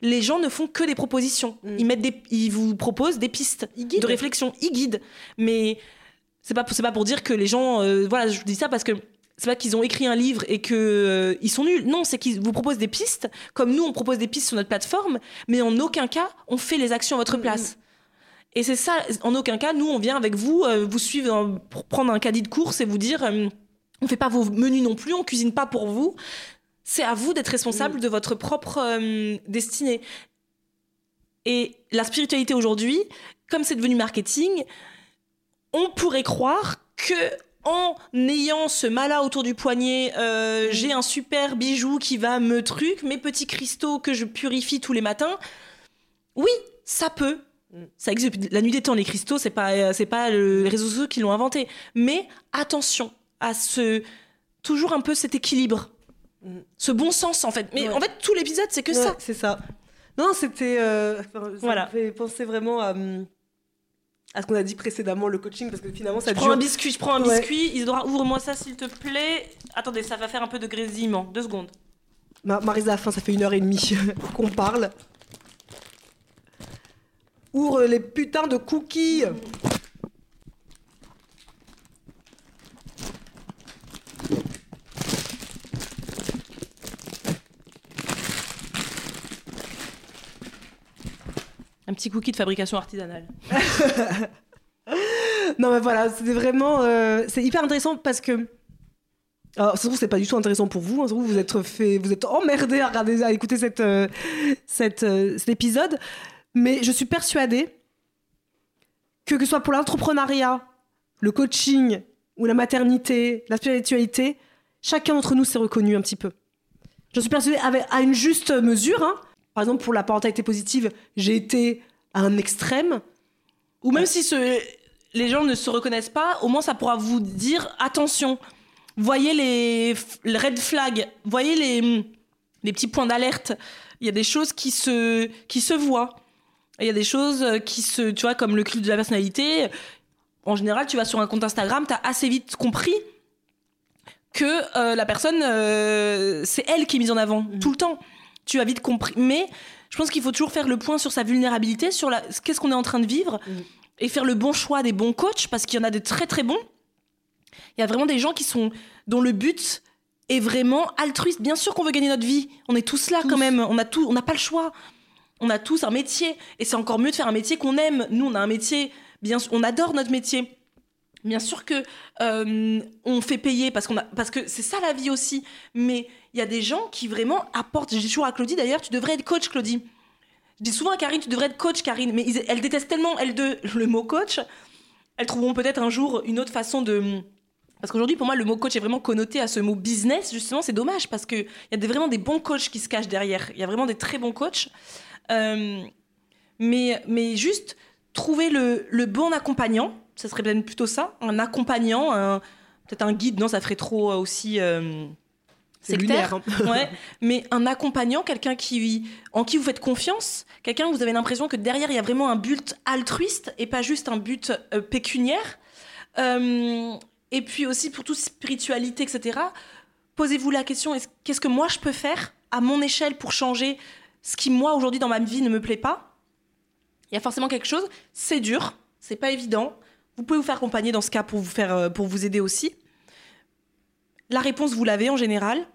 Les gens ne font que des propositions. Mm. Ils, mettent des, ils vous proposent des pistes de réflexion. Ils guident. Mais c'est pas, c'est pas pour dire que les gens. euh, voilà, je dis ça parce que c'est pas qu'ils ont écrit un livre et que euh, ils sont nuls. Non, c'est qu'ils vous proposent des pistes, comme nous on propose des pistes sur notre plateforme, mais en aucun cas on fait les actions à votre place. Et c'est ça, en aucun cas, nous on vient avec vous, euh, vous suivre pour prendre un caddie de course et vous dire, euh, on fait pas vos menus non plus, on cuisine pas pour vous. C'est à vous d'être responsable de votre propre euh, destinée. Et la spiritualité aujourd'hui, comme c'est devenu marketing, on pourrait croire que en ayant ce mala autour du poignet, euh, j'ai un super bijou qui va me truc, mes petits cristaux que je purifie tous les matins. Oui, ça peut. Ça existe la nuit des temps, les cristaux, c'est pas, euh, c'est pas le- les réseaux sociaux qui l'ont inventé. Mais attention à ce. Toujours un peu cet équilibre. Mm. Ce bon sens, en fait. Mais Ouais. en fait, tout l'épisode, c'est que Ouais, ça. C'est ça. Non, c'était. euh, ça Voilà. me fait penser vraiment à, hum, à ce qu'on a dit précédemment, le coaching, parce que finalement, ça Je prends un biscuit, je prends un Ouais. biscuit. Isidora, ouvre-moi ça, s'il te plaît. Attendez, ça va faire un peu de grésillement. Deux secondes. Ma- Marisa, à la fin, ça fait une heure et demie qu'on parle. Ouvre les putains de cookies. Un petit cookie de fabrication artisanale. Non, mais voilà, c'était vraiment. euh, c'est hyper intéressant parce que. Alors, ça se trouve, c'est pas du tout intéressant pour vous. hein, vous êtes fait, vous êtes emmerdé à regarder, à écouter cette, euh, euh, cet épisode. Mais je suis persuadée que que ce soit pour l'entrepreneuriat, le coaching ou la maternité, la spiritualité, chacun d'entre nous s'est reconnu un petit peu. Je suis persuadée avec, à une juste mesure. hein. Par exemple, pour la parentalité positive, j'ai été à un extrême. Ou même si ce- les gens ne se reconnaissent pas, au moins ça pourra vous dire attention. Voyez les, red flags, voyez les, les petits points d'alerte. Il y a des choses qui se, qui se voient. Il y a des choses qui se, tu vois, comme le culte de la personnalité. En général, tu vas sur un compte Instagram, tu as assez vite compris que euh, la personne, euh, c'est elle qui est mise en avant tout le temps. Tu as vite compris. Mais je pense qu'il faut toujours faire le point sur sa vulnérabilité, sur la, qu'est-ce qu'on est en train de vivre, et faire le bon choix des bons coachs, parce qu'il y en a de très très bons. Il y a vraiment des gens qui sont dont le but est vraiment altruiste. Bien sûr qu'on veut gagner notre vie. On est tous là quand même. On a tout, on n'a pas le choix. On a tous un métier, et c'est encore mieux de faire un métier qu'on aime. Nous, on a un métier bien sûr, on adore notre métier. Bien sûr que euh, on fait payer parce qu'on a, parce que c'est ça la vie aussi. Mais il y a des gens qui vraiment apportent. Je dis toujours à Claudie d'ailleurs, tu devrais être coach, Claudie. Je dis souvent à Karine, tu devrais être coach, Karine. Mais ils- elle déteste tellement elle de le mot coach. Elles trouveront peut-être un jour une autre façon de. Parce qu'aujourd'hui, pour moi, le mot coach est vraiment connoté à ce mot business. Justement, c'est dommage parce qu'il y a vraiment des bons coachs qui se cachent derrière. Il y a vraiment des très bons coachs. Euh, mais, mais juste trouver le bon accompagnant, ça serait peut-être plutôt ça, un accompagnant, un- peut-être un guide, non, ça ferait trop euh, aussi euh, sectaire. lunaire, hein. Ouais, mais un accompagnant, quelqu'un qui, en qui vous faites confiance, quelqu'un où vous avez l'impression que derrière il y a vraiment un but altruiste et pas juste un but euh, pécuniaire. Euh, et puis aussi pour toute spiritualité, etc. Posez-vous la question est-ce- qu'est-ce que moi je peux faire à mon échelle pour changer ce qui moi aujourd'hui dans ma vie ne me plaît pas? Il y a forcément quelque chose. C'est dur, c'est pas évident. Vous pouvez vous faire accompagner dans ce cas pour vous faire, euh, pour vous aider aussi. La réponse vous l'avez en général.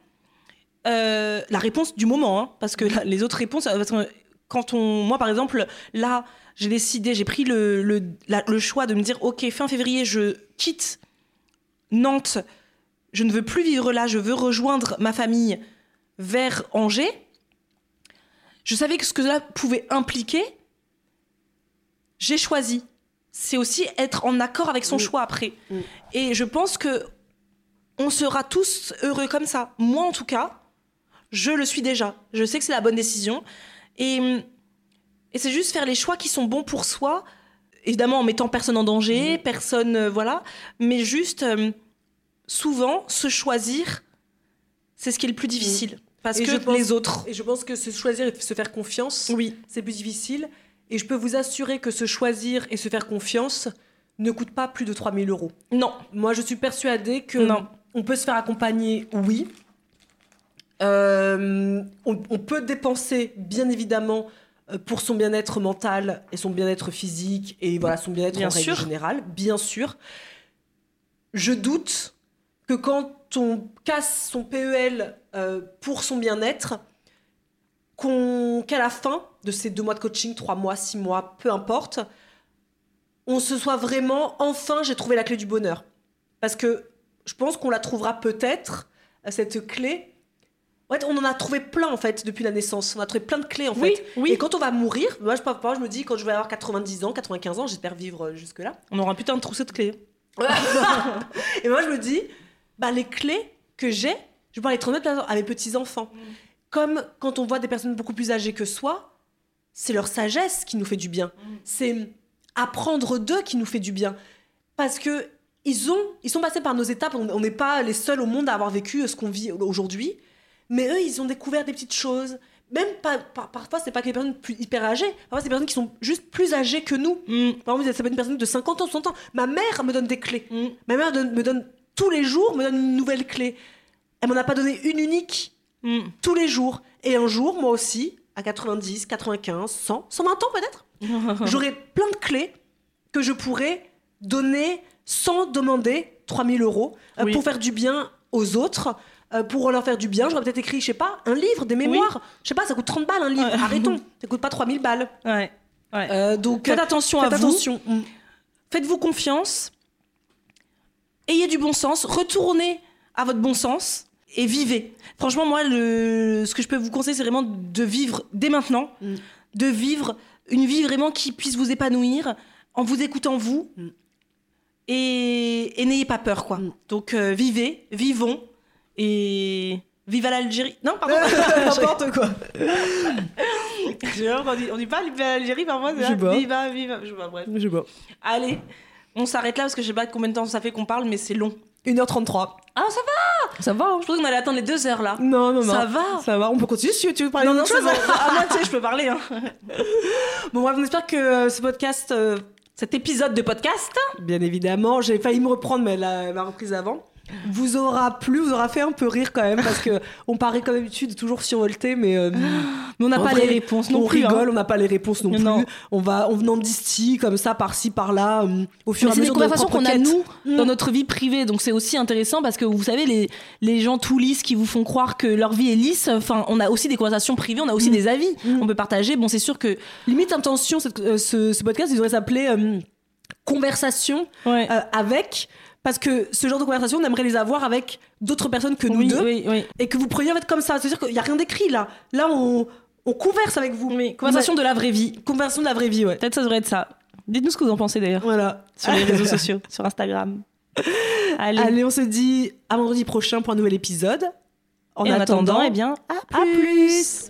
Euh, la réponse du moment, hein, parce que les autres réponses, euh, parce que quand on, moi par exemple, là, j'ai décidé, j'ai pris le, le, le choix de me dire, ok, fin février, je quitte Nantes, je ne veux plus vivre là, je veux rejoindre ma famille vers Angers. Je savais que ce que cela pouvait impliquer. J'ai choisi. C'est aussi être en accord avec son Oui. choix après. Mm. Et je pense que on sera tous heureux comme ça. Moi, en tout cas, je le suis déjà. Je sais que c'est la bonne décision. Et, et c'est juste faire les choix qui sont bons pour soi. Évidemment, en mettant personne en danger, personne, euh, voilà. Mais juste, euh, souvent, se choisir, c'est ce qui est le plus difficile. Parce Et que je pense- les autres. Et je pense que se choisir et se faire confiance, Oui. c'est plus difficile. Et je peux vous assurer que se choisir et se faire confiance ne coûte pas plus de 3000 euros. Non. Moi, je suis persuadée que Non. on peut se faire accompagner, oui. Euh, on, on peut dépenser, bien évidemment, euh, pour son bien-être mental et son bien-être physique et voilà son bien-être Bien en règle générale, bien sûr. Je doute que quand on casse son PEL euh, pour son bien-être, qu'à la fin de ces deux mois de coaching, trois mois, six mois, peu importe, on se soit vraiment enfin j'ai trouvé la clé du bonheur. Parce que je pense qu'on la trouvera peut-être, euh, cette clé. En fait, on en a trouvé plein en fait depuis la naissance. On a trouvé plein de clés en Oui, fait. oui. Et quand on va mourir, moi je, parfois, je me dis quand je vais avoir 90 ans, 95 ans, j'espère vivre euh, jusque-là. On aura un putain de trousseau de clés. Et moi je me dis, bah, les clés que j'ai, je vais pouvoir les transmettre à mes petits-enfants. Comme quand on voit des personnes beaucoup plus âgées que soi, c'est leur sagesse qui nous fait du bien. C'est apprendre d'eux qui nous fait du bien. Parce que ils, ont, ils sont passés par nos étapes. On n'est pas les seuls au monde à avoir vécu ce qu'on vit aujourd'hui. Mais eux, ils ont découvert des petites choses. Même pas, par- parfois, c'est pas que les personnes plus hyper âgées. Parfois, c'est des personnes qui sont juste plus âgées que nous. Mm. Par exemple, ça peut être une personne de 50 ans, 60 ans. Ma mère me donne des clés. Mm. Ma mère donne- me donne tous les jours, me donne une nouvelle clé. Elle m'en a pas donné une unique Mm. tous les jours. Et un jour, moi aussi, à 90, 95, 100, 120 ans peut-être, j'aurai plein de clés que je pourrais donner sans demander 3000 euros euh, Oui. pour faire du bien aux autres. euh, pour leur faire du bien, j'aurais peut-être écrit, je sais pas, un livre, des mémoires. Je sais pas, ça coûte 30 balles un livre. Arrêtons, ça coûte pas 3000 balles. Ouais. ouais. Euh, donc, Faites attention faites à vous. Mm. Faites-vous confiance. Ayez du bon sens. Retournez à votre bon sens et vivez. Franchement, moi, le, ce que je peux vous conseiller, c'est vraiment de vivre dès maintenant, Mm. de vivre une vie vraiment qui puisse vous épanouir en vous écoutant vous. Mm. Et, et n'ayez pas peur, quoi. Mm. Donc, euh, vivez, vivons et vive à l'Algérie. Non, pardon. N'importe quoi. on, dit, on dit pas vive à l'Algérie parfois. c'est. Viva, viva. Je sais pas, bref. Je sais pas. Allez, on s'arrête là parce que je sais pas combien de temps ça fait qu'on parle, mais c'est long. 1h33. Ah, ça va Ça va hein Je pensais qu'on allait attendre les deux heures là. Non, non, non. Ça va Ça va, on peut continuer si tu veux parler Non, non, chose. bon. Ah, moi, tu sais, je peux parler. Hein. Bon, bref, on espère que euh, ce podcast, euh, Cet épisode de podcast, bien évidemment, j'ai failli me reprendre, mais elle a- elle m'a reprise avant, vous aura plu, vous aura fait un peu rire quand même, parce que on paraît comme d'habitude toujours survolté, mais, euh, mais on n'a pas les réponses non on plus. hein. rigole, on n'a pas les réponses non plus. On va, on en distille comme ça, par-ci, par-là, euh, au fur et à c'est des mesure de nos conversations qu'on a nous Mm. dans notre vie privée, donc c'est aussi intéressant parce que vous savez les les gens tout lisses qui vous font croire que leur vie est lisse. Enfin, on a aussi des conversations privées, on a aussi Mm. des avis, Mm. on peut partager. Bon, c'est sûr que Limite intention, cette- euh, ce, ce podcast, il devrait s'appeler euh, conversation Ouais. euh, avec. Parce que ce genre de conversation, on aimerait les avoir avec d'autres personnes que nous oui, deux. oui, oui. Et que vous preniez en fait comme ça. C'est-à-dire qu'il n'y a rien d'écrit là. Là, on, on converse avec vous. Oui, conversation de la vraie vie. Conversation de la vraie vie, ouais. Peut-être ça devrait être ça. Dites-nous ce que vous en pensez d'ailleurs Voilà. sur les réseaux sociaux, sur Instagram. Allez. Allez, on se dit à vendredi prochain pour un nouvel épisode. En, Et en attendant, attendant, eh bien, à à plus.